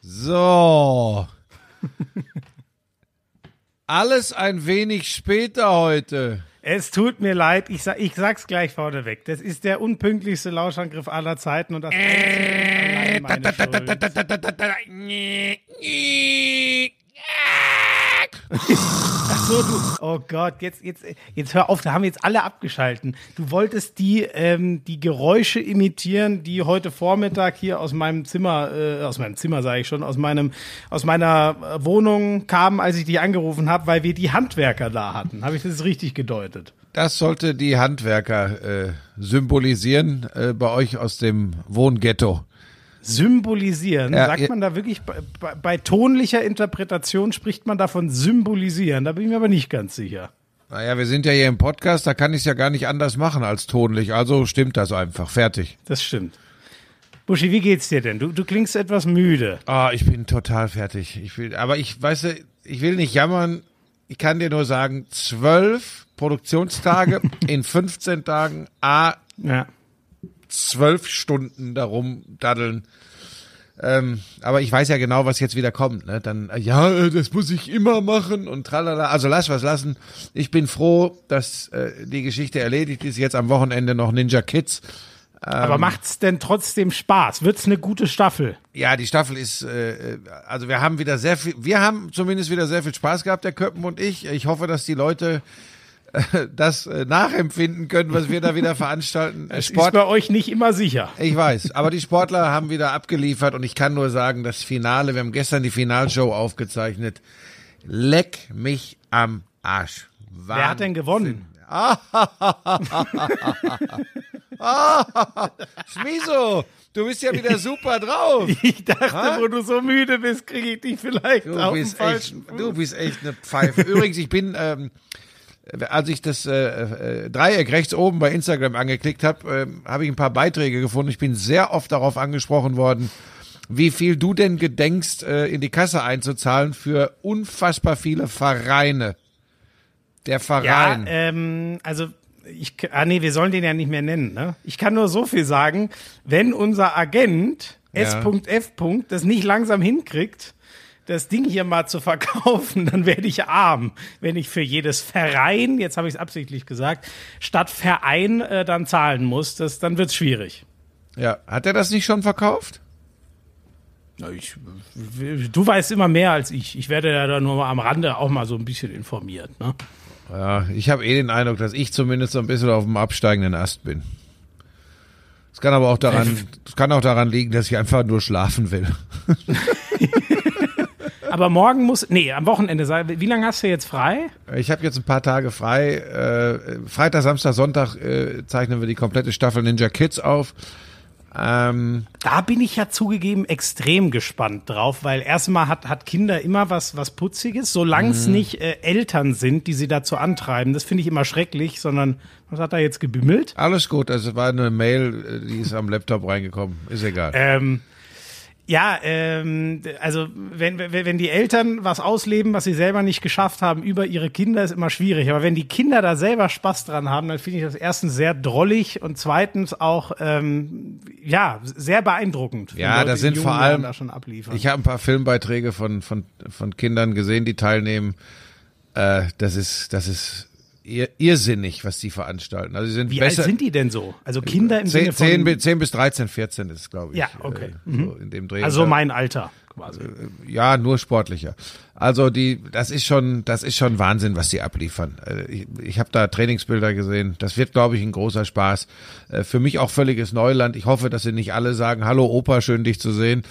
So. Alles ein wenig später heute. Es tut mir leid, ich, sag, ich sag's gleich vorneweg. Das ist der unpünktlichste Lauschangriff aller Zeiten und das ist meine Schuld. Oh Gott, jetzt, jetzt, jetzt hör auf, da haben jetzt alle abgeschalten. Du wolltest die, ähm, die Geräusche imitieren, die heute Vormittag hier aus meinem Zimmer, äh, aus meinem Zimmer sage ich schon, aus meinem, aus meiner äh, Wohnung kamen, als ich dich angerufen habe, weil wir die Handwerker da hatten. Habe ich das richtig gedeutet? Das sollte die Handwerker äh, symbolisieren äh, bei euch aus dem Wohnghetto symbolisieren. Ja, Sagt man da wirklich, bei, bei, bei, tonlicher Interpretation spricht man davon symbolisieren. Da bin ich mir aber nicht ganz sicher. Naja, wir sind ja hier im Podcast, da kann ich es ja gar nicht anders machen als tonlich. Also stimmt das einfach. Fertig. Das stimmt. Buschi, wie geht's dir denn? Du, du klingst etwas müde. Ah, oh, ich bin total fertig. Ich will, aber ich weiß, ich will nicht jammern. Ich kann dir nur sagen, zwölf Produktionstage in 15 Tagen, a, ja zwölf Stunden darum daddeln. Ähm, aber ich weiß ja genau, was jetzt wieder kommt. Ne? Dann, ja, das muss ich immer machen und tralala. Also lass was lassen. Ich bin froh, dass äh, die Geschichte erledigt ist. Jetzt am Wochenende noch Ninja Kids. Ähm, aber macht's denn trotzdem Spaß? Wird's eine gute Staffel? Ja, die Staffel ist, äh, also wir haben wieder sehr viel, wir haben zumindest wieder sehr viel Spaß gehabt, der Köppen und ich. Ich hoffe, dass die Leute das äh, nachempfinden können, was wir da wieder veranstalten. Es Sport ist bei euch nicht immer sicher. Ich weiß, aber die Sportler haben wieder abgeliefert und ich kann nur sagen, das Finale, wir haben gestern die Finalshow aufgezeichnet. Leck mich am Arsch. Wahnsinn. Wer hat denn gewonnen? Schmiso, du bist ja wieder super drauf. Ich dachte, ha? wo du so müde bist, kriege ich dich vielleicht du auf bist echt, Du bist echt eine Pfeife. Übrigens, ich bin ähm, als ich das äh, äh, Dreieck rechts oben bei Instagram angeklickt habe, äh, habe ich ein paar Beiträge gefunden. Ich bin sehr oft darauf angesprochen worden, wie viel du denn gedenkst, äh, in die Kasse einzuzahlen für unfassbar viele Vereine. Der Verein. Ja, ähm, also ich, ah nee, wir sollen den ja nicht mehr nennen. Ne? Ich kann nur so viel sagen, wenn unser Agent ja. S.F. das nicht langsam hinkriegt, das Ding hier mal zu verkaufen, dann werde ich arm, wenn ich für jedes Verein, jetzt habe ich es absichtlich gesagt, statt Verein äh, dann zahlen muss. Das, dann wird es schwierig. Ja, hat er das nicht schon verkauft? Na, ich, du weißt immer mehr als ich. Ich werde ja da nur mal am Rande auch mal so ein bisschen informiert. Ne? Ja, ich habe eh den Eindruck, dass ich zumindest so ein bisschen auf dem absteigenden Ast bin. Es kann aber auch daran, es kann auch daran liegen, dass ich einfach nur schlafen will. Aber morgen muss, nee, am Wochenende Wie lange hast du jetzt frei? Ich habe jetzt ein paar Tage frei. Äh, Freitag, Samstag, Sonntag äh, zeichnen wir die komplette Staffel Ninja Kids auf. Ähm, da bin ich ja zugegeben extrem gespannt drauf, weil erstmal hat, hat Kinder immer was, was Putziges, solange es mhm. nicht äh, Eltern sind, die sie dazu antreiben. Das finde ich immer schrecklich, sondern was hat da jetzt gebimmelt? Alles gut, also war eine Mail, äh, die ist am Laptop reingekommen, ist egal. Ähm, ja, ähm, also wenn, wenn die Eltern was ausleben, was sie selber nicht geschafft haben, über ihre Kinder, ist immer schwierig. Aber wenn die Kinder da selber Spaß dran haben, dann finde ich das erstens sehr drollig und zweitens auch ähm, ja sehr beeindruckend. Ja, da sind vor allem. Da schon abliefern. Ich habe ein paar Filmbeiträge von von von Kindern gesehen, die teilnehmen. Äh, das ist das ist irrsinnig, was die veranstalten. Also sie sind Wie besser, alt sind die denn so? Also Kinder im 10, Sinne von 10, 10 bis 13, 14 ist glaube ich. Ja, okay. Äh, so in dem Dreh. Also mein Alter quasi. Äh, ja, nur sportlicher. Also die, das ist schon, das ist schon Wahnsinn, was die abliefern. Äh, ich, ich habe da Trainingsbilder gesehen. Das wird, glaube ich, ein großer Spaß. Äh, für mich auch völliges Neuland. Ich hoffe, dass sie nicht alle sagen: Hallo Opa, schön dich zu sehen.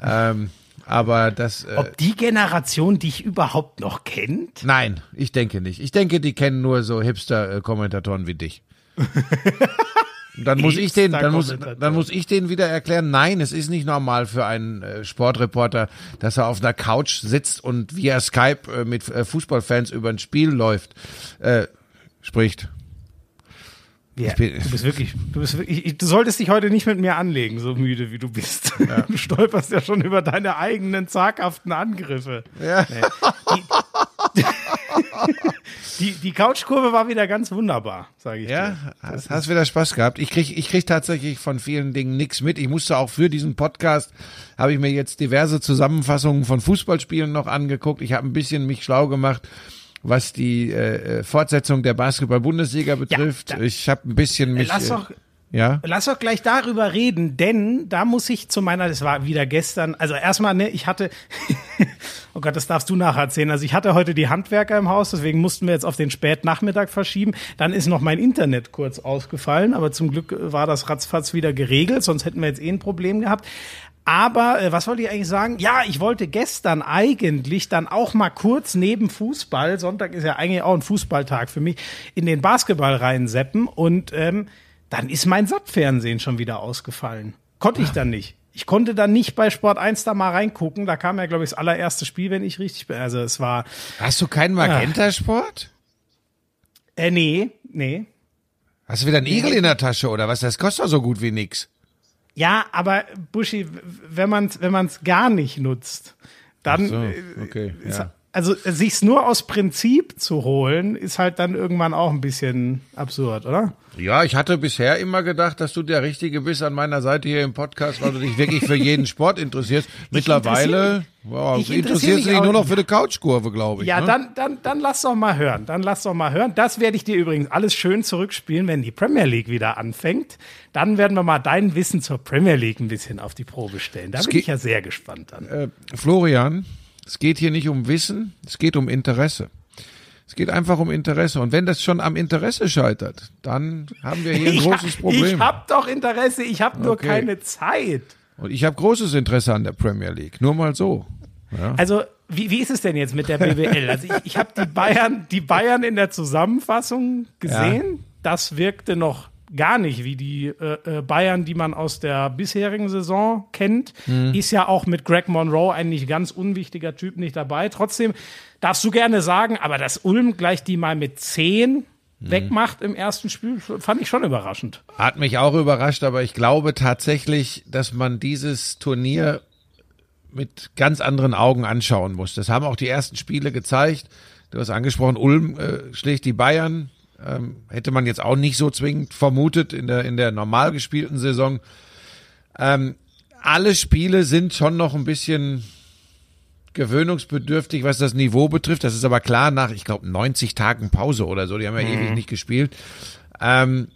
Ähm, aber das. Äh, Ob die Generation dich überhaupt noch kennt? Nein, ich denke nicht. Ich denke, die kennen nur so Hipster-Kommentatoren wie dich. dann muss ich den, dann muss, dann muss ich den wieder erklären. Nein, es ist nicht normal für einen äh, Sportreporter, dass er auf einer Couch sitzt und via Skype äh, mit äh, Fußballfans über ein Spiel läuft, spricht. Ja, du bist wirklich, du bist wirklich, du solltest dich heute nicht mit mir anlegen, so müde wie du bist. Ja. Du stolperst ja schon über deine eigenen zaghaften Angriffe. Ja. Nee. die, die Couchkurve war wieder ganz wunderbar, sage ich ja, dir. Ja, hast, hast wieder Spaß gehabt. Ich krieg, ich krieg tatsächlich von vielen Dingen nichts mit. Ich musste auch für diesen Podcast, habe ich mir jetzt diverse Zusammenfassungen von Fußballspielen noch angeguckt. Ich habe ein bisschen mich schlau gemacht was die äh, äh Fortsetzung der Basketball-Bundesliga betrifft. Ja, ich habe ein bisschen mich. Lass doch, ja. Lass doch gleich darüber reden, denn da muss ich zu meiner, das war wieder gestern, also erstmal, ne, ich hatte, oh Gott, das darfst du nacherzählen. Also ich hatte heute die Handwerker im Haus, deswegen mussten wir jetzt auf den Spätnachmittag verschieben. Dann ist noch mein Internet kurz ausgefallen, aber zum Glück war das ratzfatz wieder geregelt, sonst hätten wir jetzt eh ein Problem gehabt. Aber äh, was wollte ich eigentlich sagen? Ja, ich wollte gestern eigentlich dann auch mal kurz neben Fußball, Sonntag ist ja eigentlich auch ein Fußballtag für mich, in den Basketball reinseppen und ähm, dann ist mein Sapp-Fernsehen schon wieder ausgefallen. Konnte ich dann nicht. Ich konnte dann nicht bei Sport 1 da mal reingucken. Da kam ja, glaube ich, das allererste Spiel, wenn ich richtig bin. Also es war. Hast du keinen Magenta-Sport? Äh, nee, nee. Hast du wieder einen Igel in der Tasche oder was? Das kostet doch so gut wie nix. Ja, aber Buschi, wenn man es wenn man's gar nicht nutzt, dann so, okay, ja also sich's nur aus Prinzip zu holen, ist halt dann irgendwann auch ein bisschen absurd, oder? Ja, ich hatte bisher immer gedacht, dass du der Richtige bist an meiner Seite hier im Podcast, weil du dich wirklich für jeden Sport interessierst. Mittlerweile wow, interessierst du dich nur noch für die Couchkurve, glaube ich. Ja, ne? dann, dann, dann lass doch mal hören. Dann lass doch mal hören. Das werde ich dir übrigens alles schön zurückspielen, wenn die Premier League wieder anfängt. Dann werden wir mal dein Wissen zur Premier League ein bisschen auf die Probe stellen. Da bin ich ja sehr gespannt dann. Äh, Florian, es geht hier nicht um Wissen, es geht um Interesse. Es geht einfach um Interesse. Und wenn das schon am Interesse scheitert, dann haben wir hier ein großes Problem. Ich habe doch Interesse, ich habe nur okay. keine Zeit. Und ich habe großes Interesse an der Premier League. Nur mal so. Ja. Also, wie, wie ist es denn jetzt mit der BWL? Also, ich, ich habe die Bayern, die Bayern in der Zusammenfassung gesehen. Ja. Das wirkte noch gar nicht wie die äh, äh, Bayern, die man aus der bisherigen Saison kennt. Mhm. Ist ja auch mit Greg Monroe ein nicht ganz unwichtiger Typ nicht dabei. Trotzdem darfst du gerne sagen, aber dass Ulm gleich die mal mit zehn mhm. wegmacht im ersten Spiel, fand ich schon überraschend. Hat mich auch überrascht, aber ich glaube tatsächlich, dass man dieses Turnier mit ganz anderen Augen anschauen muss. Das haben auch die ersten Spiele gezeigt. Du hast angesprochen, Ulm äh, schlägt die Bayern ähm, hätte man jetzt auch nicht so zwingend vermutet in der, in der normal gespielten Saison. Ähm, alle Spiele sind schon noch ein bisschen gewöhnungsbedürftig, was das Niveau betrifft. Das ist aber klar nach, ich glaube, 90 Tagen Pause oder so. Die haben ja mhm. ewig nicht gespielt. Ähm,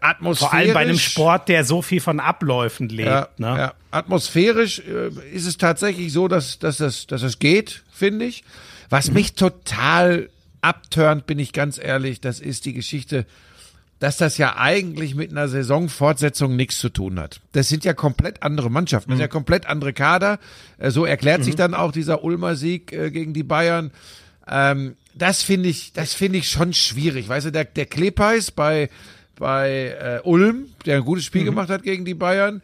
atmosphärisch. Vor allem bei einem Sport, der so viel von Abläufen lebt. Ja, ne? ja. Atmosphärisch äh, ist es tatsächlich so, dass, dass, das, dass es geht, finde ich. Was mhm. mich total abturnt, bin ich ganz ehrlich, das ist die Geschichte, dass das ja eigentlich mit einer Saisonfortsetzung nichts zu tun hat. Das sind ja komplett andere Mannschaften, das sind ja mhm. komplett andere Kader. Äh, so erklärt mhm. sich dann auch dieser Ulmer Sieg äh, gegen die Bayern. Ähm, das finde ich, das finde ich schon schwierig. Weißt du, der, der Klepeis bei, bei äh, Ulm, der ein gutes Spiel mhm. gemacht hat gegen die Bayern,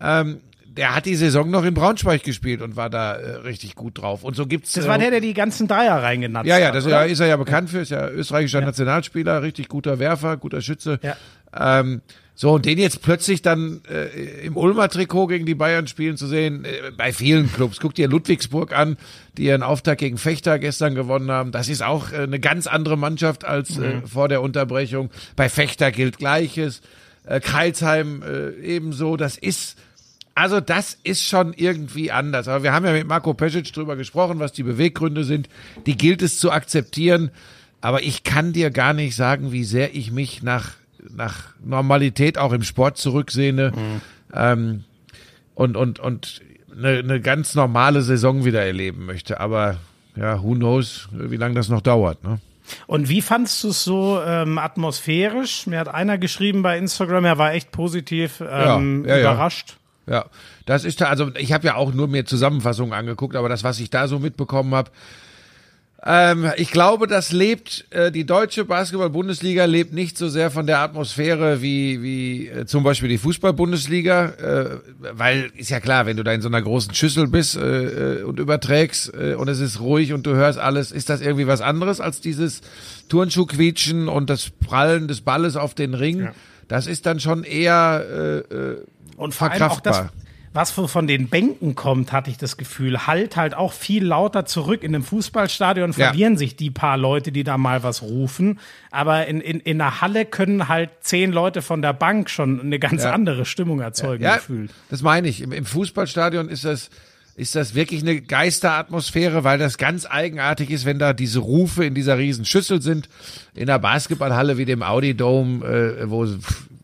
ähm, der hat die Saison noch in Braunschweig gespielt und war da äh, richtig gut drauf. Und so gibt's. Das war äh, der, der die ganzen Dreier reingenannt hat. Ja, ja, das ja, ist er ja bekannt für, ist ja österreichischer ja. Nationalspieler, richtig guter Werfer, guter Schütze. Ja. Ähm, so, und den jetzt plötzlich dann äh, im Ulmer Trikot gegen die Bayern spielen zu sehen, äh, bei vielen Clubs. Guck dir Ludwigsburg an, die ihren Auftakt gegen Fechter gestern gewonnen haben. Das ist auch äh, eine ganz andere Mannschaft als äh, mhm. vor der Unterbrechung. Bei Fechter gilt Gleiches. Äh, Kreilsheim ebenso. Das ist also das ist schon irgendwie anders. Aber wir haben ja mit Marco Pesic drüber gesprochen, was die Beweggründe sind. Die gilt es zu akzeptieren. Aber ich kann dir gar nicht sagen, wie sehr ich mich nach, nach Normalität auch im Sport zurücksehne. Mhm. Ähm, und, und, und eine, eine ganz normale Saison wieder erleben möchte. Aber ja, who knows, wie lange das noch dauert. Ne? Und wie fandst du es so ähm, atmosphärisch? Mir hat einer geschrieben bei Instagram, er war echt positiv ähm, ja, ja, überrascht. Ja. Ja, das ist da, also ich habe ja auch nur mir Zusammenfassungen angeguckt, aber das, was ich da so mitbekommen habe, ähm, ich glaube, das lebt, äh, die deutsche Basketball-Bundesliga lebt nicht so sehr von der Atmosphäre wie, wie äh, zum Beispiel die Fußball-Bundesliga, äh, weil ist ja klar, wenn du da in so einer großen Schüssel bist äh, äh und überträgst äh, und es ist ruhig und du hörst alles, ist das irgendwie was anderes als dieses Turnschuhquietschen und das Prallen des Balles auf den Ring. Ja. Das ist dann schon eher äh, äh, und vor allem auch das, was von den Bänken kommt, hatte ich das Gefühl, halt halt auch viel lauter zurück. In einem Fußballstadion verlieren ja. sich die paar Leute, die da mal was rufen. Aber in, in, in einer Halle können halt zehn Leute von der Bank schon eine ganz ja. andere Stimmung erzeugen, ja, gefühlt. Das meine ich. Im, Im Fußballstadion ist das, ist das wirklich eine Geisteratmosphäre, weil das ganz eigenartig ist, wenn da diese Rufe in dieser riesen Schüssel sind. In der Basketballhalle wie dem Audi Dome, äh, wo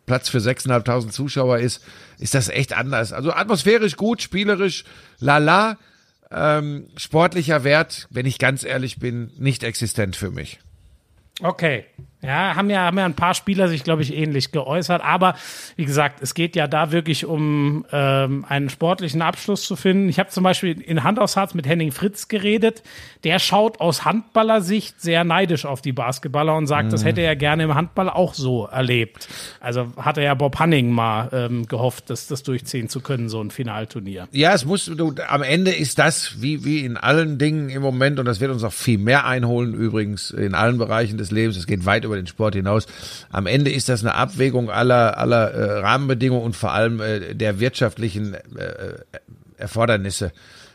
Platz für 6.500 Zuschauer ist, ist das echt anders. Also atmosphärisch gut, spielerisch lala, ähm, sportlicher Wert, wenn ich ganz ehrlich bin, nicht existent für mich. Okay. Ja, haben ja, haben ja ein paar Spieler sich, glaube ich, ähnlich geäußert. Aber wie gesagt, es geht ja da wirklich um ähm, einen sportlichen Abschluss zu finden. Ich habe zum Beispiel in Hand aufs Harz mit Henning Fritz geredet. Der schaut aus Handballersicht sehr neidisch auf die Basketballer und sagt, mhm. das hätte er gerne im Handball auch so erlebt. Also hatte ja Bob Hanning mal ähm, gehofft, dass das durchziehen zu können, so ein Finalturnier. Ja, es muss, du, am Ende ist das, wie, wie in allen Dingen im Moment, und das wird uns auch viel mehr einholen, übrigens, in allen Bereichen des Lebens. Es geht weit über über den Sport hinaus. Am Ende ist das eine Abwägung aller, aller äh, Rahmenbedingungen und vor allem äh, der wirtschaftlichen äh, Erfordernisse.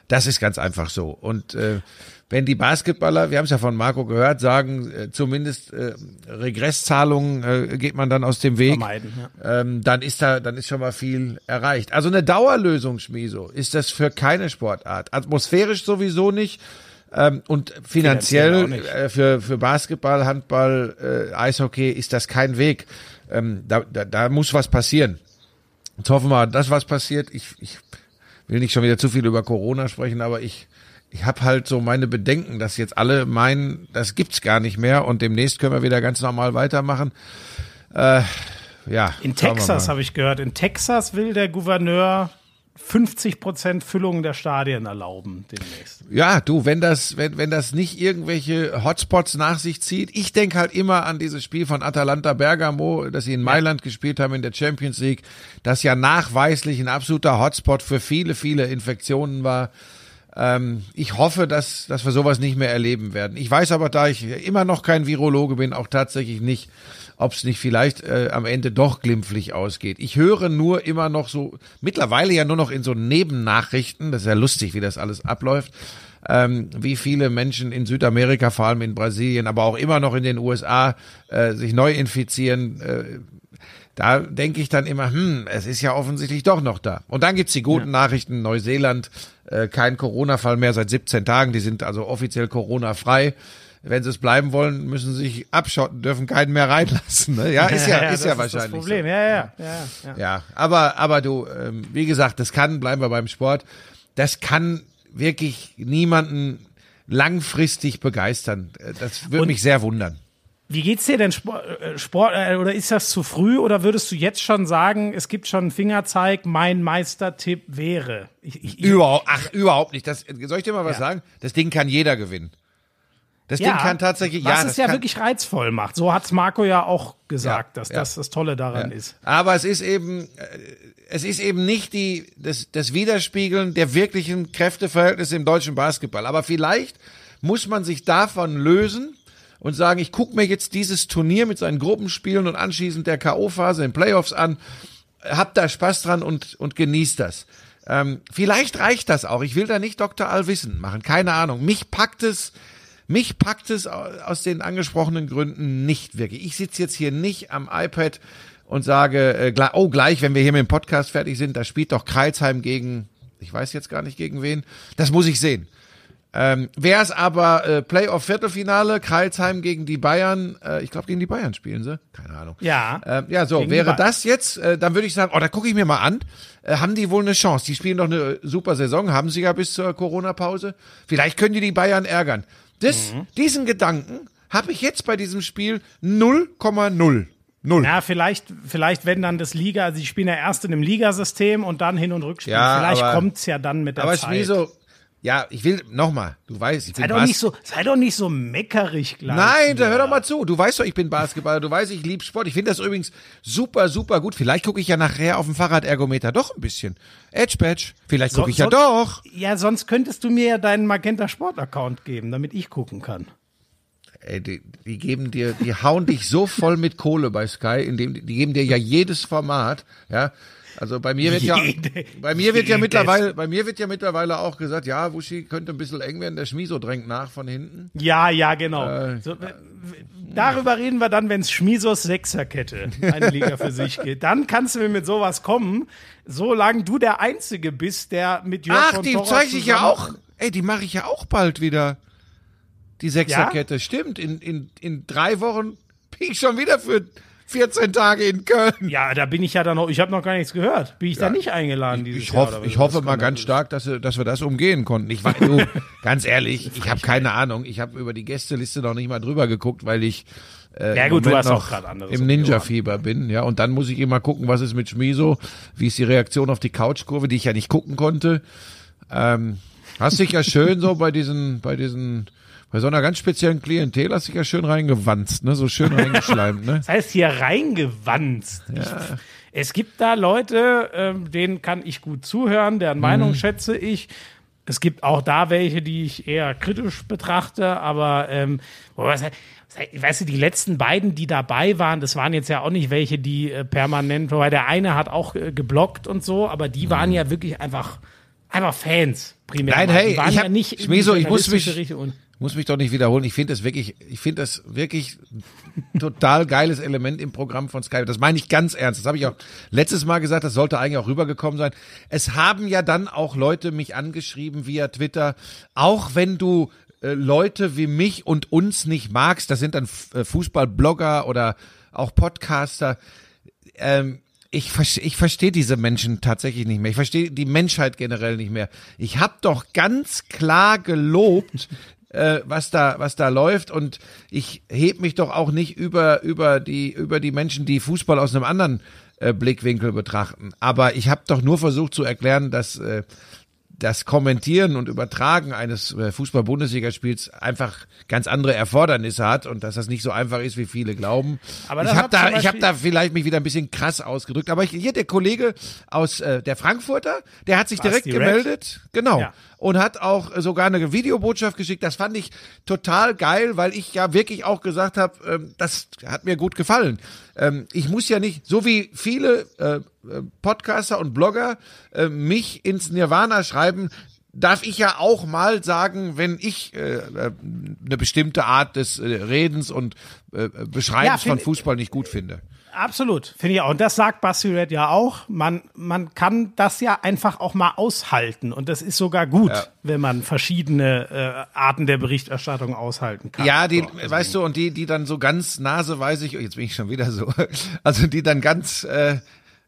Das ist ganz einfach so. Und äh, wenn die Basketballer, wir haben es ja von Marco gehört, sagen, äh, zumindest äh, Regresszahlungen äh, geht man dann aus dem Weg, ja. ähm, dann ist da, dann ist schon mal viel erreicht. Also eine Dauerlösung, Schmiso, ist das für keine Sportart. Atmosphärisch sowieso nicht. Ähm, und finanziell, finanziell äh, für, für Basketball, Handball, äh, Eishockey ist das kein Weg. Ähm, da, da, da muss was passieren. Jetzt hoffen wir, dass was passiert. Ich, ich will nicht schon wieder zu viel über Corona sprechen, aber ich, ich habe halt so meine Bedenken, dass jetzt alle meinen, das gibt's gar nicht mehr und demnächst können wir wieder ganz normal weitermachen. Äh, ja. In Texas habe ich gehört. In Texas will der Gouverneur 50 Prozent Füllung der Stadien erlauben demnächst. Ja, du, wenn das, wenn, wenn das nicht irgendwelche Hotspots nach sich zieht, ich denke halt immer an dieses Spiel von Atalanta Bergamo, das sie in Mailand ja. gespielt haben in der Champions League, das ja nachweislich ein absoluter Hotspot für viele, viele Infektionen war. Ähm, ich hoffe, dass, dass wir sowas nicht mehr erleben werden. Ich weiß aber, da ich immer noch kein Virologe bin, auch tatsächlich nicht, ob es nicht vielleicht äh, am Ende doch glimpflich ausgeht. Ich höre nur immer noch so, mittlerweile ja nur noch in so Nebennachrichten, das ist ja lustig, wie das alles abläuft, ähm, wie viele Menschen in Südamerika, vor allem in Brasilien, aber auch immer noch in den USA äh, sich neu infizieren. Äh, da denke ich dann immer, hm, es ist ja offensichtlich doch noch da. Und dann gibt's die guten ja. Nachrichten, Neuseeland, äh, kein Corona-Fall mehr seit 17 Tagen, die sind also offiziell Corona-frei wenn sie es bleiben wollen, müssen sie sich abschotten, dürfen keinen mehr reinlassen. Ne? Ja, ist ja, ja, ist ja wahrscheinlich. Das Problem, so. ja, ja, ja, ja. Ja, aber, aber du, ähm, wie gesagt, das kann, bleiben wir beim Sport, das kann wirklich niemanden langfristig begeistern. Das würde mich sehr wundern. Wie geht's dir denn Sport, äh, Sport äh, oder ist das zu früh oder würdest du jetzt schon sagen, es gibt schon einen Fingerzeig, mein Meistertipp wäre? Ich, ich, überhaupt, ach, überhaupt nicht. Das, soll ich dir mal was ja. sagen? Das Ding kann jeder gewinnen. Das ja, Ding kann tatsächlich, was ja, es ja kann, wirklich reizvoll macht. So hat's Marco ja auch gesagt, ja, dass das das Tolle daran ist. Aber es ist eben, äh, es ist eben nicht die, das, das Widerspiegeln der wirklichen Kräfteverhältnisse im deutschen Basketball. Aber vielleicht muss man sich davon lösen und sagen, ich gucke mir jetzt dieses Turnier mit seinen Gruppenspielen und anschließend der K.O.-Phase in Playoffs an, hab da Spaß dran und, und genießt das. Ähm, vielleicht reicht das auch. Ich will da nicht Dr. Allwissen machen, keine Ahnung. Mich packt es, mich packt es aus den angesprochenen Gründen nicht wirklich. Ich sitze jetzt hier nicht am iPad und sage, äh, oh, gleich, wenn wir hier mit dem Podcast fertig sind, da spielt doch Kreilsheim gegen, ich weiß jetzt gar nicht gegen wen. Das muss ich sehen. Ähm, Wäre es aber äh, Playoff-Viertelfinale, Kreilsheim gegen die Bayern, äh, ich glaube gegen die Bayern spielen sie, keine Ahnung. Ja. Äh, ja, so, wäre das jetzt, äh, dann würde ich sagen, oh, da gucke ich mir mal an, äh, haben die wohl eine Chance. Die spielen doch eine super Saison, haben sie ja bis zur Corona-Pause. Vielleicht können die die Bayern ärgern. Das, mhm. Diesen Gedanken habe ich jetzt bei diesem Spiel 0,0. Null. Ja, vielleicht, vielleicht wenn dann das Liga, also sie spielen ja erst in einem Ligasystem und dann Hin- und Rückspiel. Ja, vielleicht aber, kommt's ja dann mit der aber Zeit. Aber so, ja, ich will nochmal, du weißt, ich sei bin doch nicht so, Sei doch nicht so meckerig gleich. Nein, da hör doch mal zu. Du weißt doch, ich bin Basketballer, du weißt, ich liebe Sport. Ich finde das übrigens super, super gut. Vielleicht gucke ich ja nachher auf dem Fahrradergometer doch ein bisschen. Edge Badge. Vielleicht gucke so, ich ja doch. Ja, sonst könntest du mir ja deinen Magenta Sport Account geben, damit ich gucken kann. Ey, die, die geben dir, die hauen dich so voll mit Kohle bei Sky, indem die geben dir ja jedes Format, ja. Also bei mir wird ja, bei mir wird ja mittlerweile, bei mir wird ja mittlerweile auch gesagt, ja, Wuschi könnte ein bisschen eng werden, der Schmiso drängt nach von hinten. Ja, ja, genau. Äh, so, darüber reden wir dann, wenn es Schmisos Sechserkette eine Liga für sich geht. Dann kannst du mir mit sowas kommen, solange du der Einzige bist, der mit Jörg Ach, die zeige ich ja auch. Ey, die mache ich ja auch bald wieder. Die Sechserkette, ja? stimmt. In, in, in drei Wochen bin ich schon wieder für 14 Tage in Köln. Ja, da bin ich ja dann noch, ich habe noch gar nichts gehört. Bin ich ja. da nicht eingeladen dieses ich, hoff, Jahr? Ich hoffe mal ganz stark, dass, dass wir das umgehen konnten. Ich war, du, ganz ehrlich, ich habe keine Ahnung. Ich habe über die Gästeliste noch nicht mal drüber geguckt, weil ich äh, ja gut, du hast auch gerade anderes. Im Ninja-Fieber bin, ja. Und dann muss ich immer gucken, was ist mit Schmiso, wie ist die Reaktion auf die Couchkurve, die ich ja nicht gucken konnte. Ähm, hast dich ja schön so bei diesen, bei diesen bei so einer ganz speziellen Klientel hast du dich ja schön reingewanzt, ne? So schön reingeschleimt, ne? Das heißt hier reingewanzt. Ja. Ich, es gibt da Leute, äh, denen kann ich gut zuhören, deren Meinung mhm. schätze ich. Es gibt auch da welche, die ich eher kritisch betrachte, aber ähm, was, weißt du, die letzten beiden, die dabei waren, das waren jetzt ja auch nicht welche, die äh, permanent, wobei der eine hat auch äh, geblockt und so, aber die waren mhm. ja wirklich einfach, einfach Fans primär. Nein, hey, ich hab, ja nicht Schmieso, ich muss mich, muss mich doch nicht wiederholen. Ich finde das wirklich, ich finde das wirklich total geiles Element im Programm von Sky. Das meine ich ganz ernst. Das habe ich auch letztes Mal gesagt. Das sollte eigentlich auch rübergekommen sein. Es haben ja dann auch Leute mich angeschrieben via Twitter. Auch wenn du äh, Leute wie mich und uns nicht magst, das sind dann äh, Fußballblogger oder auch Podcaster. Ähm, ich, ich verstehe diese Menschen tatsächlich nicht mehr. Ich verstehe die Menschheit generell nicht mehr. Ich habe doch ganz klar gelobt, äh, was da was da läuft und ich heb mich doch auch nicht über über die über die Menschen, die Fußball aus einem anderen äh, Blickwinkel betrachten. Aber ich habe doch nur versucht zu erklären, dass äh, das Kommentieren und Übertragen eines äh, Fußball-Bundesligaspiels einfach ganz andere Erfordernisse hat und dass das nicht so einfach ist, wie viele glauben. Aber ich habe da, ich habe da vielleicht mich wieder ein bisschen krass ausgedrückt. Aber hier der Kollege aus äh, der Frankfurter, der hat sich direkt gemeldet, genau, ja. Und hat auch sogar eine Videobotschaft geschickt. Das fand ich total geil, weil ich ja wirklich auch gesagt habe, ähm, das hat mir gut gefallen. Ähm, ich muss ja nicht, so wie viele äh, äh, Podcaster und Blogger äh, mich ins Nirvana schreiben, darf ich ja auch mal sagen, wenn ich äh, äh eine bestimmte Art des äh, Redens und äh, Beschreibens ja, von Fußball nicht gut finde. Absolut, finde ich auch. Und das sagt Basti Red ja auch. Man, man kann das ja einfach auch mal aushalten. Und das ist sogar gut, ja. wenn man verschiedene äh, Arten der Berichterstattung aushalten kann. Ja, die, so, weißt du, und die, die dann so ganz naseweisig, oh, jetzt bin ich schon wieder so, also die dann ganz äh,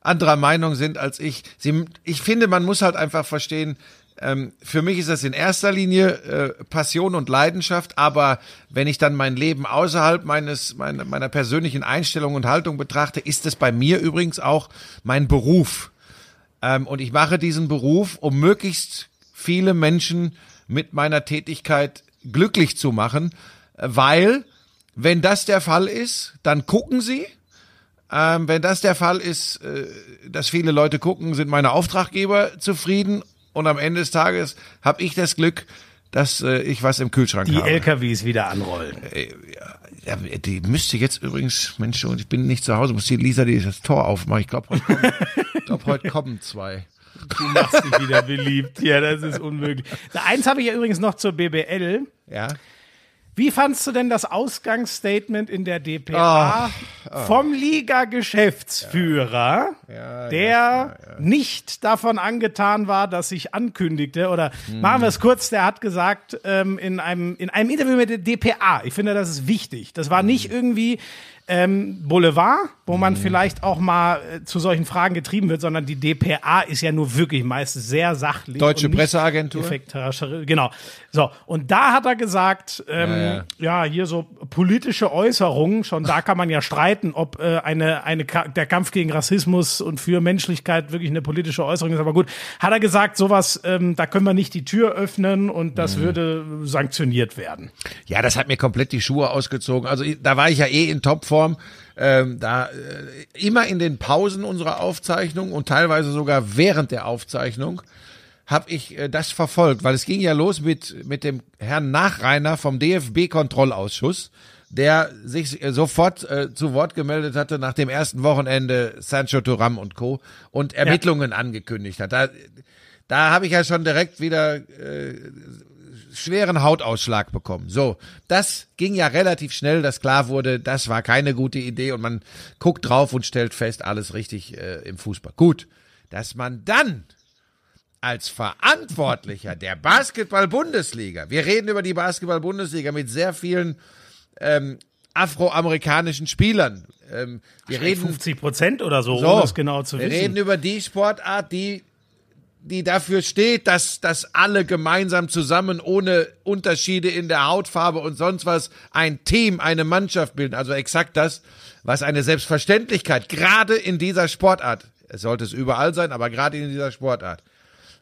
anderer Meinung sind als ich. Sie, ich finde, man muss halt einfach verstehen, ähm, für mich ist das in erster Linie äh, Passion und Leidenschaft, aber wenn ich dann mein Leben außerhalb meines meiner, meiner persönlichen Einstellung und Haltung betrachte, ist es bei mir übrigens auch mein Beruf. Ähm, und ich mache diesen Beruf, um möglichst viele Menschen mit meiner Tätigkeit glücklich zu machen, weil wenn das der Fall ist, dann gucken sie. Ähm, wenn das der Fall ist, äh, dass viele Leute gucken, sind meine Auftraggeber zufrieden und am Ende des Tages habe ich das Glück, dass äh, ich was im Kühlschrank die habe. Die LKWs wieder anrollen. Äh, ja, die müsste jetzt übrigens, Mensch, und ich bin nicht zu Hause, muss die Lisa die das Tor aufmachen. Ich glaube, heute, kommen, glaub, heute kommen zwei. Du machst dich wieder beliebt. Ja, das ist unmöglich. Eins habe ich ja übrigens noch zur BBL. Ja. Wie fandst du denn das Ausgangsstatement in der DPA oh, oh. vom Liga-Geschäftsführer, ja. Ja, der nicht davon angetan war, dass sich ankündigte, oder hm. machen wir es kurz, der hat gesagt ähm, in, einem, in einem Interview mit der DPA, ich finde, das ist wichtig, das war nicht irgendwie ähm, Boulevard, wo man mhm. vielleicht auch mal äh, zu solchen Fragen getrieben wird, sondern die DPA ist ja nur wirklich meistens sehr sachlich. Deutsche Presseagentur. Genau. So, und da hat er gesagt, ähm, ja, ja. ja, hier so politische Äußerungen, schon da kann man ja streiten, ob äh, eine, eine der Kampf gegen Rassismus und für Menschlichkeit wirklich eine politische Äußerung ist. Aber gut, hat er gesagt, sowas, ähm, da können wir nicht die Tür öffnen und das mhm. würde sanktioniert werden. Ja, das hat mir komplett die Schuhe ausgezogen. Also da war ich ja eh in Topform Form. Ähm, da äh, immer in den Pausen unserer Aufzeichnung und teilweise sogar während der Aufzeichnung habe ich äh, das verfolgt, weil es ging ja los mit mit dem Herrn Nachreiner vom DFB Kontrollausschuss, der sich sofort äh, zu Wort gemeldet hatte nach dem ersten Wochenende Sancho Turam und Co. und Ermittlungen ja. angekündigt hat. Da, da habe ich ja schon direkt wieder äh, schweren Hautausschlag bekommen. So, das ging ja relativ schnell, dass klar wurde, das war keine gute Idee und man guckt drauf und stellt fest, alles richtig äh, im Fußball. Gut, dass man dann als Verantwortlicher der Basketball-Bundesliga, wir reden über die Basketball-Bundesliga mit sehr vielen ähm, afroamerikanischen Spielern. Ähm, wir reden 50 Prozent oder so, so, um das genau zu wir wissen. Wir reden über die Sportart, die die dafür steht, dass, dass alle gemeinsam zusammen ohne Unterschiede in der Hautfarbe und sonst was ein Team, eine Mannschaft bilden. Also exakt das, was eine Selbstverständlichkeit gerade in dieser Sportart, es sollte es überall sein, aber gerade in dieser Sportart,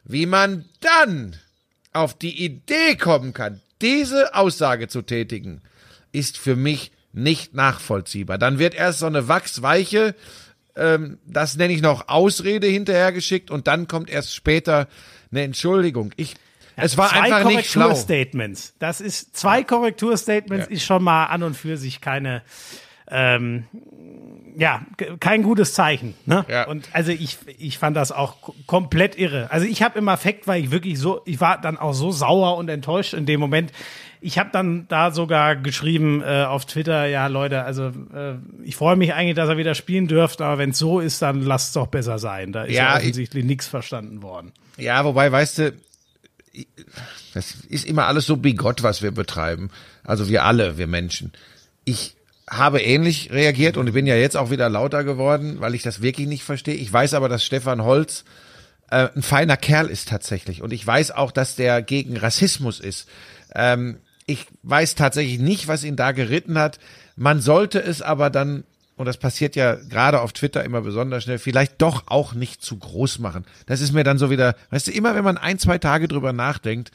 wie man dann auf die Idee kommen kann, diese Aussage zu tätigen, ist für mich nicht nachvollziehbar. Dann wird erst so eine wachsweiche, ähm, das nenne ich noch Ausrede hinterhergeschickt und dann kommt erst später eine Entschuldigung. Ich, ja, es war einfach nicht schlau. Korrekturstatements. Das ist zwei Korrekturstatements ja. ist schon mal an und für sich keine ähm, ja, kein gutes Zeichen. Ne? Ja. Und also ich, ich fand das auch komplett irre. Also ich habe im Affekt, weil ich wirklich so, ich war dann auch so sauer und enttäuscht in dem Moment. Ich habe dann da sogar geschrieben äh, auf Twitter, ja Leute, also äh, ich freue mich eigentlich, dass er wieder spielen dürfte, aber wenn es so ist, dann lasst es doch besser sein. Da ist ja, ja offensichtlich nichts verstanden worden. Ja, wobei, weißt du, das ist immer alles so bigott, was wir betreiben. Also wir alle, wir Menschen. Ich habe ähnlich reagiert und ich bin ja jetzt auch wieder lauter geworden, weil ich das wirklich nicht verstehe. Ich weiß aber, dass Stefan Holz äh, ein feiner Kerl ist tatsächlich und ich weiß auch, dass der gegen Rassismus ist. Ähm, ich weiß tatsächlich nicht, was ihn da geritten hat. Man sollte es aber dann, und das passiert ja gerade auf Twitter immer besonders schnell, vielleicht doch auch nicht zu groß machen. Das ist mir dann so wieder, weißt du, immer wenn man ein, zwei Tage drüber nachdenkt,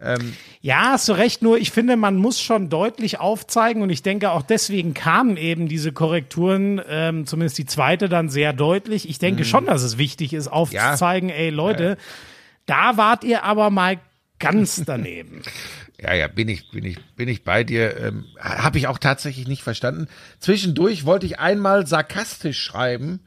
ähm, ja, hast du recht, nur ich finde, man muss schon deutlich aufzeigen und ich denke auch deswegen kamen eben diese Korrekturen, ähm, zumindest die zweite dann sehr deutlich. Ich denke mhm. schon, dass es wichtig ist, aufzuzeigen, ja. ey Leute, ja. da wart ihr aber mal ganz daneben. Ja, ja, bin ich, bin ich, bin ich bei dir. Ähm, Habe ich auch tatsächlich nicht verstanden. Zwischendurch wollte ich einmal sarkastisch schreiben,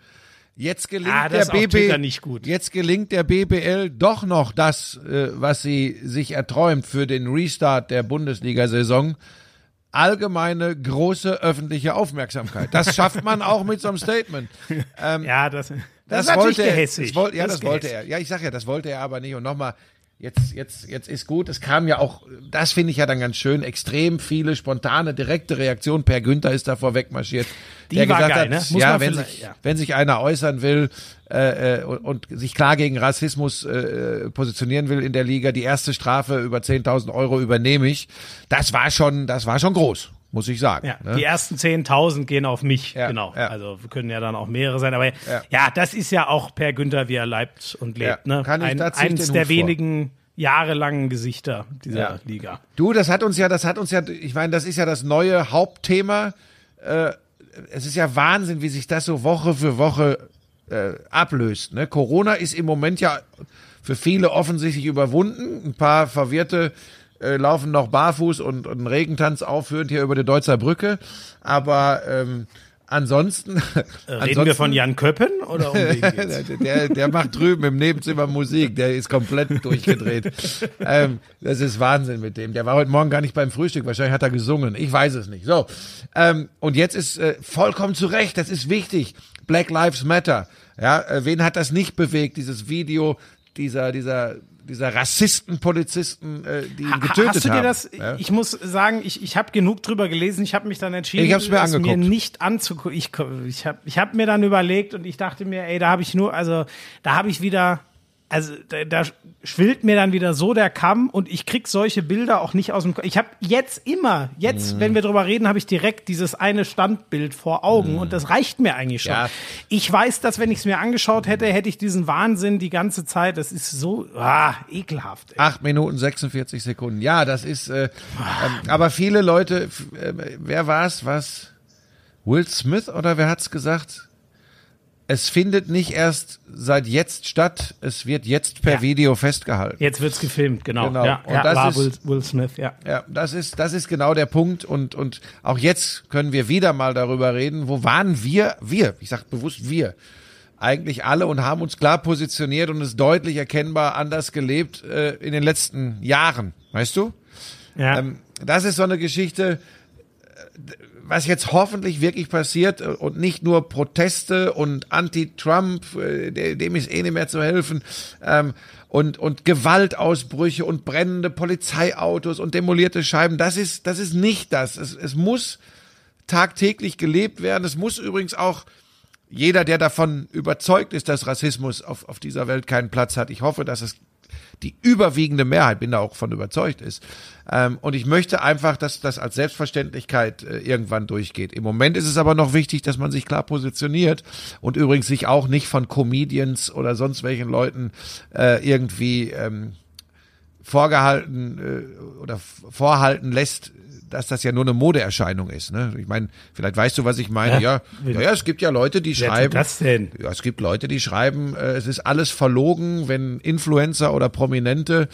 Jetzt gelingt ah, der BB, jetzt gelingt der BBL doch noch das, äh, was sie sich erträumt für den Restart der Bundesliga-Saison. Allgemeine große öffentliche Aufmerksamkeit. Das schafft man auch mit so einem Statement. Ähm, ja, das, das, das wollte er. Das wollte, ja, das, das wollte er. Ja, ich sag ja, das wollte er aber nicht. Und nochmal, jetzt, jetzt, jetzt ist gut. Es kam ja auch, das finde ich ja dann ganz schön, extrem viele spontane, direkte Reaktionen. Per Günther ist davor wegmarschiert. Die der war gesagt geil, hat, ne? ja, wenn sich, ja. wenn sich einer äußern will äh, äh, und, und sich klar gegen Rassismus äh, positionieren will in der Liga, die erste Strafe über 10.000 Euro übernehme ich. Das war schon, das war schon groß muss ich sagen. Ja, ne? Die ersten 10.000 gehen auf mich, ja, genau. Ja. Also können ja dann auch mehrere sein. Aber ja. ja. das ist ja auch Per Günther, wie er leibt und lebt. Ne? Kann ich Ein, eins der wenigen jahrelangen Gesichter dieser Liga. Du, das hat uns ja, das hat uns ja, ich meine, das ist ja das neue Hauptthema. Äh, es ist ja Wahnsinn, wie sich das so Woche für Woche äh, ablöst. Ne? Corona ist im Moment ja für viele offensichtlich überwunden. Ein paar verwirrte äh, laufen noch barfuß und, und einen Regentanz aufführend hier über die Deutzer Brücke. Aber ähm, ansonsten. Reden ansonsten, wir von Jan Köppen oder um der, der macht drüben im Nebenzimmer Musik, der ist komplett durchgedreht. ähm, das ist Wahnsinn mit dem. Der war heute Morgen gar nicht beim Frühstück, wahrscheinlich hat er gesungen. Ich weiß es nicht. So. Ähm, und jetzt ist äh, vollkommen zu Recht, das ist wichtig. Black Lives Matter. Ja, äh, wen hat das nicht bewegt, dieses Video dieser, dieser dieser Rassisten-Polizisten, äh, die ihn getötet haben. Hast du dir das? Ja? Ich muss sagen, ich, ich habe genug drüber gelesen. Ich habe mich dann entschieden, ich hab's mir, angeguckt. mir nicht anzugucken. Ich, ich habe ich hab mir dann überlegt und ich dachte mir, ey, da habe ich nur, also da habe ich wieder also da, da schwillt mir dann wieder so der Kamm und ich krieg solche Bilder auch nicht aus dem Kopf. Ich habe jetzt immer, jetzt, mhm. wenn wir drüber reden, habe ich direkt dieses eine Standbild vor Augen mhm. und das reicht mir eigentlich schon. Ja. Ich weiß, dass wenn ich es mir angeschaut hätte, hätte ich diesen Wahnsinn die ganze Zeit. Das ist so ah, ekelhaft. Ey. Acht Minuten 46 Sekunden. Ja, das ist. Äh, ähm, aber viele Leute, äh, wer war es? Was? Will Smith oder wer hat's gesagt? Es findet nicht erst seit jetzt statt, es wird jetzt per ja. Video festgehalten. Jetzt wird's gefilmt, genau. genau. Ja, und ja, das war ist, Will, Will, Smith, ja. Ja, das ist, das ist genau der Punkt und, und auch jetzt können wir wieder mal darüber reden, wo waren wir, wir, ich sag bewusst wir, eigentlich alle und haben uns klar positioniert und es deutlich erkennbar anders gelebt äh, in den letzten Jahren, weißt du? Ja. Ähm, das ist so eine Geschichte, was jetzt hoffentlich wirklich passiert äh, und nicht nur Proteste und Anti-Trump, äh, dem ist eh nicht mehr zu helfen, ähm, und, und Gewaltausbrüche und brennende Polizeiautos und demolierte Scheiben, das ist, das ist nicht das. Es, es muss tagtäglich gelebt werden. Es muss übrigens auch jeder, der davon überzeugt ist, dass Rassismus auf, auf dieser Welt keinen Platz hat. Ich hoffe, dass es die überwiegende Mehrheit, bin da auch von überzeugt ist. Ähm, und ich möchte einfach, dass das als Selbstverständlichkeit äh, irgendwann durchgeht. Im Moment ist es aber noch wichtig, dass man sich klar positioniert und übrigens sich auch nicht von Comedians oder sonst welchen Leuten äh, irgendwie ähm, vorgehalten äh, oder vorhalten lässt, dass das ja nur eine Modeerscheinung ist. Ne? Ich meine, vielleicht weißt du, was ich meine. Ja, ja, ja es gibt ja Leute, die Wer schreiben. das denn? Ja, es gibt Leute, die schreiben, äh, es ist alles verlogen, wenn Influencer oder Prominente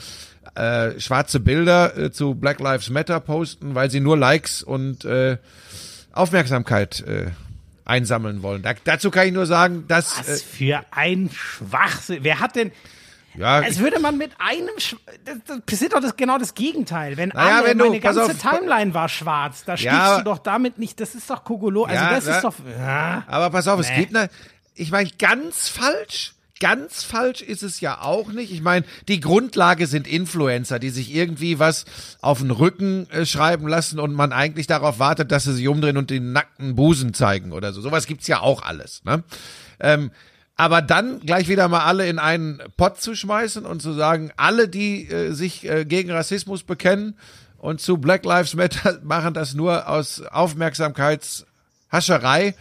äh, schwarze Bilder äh, zu Black Lives Matter posten, weil sie nur Likes und äh, Aufmerksamkeit äh, einsammeln wollen. Da, dazu kann ich nur sagen, dass. Was äh, für ein Schwachsinn. Wer hat denn. Ja, es würde man mit einem, das, das passiert doch das, genau das Gegenteil. Wenn naja, alle, wenn du, meine ganze auf, Timeline war schwarz, da stichst ja, du doch damit nicht, das ist doch Kogolo, also ja, das ist doch, ja, Aber pass auf, nee. es gibt eine, ich meine, ganz falsch, ganz falsch ist es ja auch nicht. Ich meine, die Grundlage sind Influencer, die sich irgendwie was auf den Rücken äh, schreiben lassen und man eigentlich darauf wartet, dass sie sich umdrehen und den nackten Busen zeigen oder so. Sowas gibt's ja auch alles, ne? Ähm, aber dann gleich wieder mal alle in einen Pott zu schmeißen und zu sagen, alle, die äh, sich äh, gegen Rassismus bekennen und zu Black Lives Matter machen das nur aus Aufmerksamkeitshascherei,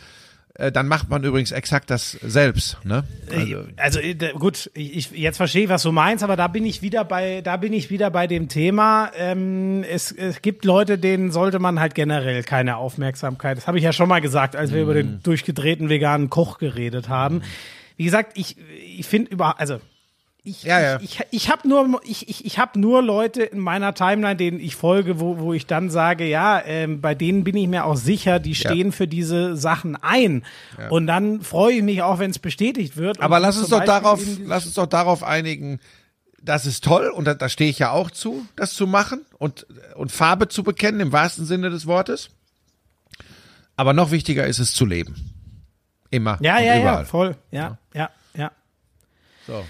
äh, dann macht man übrigens exakt das selbst. Ne? Also, also äh, gut, ich, jetzt verstehe ich, was du meinst, aber da bin ich wieder bei, da bin ich wieder bei dem Thema. Ähm, es, es gibt Leute, denen sollte man halt generell keine Aufmerksamkeit. Das habe ich ja schon mal gesagt, als wir mm. über den mhm. durchgedrehten veganen Koch geredet haben. Mm wie gesagt, ich, ich finde über, also ich, ja, ja. ich, ich, ich habe nur, ich, ich, ich hab nur Leute in meiner Timeline, denen ich folge, wo, wo ich dann sage, ja, ähm, bei denen bin ich mir auch sicher, die stehen ja. für diese Sachen ein. Und dann freue ich mich auch, wenn es bestätigt wird. Aber lass uns doch darauf, lass uns doch darauf einigen, das ist toll und da, da stehe ich ja auch zu, das zu machen und, und Farbe zu bekennen im wahrsten Sinne des Wortes. Aber noch wichtiger ist es zu leben. Immer. Ja, ja, überall. ja, voll. Ja, ja, ja. So.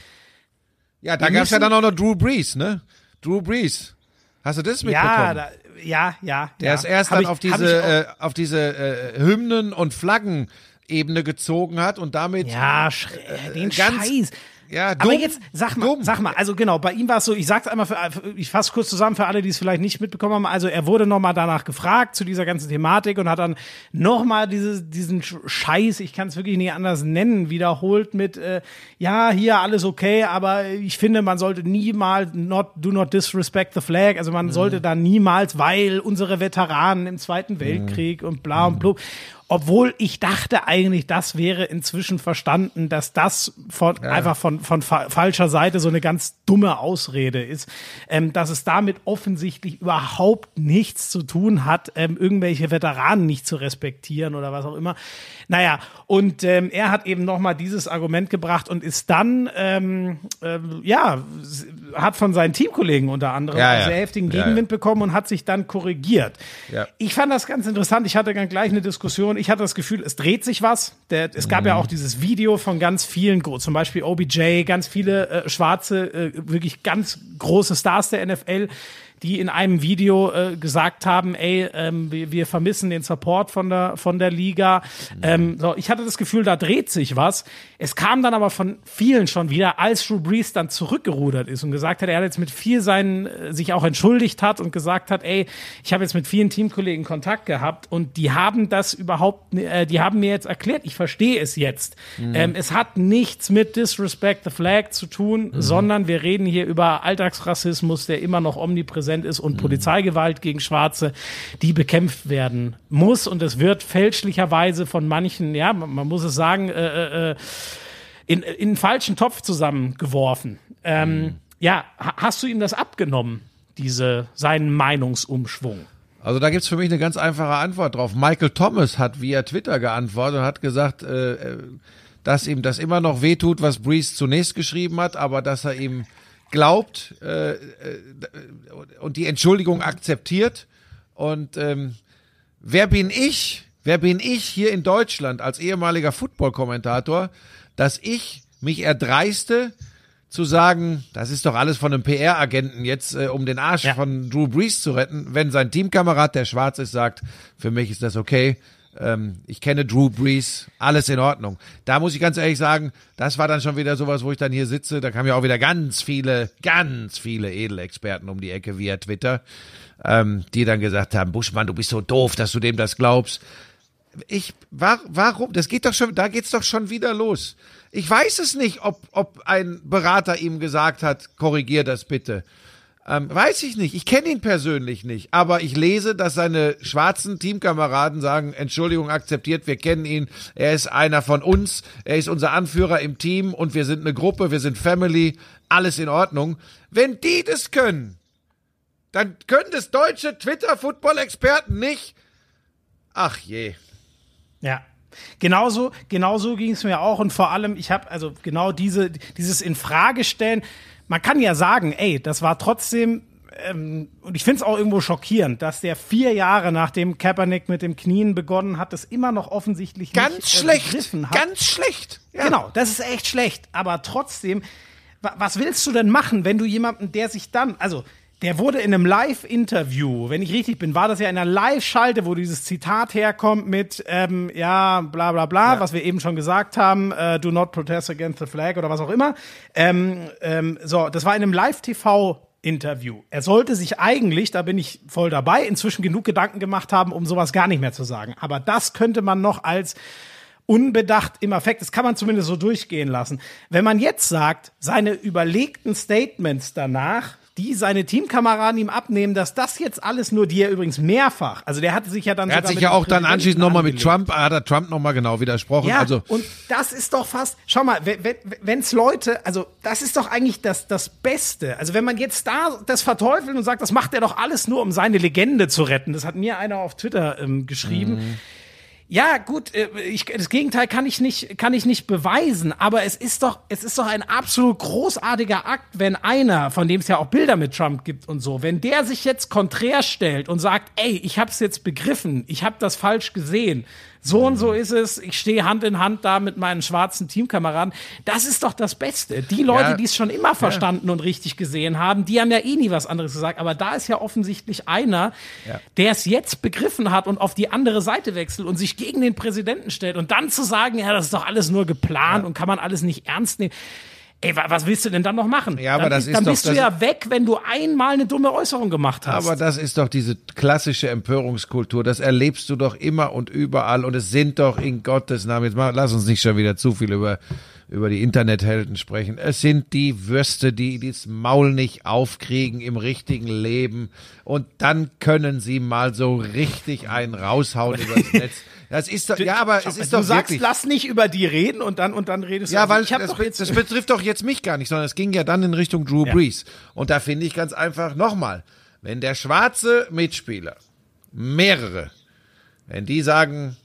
Ja, da gab es ja dann auch noch Drew Brees, ne? Drew Brees. Hast du das mitbekommen? Ja, da, ja, ja. Der ja. ist erst hab dann ich, auf diese, äh, auf diese äh, Hymnen und Flaggen Ebene gezogen hat und damit ja, äh, den ganz, Scheiß. Ja, dumm, Aber jetzt sag mal, dumm. sag mal, also genau, bei ihm war es so, ich sag's einmal, für, ich fasse kurz zusammen für alle, die es vielleicht nicht mitbekommen haben. Also er wurde nochmal danach gefragt zu dieser ganzen Thematik und hat dann nochmal diese, diesen Scheiß, ich kann es wirklich nicht anders nennen, wiederholt mit, äh, ja, hier alles okay, aber ich finde, man sollte niemals not, do not disrespect the flag. Also man mhm. sollte da niemals, weil unsere Veteranen im Zweiten Weltkrieg mhm. und bla und blub. Obwohl ich dachte eigentlich, das wäre inzwischen verstanden, dass das von, ja. einfach von, von fa falscher Seite so eine ganz dumme Ausrede ist, ähm, dass es damit offensichtlich überhaupt nichts zu tun hat, ähm, irgendwelche Veteranen nicht zu respektieren oder was auch immer. Naja, und ähm, er hat eben nochmal dieses Argument gebracht und ist dann, ähm, äh, ja, hat von seinen Teamkollegen unter anderem ja, ja. sehr heftigen Gegenwind ja, bekommen und hat sich dann korrigiert. Ich fand das ganz interessant. Ich hatte dann gleich eine Diskussion. Ich hatte das Gefühl, es dreht sich was. Der, es gab mhm. ja auch dieses Video von ganz vielen, zum Beispiel OBJ, ganz viele äh, schwarze, äh, wirklich ganz große Stars der NFL, die in einem Video äh, gesagt haben, ey, ähm, wir, wir, vermissen den Support von der, von der Liga. Mhm. Ähm, so, ich hatte das Gefühl, da dreht sich was. Es kam dann aber von vielen schon wieder, als Drew Brees dann zurückgerudert ist und gesagt hat, er hat jetzt mit viel seinen, äh, sich auch entschuldigt hat und gesagt hat, ey, ich habe jetzt mit vielen Teamkollegen Kontakt gehabt und die haben das überhaupt, äh, die haben mir jetzt erklärt, ich verstehe es jetzt. Mhm. Ähm, es hat nichts mit Disrespect the Flag zu tun, mhm. sondern wir reden hier über Alltagsrassismus, der immer noch omnipräsent präsent ist und mhm. Polizeigewalt gegen Schwarze, die bekämpft werden muss. Und es wird fälschlicherweise von manchen, ja, man, muss es sagen, äh, äh, in, in einen falschen Topf zusammengeworfen. Ähm, mhm. Ja, hast du ihm das abgenommen, diese, seinen Meinungsumschwung? Also da gibt's für mich eine ganz einfache Antwort drauf. Michael Thomas hat via Twitter geantwortet und hat gesagt, äh, äh dass ihm das immer noch wehtut, was Breeze zunächst geschrieben hat, aber dass er ihm glaubt äh, äh, und die Entschuldigung akzeptiert. Und ähm, wer bin ich? Wer bin ich hier in Deutschland als ehemaliger Football-Kommentator, dass ich mich erdreiste, zu sagen, das ist doch alles von einem PR-Agenten jetzt, äh, um den Arsch ja. von Drew Brees zu retten, wenn sein Teamkamerad, der schwarz ist, sagt, für mich ist das okay, ähm, ich kenne Drew Brees, alles in Ordnung. Da muss ich ganz ehrlich sagen, das war dann schon wieder sowas, wo ich dann hier sitze. Da kamen ja auch wieder ganz viele, ganz viele Edelexperten um die Ecke via Twitter, ähm, die dann gesagt haben, Buschmann, du bist so doof, dass du dem das glaubst. Ich, war, warum? Das geht doch schon, da geht's doch schon wieder los. Ich weiß es nicht, ob, ob ein Berater ihm gesagt hat, korrigier das bitte. Ähm, weiß ich nicht. Ich kenne ihn persönlich nicht. Aber ich lese, dass seine schwarzen Teamkameraden sagen, Entschuldigung akzeptiert, wir kennen ihn. Er ist einer von uns. Er ist unser Anführer im Team und wir sind eine Gruppe, wir sind Family. Alles in Ordnung. Wenn die das können, dann können das deutsche Twitter-Football-Experten nicht. Ach je. Ja. Genauso, genauso ging es mir auch und vor allem, ich habe also genau diese, dieses Infragestellen man kann ja sagen, ey, das war trotzdem ähm, und ich finde es auch irgendwo schockierend, dass der vier Jahre nachdem Kaepernick mit dem Knien begonnen hat, das immer noch offensichtlich ganz nicht äh, schlecht, hat. Ganz schlecht. Ja. Genau, das ist echt schlecht. Aber trotzdem, was willst du denn machen, wenn du jemanden, der sich dann, also der wurde in einem Live-Interview, wenn ich richtig bin, war das ja in einer Live-Schalte, wo dieses Zitat herkommt mit, ähm, ja, bla bla bla, ja. was wir eben schon gesagt haben, äh, do not protest against the flag oder was auch immer. Ähm, ähm, so, das war in einem Live-TV Interview. Er sollte sich eigentlich, da bin ich voll dabei, inzwischen genug Gedanken gemacht haben, um sowas gar nicht mehr zu sagen. Aber das könnte man noch als unbedacht im Affekt, das kann man zumindest so durchgehen lassen. Wenn man jetzt sagt, seine überlegten Statements danach die seine Teamkameraden ihm abnehmen, dass das jetzt alles nur, die er übrigens mehrfach, also der hatte sich ja dann Er hat sich ja auch dann anschließend nochmal mit Trump, hat er Trump nochmal genau widersprochen. Ja, also. und das ist doch fast, schau mal, wenn es Leute, also das ist doch eigentlich das, das Beste. Also wenn man jetzt da das verteufelt und sagt, das macht er doch alles nur, um seine Legende zu retten, das hat mir einer auf Twitter ähm, geschrieben. Mhm ja, gut, äh, ich, das Gegenteil kann ich nicht, kann ich nicht beweisen, aber es ist doch, es ist doch ein absolut großartiger Akt, wenn einer, von dem es ja auch Bilder mit Trump gibt und so, wenn der sich jetzt konträr stellt und sagt, ey, ich hab's jetzt begriffen, ich hab das falsch gesehen, so und so ist es, ich stehe Hand in Hand da mit meinen schwarzen Teamkameraden. Das ist doch das Beste. Die Leute, ja. die es schon immer verstanden ja. und richtig gesehen haben, die haben ja eh nie was anderes gesagt. Aber da ist ja offensichtlich einer, ja. der es jetzt begriffen hat und auf die andere Seite wechselt und sich gegen den Präsidenten stellt und dann zu sagen, ja, das ist doch alles nur geplant und kann man alles nicht ernst nehmen. Ey, was willst du denn dann noch machen? Ja, aber dann, das ist dann doch, bist du ja weg, wenn du einmal eine dumme Äußerung gemacht hast. Aber das ist doch diese klassische Empörungskultur. Das erlebst du doch immer und überall. Und es sind doch in Gottes Namen, jetzt mal, lass uns nicht schon wieder zu viel über, über die Internethelden sprechen. Es sind die Würste, die das Maul nicht aufkriegen im richtigen Leben. Und dann können sie mal so richtig einen raushauen übers Netz. Das ist doch, ja, aber es ist du doch sagst, wirklich. lass nicht über die reden und dann und dann redest du. Ja, also, weil ich das, doch jetzt das betrifft doch jetzt mich gar nicht, sondern es ging ja dann in Richtung Drew ja. Brees. Und da finde ich ganz einfach nochmal, wenn der schwarze Mitspieler, mehrere, wenn die sagen,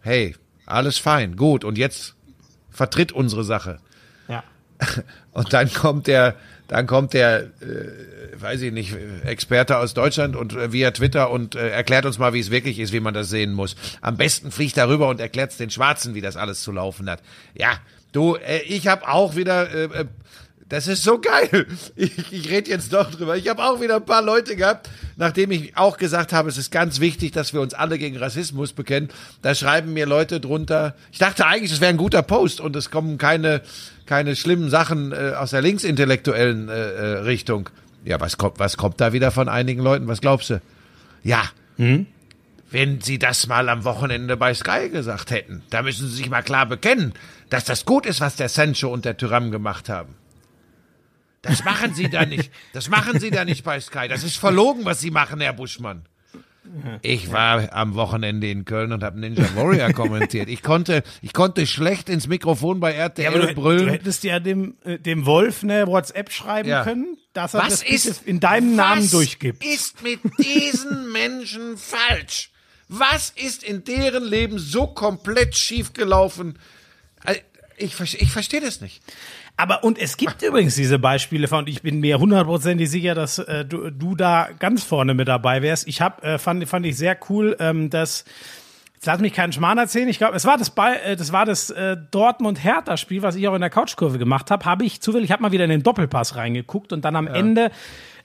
hey, alles fein, gut, und jetzt vertritt unsere Sache. Ja. Und dann kommt der, dann kommt der, äh, weiß ich nicht, Experte aus Deutschland und äh, via Twitter und äh, erklärt uns mal, wie es wirklich ist, wie man das sehen muss. Am besten fliegt er rüber und erklärt es den Schwarzen, wie das alles zu laufen hat. Ja, du, äh, ich habe auch wieder äh, äh das ist so geil. Ich, ich rede jetzt doch drüber. Ich habe auch wieder ein paar Leute gehabt, nachdem ich auch gesagt habe, es ist ganz wichtig, dass wir uns alle gegen Rassismus bekennen. Da schreiben mir Leute drunter. Ich dachte eigentlich, es wäre ein guter Post und es kommen keine keine schlimmen Sachen äh, aus der linksintellektuellen äh, äh, Richtung. Ja, was kommt was kommt da wieder von einigen Leuten? Was glaubst du? Ja. Hm? Wenn Sie das mal am Wochenende bei Sky gesagt hätten, da müssen Sie sich mal klar bekennen, dass das gut ist, was der Sancho und der Tyram gemacht haben. Das machen Sie da nicht. Das machen Sie da nicht bei Sky. Das ist verlogen, was Sie machen, Herr Buschmann. Ich war am Wochenende in Köln und habe Ninja Warrior kommentiert. Ich konnte, ich konnte schlecht ins Mikrofon bei RTL ja, du, brüllen. Du hättest ja dem, äh, dem Wolf eine WhatsApp schreiben ja. können, dass er was das ist, in deinem Namen durchgibt. Was ist mit diesen Menschen falsch? Was ist in deren Leben so komplett schiefgelaufen? Äh, ich, ich verstehe das nicht. Aber und es gibt übrigens diese Beispiele von, ich bin mir hundertprozentig sicher, dass äh, du, du da ganz vorne mit dabei wärst. Ich habe äh, fand fand ich sehr cool, ähm, dass Jetzt lass mich keinen Schmarrn erzählen. Ich glaube, es war das, Ball, äh, das war das äh, Dortmund-Hertha-Spiel, was ich auch in der Couchkurve gemacht habe. Habe ich zufällig, ich habe mal wieder in den Doppelpass reingeguckt und dann am ja. Ende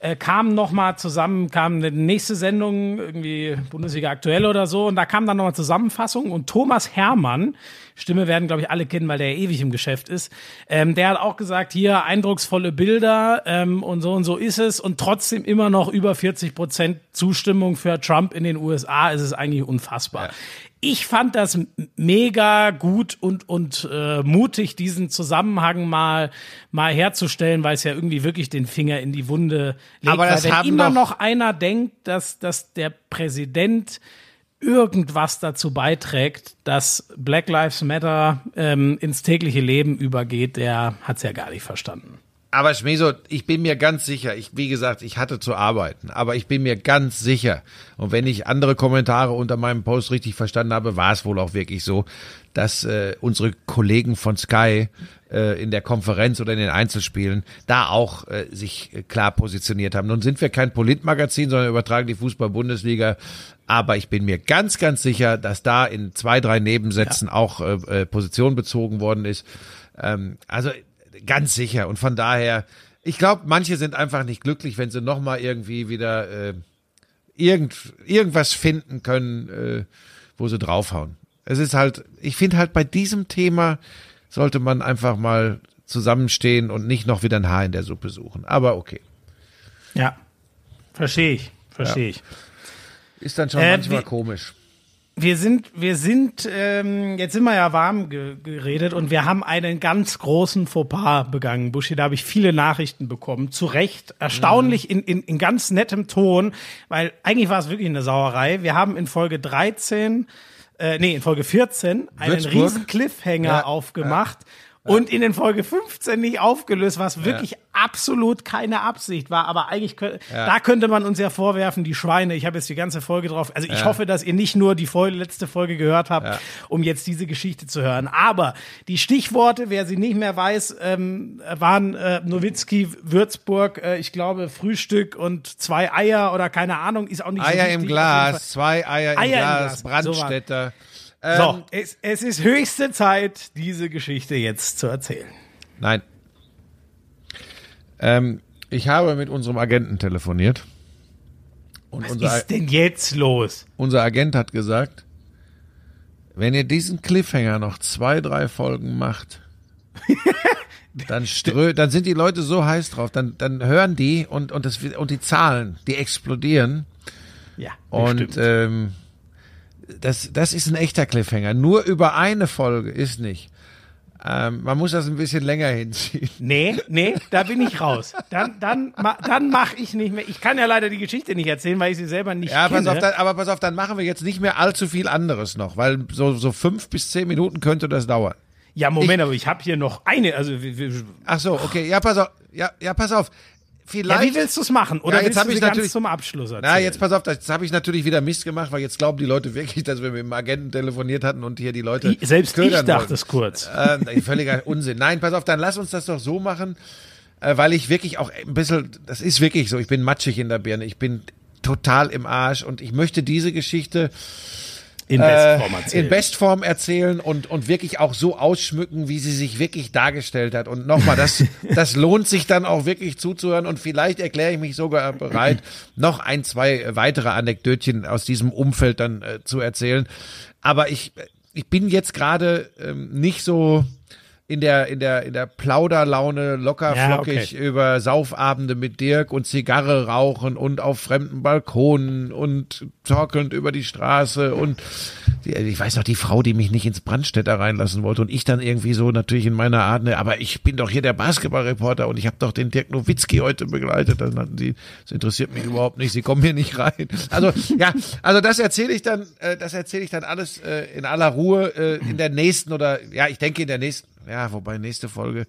äh, kam noch mal zusammen, kam eine nächste Sendung, irgendwie Bundesliga aktuell oder so, und da kam dann noch mal Zusammenfassung. Und Thomas Hermann, Stimme werden, glaube ich, alle kennen, weil der ewig im Geschäft ist, ähm, der hat auch gesagt, hier eindrucksvolle Bilder ähm, und so und so ist es. Und trotzdem immer noch über 40 Prozent Zustimmung für Trump in den USA, ist es eigentlich unfassbar. Ja ich fand das mega gut und, und äh, mutig, diesen Zusammenhang mal, mal herzustellen, weil es ja irgendwie wirklich den Finger in die Wunde legt. Aber das weil wenn haben immer noch einer denkt, dass, dass der Präsident irgendwas dazu beiträgt, dass Black Lives Matter ähm, ins tägliche Leben übergeht, der hat es ja gar nicht verstanden. Aber Schmeso, ich bin mir ganz sicher, ich, wie gesagt, ich hatte zu arbeiten, aber ich bin mir ganz sicher, und wenn ich andere Kommentare unter meinem Post richtig verstanden habe, war es wohl auch wirklich so, dass äh, unsere Kollegen von Sky äh, in der Konferenz oder in den Einzelspielen da auch äh, sich klar positioniert haben. Nun sind wir kein Politmagazin, sondern übertragen die Fußball-Bundesliga. Aber ich bin mir ganz, ganz sicher, dass da in zwei, drei Nebensätzen ja. auch äh, äh, Position bezogen worden ist. Ähm, also Ganz sicher. Und von daher, ich glaube, manche sind einfach nicht glücklich, wenn sie nochmal irgendwie wieder äh, irgend, irgendwas finden können, äh, wo sie draufhauen. Es ist halt, ich finde halt bei diesem Thema sollte man einfach mal zusammenstehen und nicht noch wieder ein Haar in der Suppe suchen. Aber okay. Ja, verstehe ich, verstehe ja. ich. Ist dann schon äh, manchmal komisch wir sind, wir sind, ähm, jetzt sind wir ja warm ge geredet und wir haben einen ganz großen Fauxpas begangen, Buschi. Da habe ich viele Nachrichten bekommen. Zu Recht, erstaunlich mhm. in, in, in ganz nettem Ton, weil eigentlich war es wirklich eine Sauerei. Wir haben in Folge 13, äh, nee, in Folge 14 einen Würzburg. riesen Cliffhanger ja, aufgemacht. Ja und in den Folge 15 nicht aufgelöst, was wirklich ja. absolut keine Absicht war. Aber eigentlich, könnte, ja. da könnte man uns ja vorwerfen, die Schweine. Ich habe jetzt die ganze Folge drauf. Also ich ja. hoffe, dass ihr nicht nur die Folge, letzte Folge gehört habt, um jetzt diese Geschichte zu hören. Aber die Stichworte, wer sie nicht mehr weiß, ähm, waren äh, Nowitzki, Würzburg, äh, ich glaube Frühstück und zwei Eier oder keine Ahnung, ist auch nicht Eier so im Glas, zwei Eier, Eier im Glas, Glas. Brandstätter. So ähm, so, es, es ist höchste Zeit, diese Geschichte jetzt zu erzählen. Nein. Ähm, ich habe mit unserem Agenten telefoniert. Und Was unser, ist denn jetzt los? Unser Agent hat gesagt, wenn ihr diesen Cliffhanger noch zwei, drei Folgen macht, dann, strö dann sind die Leute so heiß drauf, dann, dann hören die und, und, das, und die Zahlen, die explodieren. Ja. Und ähm, das, das ist ein echter Cliffhanger. Nur über eine Folge ist nicht. Ähm, man muss das ein bisschen länger hinziehen. Nee, nee, da bin ich raus. Dann, dann, dann mache ich nicht mehr. Ich kann ja leider die Geschichte nicht erzählen, weil ich sie selber nicht ja, kenne. Pass auf, dann, aber pass auf, dann machen wir jetzt nicht mehr allzu viel anderes noch, weil so, so fünf bis zehn Minuten könnte das dauern. Ja, Moment, ich, aber ich habe hier noch eine. Also, ach so, okay, ja, pass auf. Ja, ja, pass auf vielleicht. Ja, wie willst du es machen? Oder ja, jetzt habe ich natürlich zum Abschluss erzählen? Na, jetzt pass auf, jetzt habe ich natürlich wieder Mist gemacht, weil jetzt glauben die Leute wirklich, dass wir mit dem Agenten telefoniert hatten und hier die Leute. Ich, selbst ich dachte es kurz. Äh, völliger Unsinn. Nein, pass auf, dann lass uns das doch so machen, äh, weil ich wirklich auch ein bisschen, das ist wirklich so, ich bin matschig in der Birne, ich bin total im Arsch und ich möchte diese Geschichte in Bestform äh, erzählen. In Bestform erzählen und, und wirklich auch so ausschmücken, wie sie sich wirklich dargestellt hat. Und nochmal, das, das lohnt sich dann auch wirklich zuzuhören und vielleicht erkläre ich mich sogar bereit, noch ein, zwei weitere Anekdötchen aus diesem Umfeld dann äh, zu erzählen. Aber ich, ich bin jetzt gerade ähm, nicht so in der, in der, in der Plauderlaune locker ja, flockig okay. über Saufabende mit Dirk und Zigarre rauchen und auf fremden Balkonen und torkelnd über die Straße und die, ich weiß noch, die Frau, die mich nicht ins Brandstätter reinlassen wollte und ich dann irgendwie so natürlich in meiner Art, ne, aber ich bin doch hier der Basketballreporter und ich habe doch den Dirk Nowitzki heute begleitet. Dann hatten sie, das interessiert mich überhaupt nicht, sie kommen hier nicht rein. Also ja, also das erzähle ich dann, äh, das erzähle ich dann alles äh, in aller Ruhe äh, in der nächsten oder ja, ich denke in der nächsten ja, wobei nächste Folge.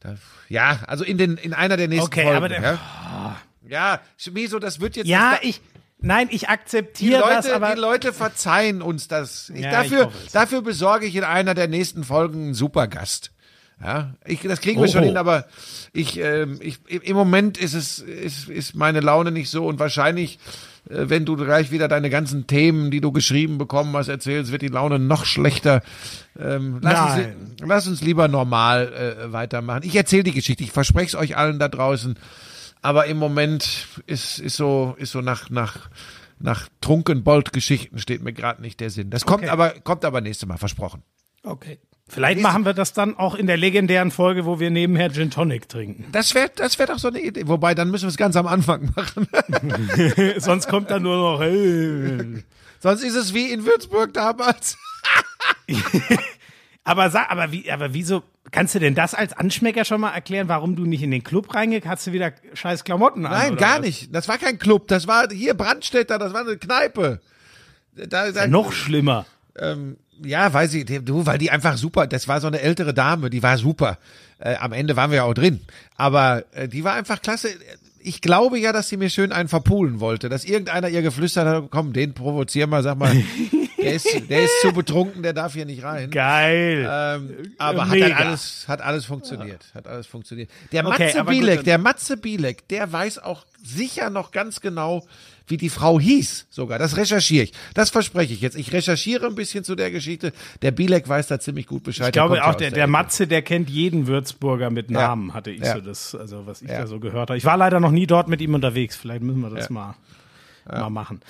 Da, ja, also in den in einer der nächsten okay, Folgen. Aber der, ja. ja, Schmieso, das wird jetzt. Ja, ich. Nein, ich akzeptiere das, aber die Leute verzeihen uns das. Ich, ja, dafür, ich dafür besorge ich in einer der nächsten Folgen einen Supergast. Ja, ich, das kriegen wir oh, schon hin, aber ich, ähm, ich, im Moment ist es, ist, ist meine Laune nicht so und wahrscheinlich wenn du gleich wieder deine ganzen Themen, die du geschrieben bekommen hast, erzählst, wird die Laune noch schlechter. Ähm, lass, uns, lass, uns, lieber normal äh, weitermachen. Ich erzähle die Geschichte, ich verspreche es euch allen da draußen. Aber im Moment ist, ist so, ist so nach, nach, nach Trunkenbold-Geschichten steht mir gerade nicht der Sinn. Das kommt okay. aber, kommt aber nächstes Mal, versprochen. Okay. Vielleicht machen wir das dann auch in der legendären Folge, wo wir nebenher Gin Tonic trinken. Das wäre das wär doch so eine Idee. Wobei, dann müssen wir es ganz am Anfang machen. Sonst kommt dann nur noch. Hey. Sonst ist es wie in Würzburg damals. aber sag, aber wie, aber wieso kannst du denn das als Anschmecker schon mal erklären, warum du nicht in den Club reingehst? Hast du wieder scheiß Klamotten an? Nein, gar was? nicht. Das war kein Club. Das war hier Brandstätter. Das war eine Kneipe. Da, da, ja noch schlimmer. Ähm, ja, weiß ich, du, weil die einfach super, das war so eine ältere Dame, die war super. Äh, am Ende waren wir ja auch drin. Aber äh, die war einfach klasse. Ich glaube ja, dass sie mir schön einen verpulen wollte, dass irgendeiner ihr geflüstert hat, komm, den provozier mal, sag mal, der ist, der ist zu betrunken, der darf hier nicht rein. Geil. Ähm, aber Mega. hat dann alles, hat alles funktioniert, hat alles funktioniert. Der okay, Matze Bielek, der Matze Bielek, der weiß auch sicher noch ganz genau, wie die Frau hieß sogar. Das recherchiere ich. Das verspreche ich jetzt. Ich recherchiere ein bisschen zu der Geschichte. Der Bielek weiß da ziemlich gut Bescheid. Ich glaube auch, der, der, der Matze, der kennt jeden Würzburger mit Namen, ja. hatte ich ja. so das, also was ich ja. da so gehört habe. Ich war leider noch nie dort mit ihm unterwegs. Vielleicht müssen wir das mal, mal machen.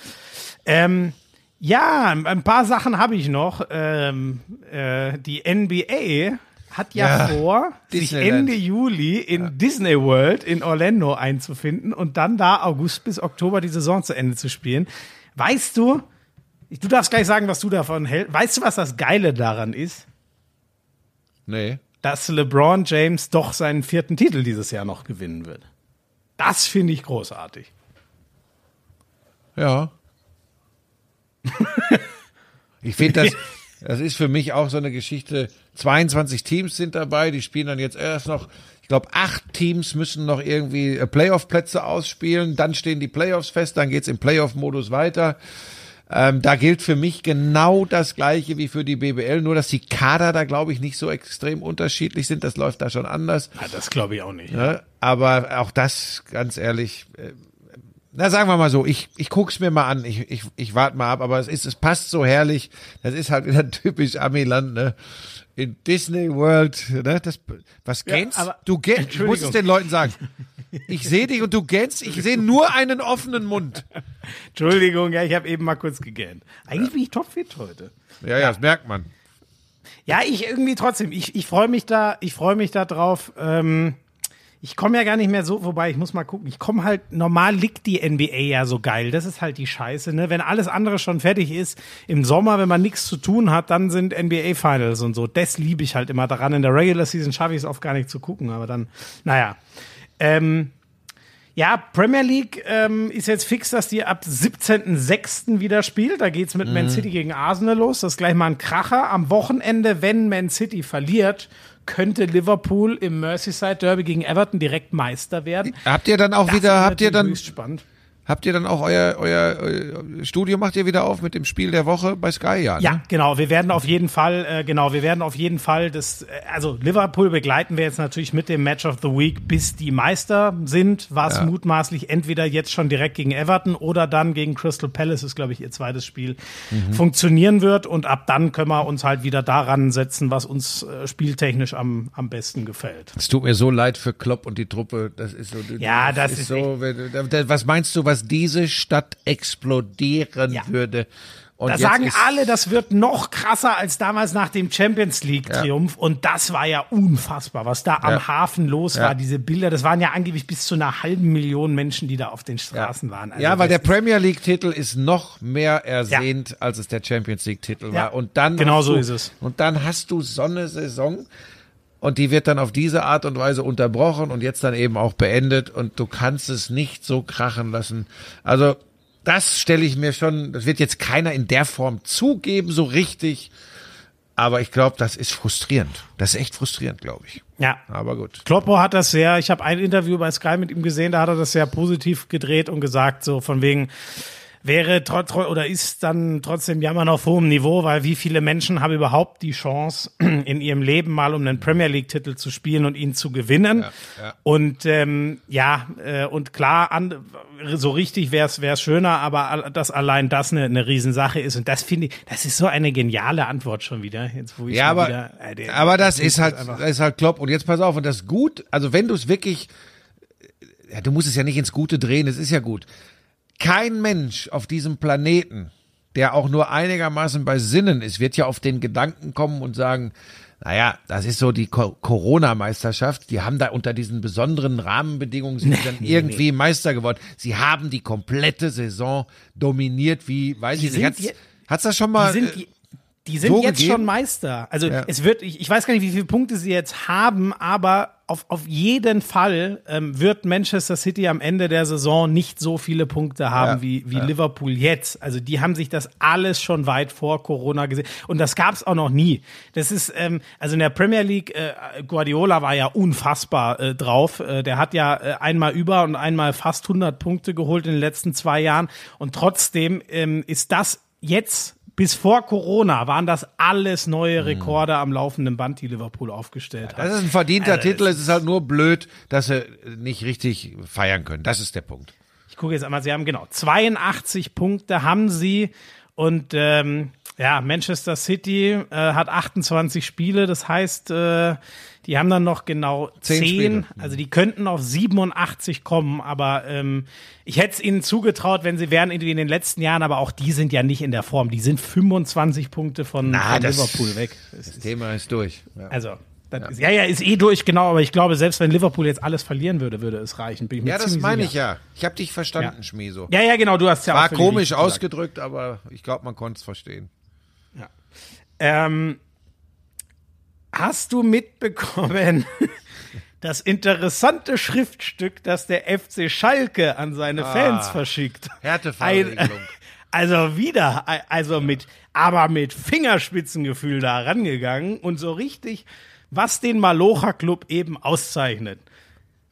Ähm, ja, ein paar Sachen habe ich noch. Ähm, äh, die NBA hat ja, ja vor, sich Ende Juli in ja. Disney World in Orlando einzufinden und dann da August bis Oktober die Saison zu Ende zu spielen. Weißt du, du darfst gleich sagen, was du davon hältst. Weißt du, was das Geile daran ist? Nee. Dass LeBron James doch seinen vierten Titel dieses Jahr noch gewinnen wird. Das finde ich großartig. Ja. ich finde das, das ist für mich auch so eine Geschichte. 22 Teams sind dabei, die spielen dann jetzt erst noch, ich glaube, acht Teams müssen noch irgendwie äh, Playoff-Plätze ausspielen, dann stehen die Playoffs fest, dann geht's im Playoff-Modus weiter. Ähm, da gilt für mich genau das Gleiche wie für die BBL, nur dass die Kader da, glaube ich, nicht so extrem unterschiedlich sind. Das läuft da schon anders. Ja, das glaube ich auch nicht. Ja, aber auch das, ganz ehrlich, äh, na sagen wir mal so, ich, ich guck's mir mal an, ich, ich, ich warte mal ab, aber es ist, es passt so herrlich. Das ist halt wieder typisch Amiland, ne? In Disney World, ne? Das, was gähnst? Ja, du gähnst, ich muss es den Leuten sagen. Ich sehe dich und du gähnst, ich sehe nur einen offenen Mund. Entschuldigung, ja, ich habe eben mal kurz gegähnt. Eigentlich ja. bin ich topfit heute. Ja, ja, ja, das merkt man. Ja, ich irgendwie trotzdem, ich, ich freue mich da, ich freue mich da drauf. Ähm, ich komme ja gar nicht mehr so, wobei ich muss mal gucken. Ich komme halt, normal liegt die NBA ja so geil. Das ist halt die Scheiße, ne? Wenn alles andere schon fertig ist, im Sommer, wenn man nichts zu tun hat, dann sind NBA Finals und so. Das liebe ich halt immer daran. In der Regular Season schaffe ich es oft gar nicht zu gucken, aber dann, naja. Ähm, ja, Premier League ähm, ist jetzt fix, dass die ab 17.06. wieder spielt. Da geht's mit mhm. Man City gegen Arsenal los. Das ist gleich mal ein Kracher. Am Wochenende, wenn Man City verliert, könnte Liverpool im Merseyside Derby gegen Everton direkt Meister werden. Habt ihr dann auch das wieder, habt ihr dann, spannend. Habt ihr dann auch euer, euer, euer Studio macht ihr wieder auf mit dem Spiel der Woche bei Sky, ja? Ne? Ja, genau. Wir werden auf jeden Fall, äh, genau, wir werden auf jeden Fall das, äh, also Liverpool begleiten wir jetzt natürlich mit dem Match of the Week, bis die Meister sind, was ja. mutmaßlich entweder jetzt schon direkt gegen Everton oder dann gegen Crystal Palace ist, glaube ich, ihr zweites Spiel mhm. funktionieren wird. Und ab dann können wir uns halt wieder daran setzen, was uns äh, spieltechnisch am, am besten gefällt. Es tut mir so leid für Klopp und die Truppe. Das ist so. Ja, das, das ist, so. Was meinst du, was was diese Stadt explodieren ja. würde Und da sagen alle, das wird noch krasser als damals nach dem Champions League Triumph. Ja. Und das war ja unfassbar, was da am ja. Hafen los war. Diese Bilder, das waren ja angeblich bis zu einer halben Million Menschen, die da auf den Straßen waren. Also ja, weil der Premier League Titel ist noch mehr ersehnt, als es der Champions League Titel war. Und dann genau so du, ist es. Und dann hast du so eine Saison. Und die wird dann auf diese Art und Weise unterbrochen und jetzt dann eben auch beendet und du kannst es nicht so krachen lassen. Also das stelle ich mir schon, das wird jetzt keiner in der Form zugeben, so richtig. Aber ich glaube, das ist frustrierend. Das ist echt frustrierend, glaube ich. Ja. Aber gut. Kloppo hat das sehr, ich habe ein Interview bei Sky mit ihm gesehen, da hat er das sehr positiv gedreht und gesagt, so von wegen, wäre trotz oder ist dann trotzdem Jammern auf hohem Niveau, weil wie viele Menschen haben überhaupt die Chance, in ihrem Leben mal um einen Premier League-Titel zu spielen und ihn zu gewinnen? Ja, ja. Und ähm, ja, äh, und klar, an, so richtig wäre es schöner, aber dass allein das eine, eine Riesensache ist. Und das finde ich, das ist so eine geniale Antwort schon wieder. Jetzt, wo ich ja, aber, wieder, äh, der, aber das ist halt, das ist halt Klopp. Und jetzt pass auf, und das gut, also wenn du es wirklich, ja, du musst es ja nicht ins Gute drehen, es ist ja gut kein Mensch auf diesem Planeten, der auch nur einigermaßen bei Sinnen ist, wird ja auf den Gedanken kommen und sagen, naja, das ist so die Corona-Meisterschaft. Die haben da unter diesen besonderen Rahmenbedingungen sind nee, dann irgendwie nee. Meister geworden. Sie haben die komplette Saison dominiert, wie, weiß die ich nicht, hat's, hat's das schon mal, die sind, äh, die sind so jetzt gegeben? schon Meister. Also ja. es wird, ich, ich weiß gar nicht, wie viele Punkte sie jetzt haben, aber auf, auf jeden Fall ähm, wird Manchester City am Ende der Saison nicht so viele Punkte haben ja. wie, wie ja. Liverpool jetzt. Also die haben sich das alles schon weit vor Corona gesehen. Und das gab es auch noch nie. Das ist, ähm, also in der Premier League, äh, Guardiola war ja unfassbar äh, drauf. Äh, der hat ja äh, einmal über und einmal fast 100 Punkte geholt in den letzten zwei Jahren. Und trotzdem ähm, ist das jetzt bis vor Corona waren das alles neue hm. Rekorde mhm. am laufenden Band, die Liverpool aufgestellt hat. Das ist ein verdienter also, Titel. Es ist halt nur blöd, dass sie nicht richtig feiern können. Das ist der Punkt. Ich gucke jetzt einmal, sie haben genau 82 Punkte haben sie und ähm, ja, Manchester City äh, hat 28 Spiele, das heißt, äh, die haben dann noch genau 10, 10 also die könnten auf 87 kommen, aber ähm, ich hätte es ihnen zugetraut, wenn sie wären irgendwie in den letzten Jahren, aber auch die sind ja nicht in der Form. Die sind 25 Punkte von, Na, von das, Liverpool weg. Das, das Thema ist durch. Ja. Also, ja. Ist, ja, ja, ist eh durch, genau, aber ich glaube, selbst wenn Liverpool jetzt alles verlieren würde, würde es reichen. ja, das meine ich ja. Ich habe dich verstanden, ja. Schmieso. Ja, ja, genau, du hast ja War komisch ausgedrückt, aber ich glaube, man konnte es verstehen. Ja. Ähm, Hast du mitbekommen, das interessante Schriftstück, das der FC Schalke an seine ah, Fans verschickt? Härtefallregelung. Also wieder, also mit, aber mit Fingerspitzengefühl da rangegangen und so richtig, was den Malocha Club eben auszeichnet.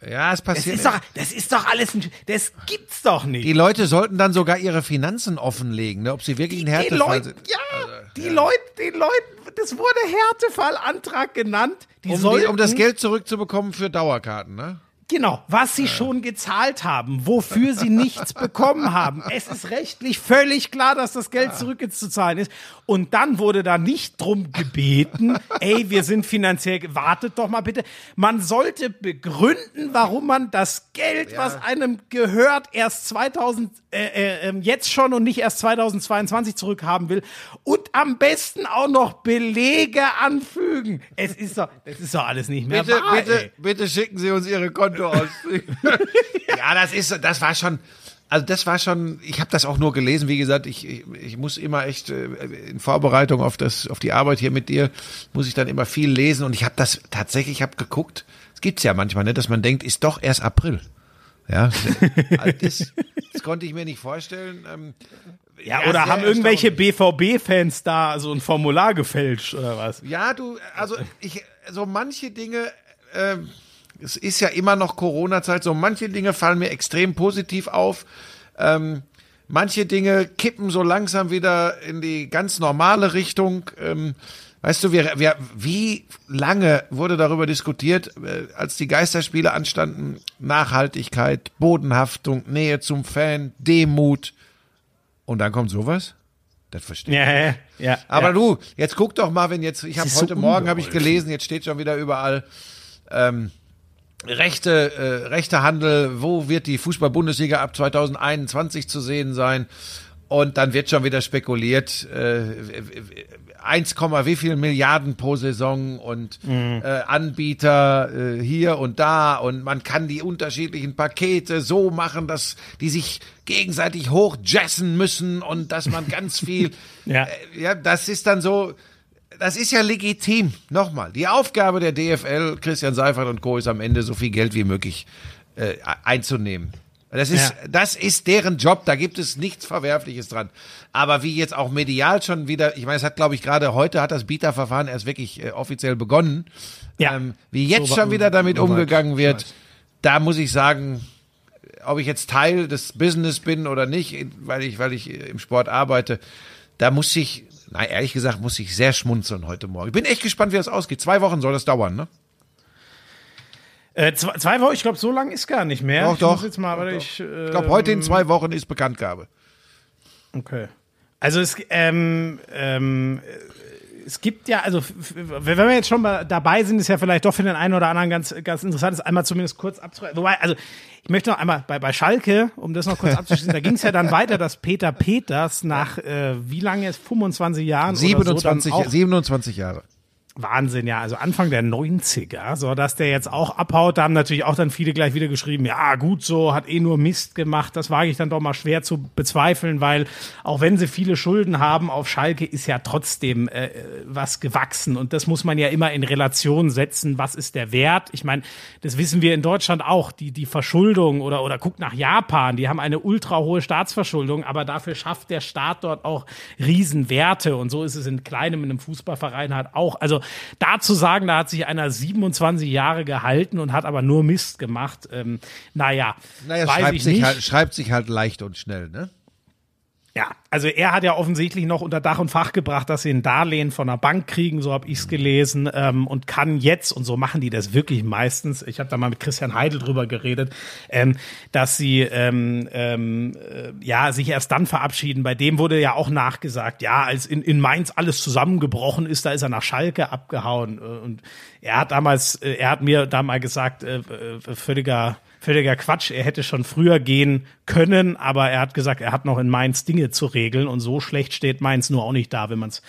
Ja, es passiert. Das ist, doch, das ist doch alles, ein, das gibt's doch nicht. Die Leute sollten dann sogar ihre Finanzen offenlegen, ne, ob sie wirklich die, ein Härtefall sind. Ja, also, die ja. Leute, die Leute, das wurde Härtefallantrag genannt. Die um, sollten, die, um das Geld zurückzubekommen für Dauerkarten, ne? Genau, was sie schon gezahlt haben, wofür sie nichts bekommen haben. Es ist rechtlich völlig klar, dass das Geld zurückzuzahlen ist. Und dann wurde da nicht drum gebeten, ey, wir sind finanziell, wartet doch mal bitte. Man sollte begründen, warum man das Geld, ja. was einem gehört, erst 2000, äh, äh, ähm, jetzt schon und nicht erst 2022 zurückhaben will. Und am besten auch noch Belege anfügen. Es ist doch, das ist doch alles nicht mehr bitte, wahr. Bitte, bitte schicken Sie uns Ihre Kontoauszüge. ja, das ist, das war schon, also das war schon, ich habe das auch nur gelesen, wie gesagt, ich, ich, ich muss immer echt äh, in Vorbereitung auf das auf die Arbeit hier mit dir, muss ich dann immer viel lesen und ich habe das tatsächlich, ich habe geguckt, es gibt's ja manchmal, ne, dass man denkt, ist doch erst April. Ja, also das, das konnte ich mir nicht vorstellen. Ähm, ja, ja, oder haben irgendwelche BVB-Fans da so ein Formular gefälscht oder was? Ja, du, also ich, so manche Dinge, ähm, es ist ja immer noch Corona-Zeit, so manche Dinge fallen mir extrem positiv auf. Ähm, manche Dinge kippen so langsam wieder in die ganz normale Richtung. Ähm, weißt du, wir, wir, wie lange wurde darüber diskutiert, äh, als die Geisterspiele anstanden? Nachhaltigkeit, Bodenhaftung, Nähe zum Fan, Demut. Und dann kommt sowas? Das verstehe ich. Ja, ja, ja. Aber ja. du, jetzt guck doch mal, wenn jetzt, ich habe heute so Morgen habe ich gelesen, jetzt steht schon wieder überall, ähm, rechte, äh, rechte Handel, wo wird die Fußball-Bundesliga ab 2021 zu sehen sein? Und dann wird schon wieder spekuliert, äh, 1, wie viel Milliarden pro Saison und mhm. äh, Anbieter äh, hier und da und man kann die unterschiedlichen Pakete so machen, dass die sich gegenseitig hochjessen müssen und dass man ganz viel, ja. Äh, ja, das ist dann so, das ist ja legitim. Nochmal, die Aufgabe der DFL, Christian Seifert und Co. ist am Ende so viel Geld wie möglich äh, einzunehmen. Das ist, ja. das ist deren Job, da gibt es nichts Verwerfliches dran. Aber wie jetzt auch medial schon wieder, ich meine, es hat, glaube ich, gerade heute hat das Bieterverfahren erst wirklich äh, offiziell begonnen. Ja. Ähm, wie jetzt so, schon wieder damit so umgegangen wird, da muss ich sagen, ob ich jetzt Teil des Business bin oder nicht, weil ich, weil ich im Sport arbeite, da muss ich, na, ehrlich gesagt, muss ich sehr schmunzeln heute Morgen. Ich bin echt gespannt, wie das ausgeht. Zwei Wochen soll das dauern, ne? Äh, zwei, zwei, Wochen, ich glaube, so lang ist gar nicht mehr. Doch, doch. Ich, jetzt mal, doch, ich, äh, ich glaube, heute in zwei Wochen ist Bekanntgabe. Okay. Also es, ähm, ähm, es gibt ja, also wenn wir jetzt schon mal dabei sind, ist ja vielleicht doch für den einen oder anderen ganz, ganz interessant, ist einmal zumindest kurz abzuschreiben. Wobei, also ich möchte noch einmal bei, bei Schalke, um das noch kurz abzuschließen, da ging es ja dann weiter, dass Peter Peters nach äh, wie lange ist 25 Jahren 27, so 27 Jahre Wahnsinn, ja. Also Anfang der 90er, so dass der jetzt auch abhaut. Da haben natürlich auch dann viele gleich wieder geschrieben, ja gut, so hat eh nur Mist gemacht. Das wage ich dann doch mal schwer zu bezweifeln, weil auch wenn sie viele Schulden haben, auf Schalke ist ja trotzdem äh, was gewachsen. Und das muss man ja immer in Relation setzen. Was ist der Wert? Ich meine, das wissen wir in Deutschland auch. Die, die Verschuldung oder, oder guckt nach Japan, die haben eine ultra hohe Staatsverschuldung, aber dafür schafft der Staat dort auch Riesenwerte. Und so ist es in kleinem, in einem Fußballverein halt auch. Also da zu sagen, da hat sich einer 27 Jahre gehalten und hat aber nur Mist gemacht, ähm, naja, naja weiß schreibt, ich sich nicht. Halt, schreibt sich halt leicht und schnell, ne? Ja, also er hat ja offensichtlich noch unter Dach und Fach gebracht, dass sie ein Darlehen von einer Bank kriegen, so habe ich's gelesen, ähm, und kann jetzt, und so machen die das wirklich meistens, ich habe da mal mit Christian Heidel drüber geredet, ähm, dass sie ähm, ähm, äh, ja sich erst dann verabschieden. Bei dem wurde ja auch nachgesagt, ja, als in, in Mainz alles zusammengebrochen ist, da ist er nach Schalke abgehauen. Und er hat damals, äh, er hat mir da mal gesagt, äh, äh, völliger völliger Quatsch. Er hätte schon früher gehen können, aber er hat gesagt, er hat noch in Mainz Dinge zu regeln und so schlecht steht Mainz nur auch nicht da, wenn man es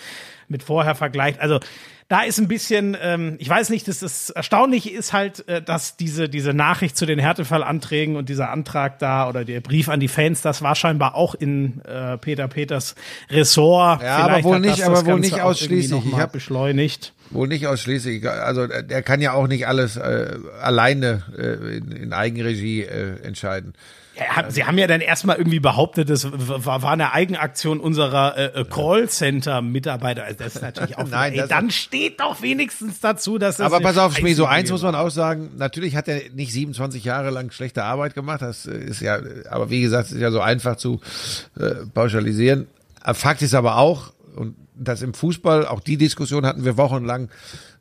mit vorher vergleicht. Also da ist ein bisschen, ähm, ich weiß nicht, dass das Erstaunliche ist halt, äh, dass diese, diese Nachricht zu den Härtefallanträgen und dieser Antrag da oder der Brief an die Fans, das war scheinbar auch in äh, Peter Peters Ressort. Ja, Vielleicht aber wohl nicht, aber wohl nicht ausschließlich. Ich habe beschleunigt. Wohl nicht ausschließlich. Also der kann ja auch nicht alles äh, alleine äh, in, in Eigenregie äh, entscheiden. Ja, Sie haben ja dann erstmal irgendwie behauptet, das war, war eine Eigenaktion unserer äh, äh Callcenter-Mitarbeiter. Also das ist natürlich auch. Nein, ey, dann steht doch wenigstens dazu, dass das. Aber pass auf, Schmie, so eins muss man auch sagen. Natürlich hat er nicht 27 Jahre lang schlechte Arbeit gemacht. Das ist ja, aber wie gesagt, ist ja so einfach zu äh, pauschalisieren. Fakt ist aber auch, und das im Fußball, auch die Diskussion hatten wir wochenlang,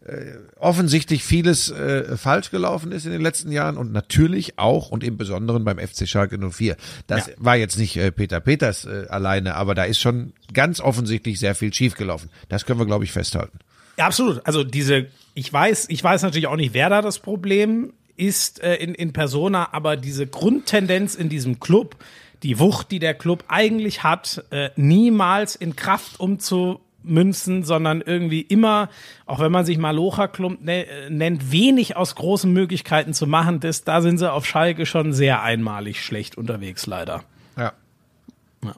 äh, offensichtlich vieles äh, falsch gelaufen ist in den letzten Jahren und natürlich auch und im Besonderen beim FC Schalke 04. Das ja. war jetzt nicht äh, Peter Peters äh, alleine, aber da ist schon ganz offensichtlich sehr viel schiefgelaufen. Das können wir, glaube ich, festhalten. Ja, absolut. Also diese, ich weiß, ich weiß natürlich auch nicht, wer da das Problem ist äh, in, in Persona, aber diese Grundtendenz in diesem Club, die Wucht, die der Club eigentlich hat, äh, niemals in Kraft umzumünzen, sondern irgendwie immer, auch wenn man sich Malocha Klump ne, nennt, wenig aus großen Möglichkeiten zu machen. Das, da sind sie auf Schalke schon sehr einmalig schlecht unterwegs, leider. Ja. ja.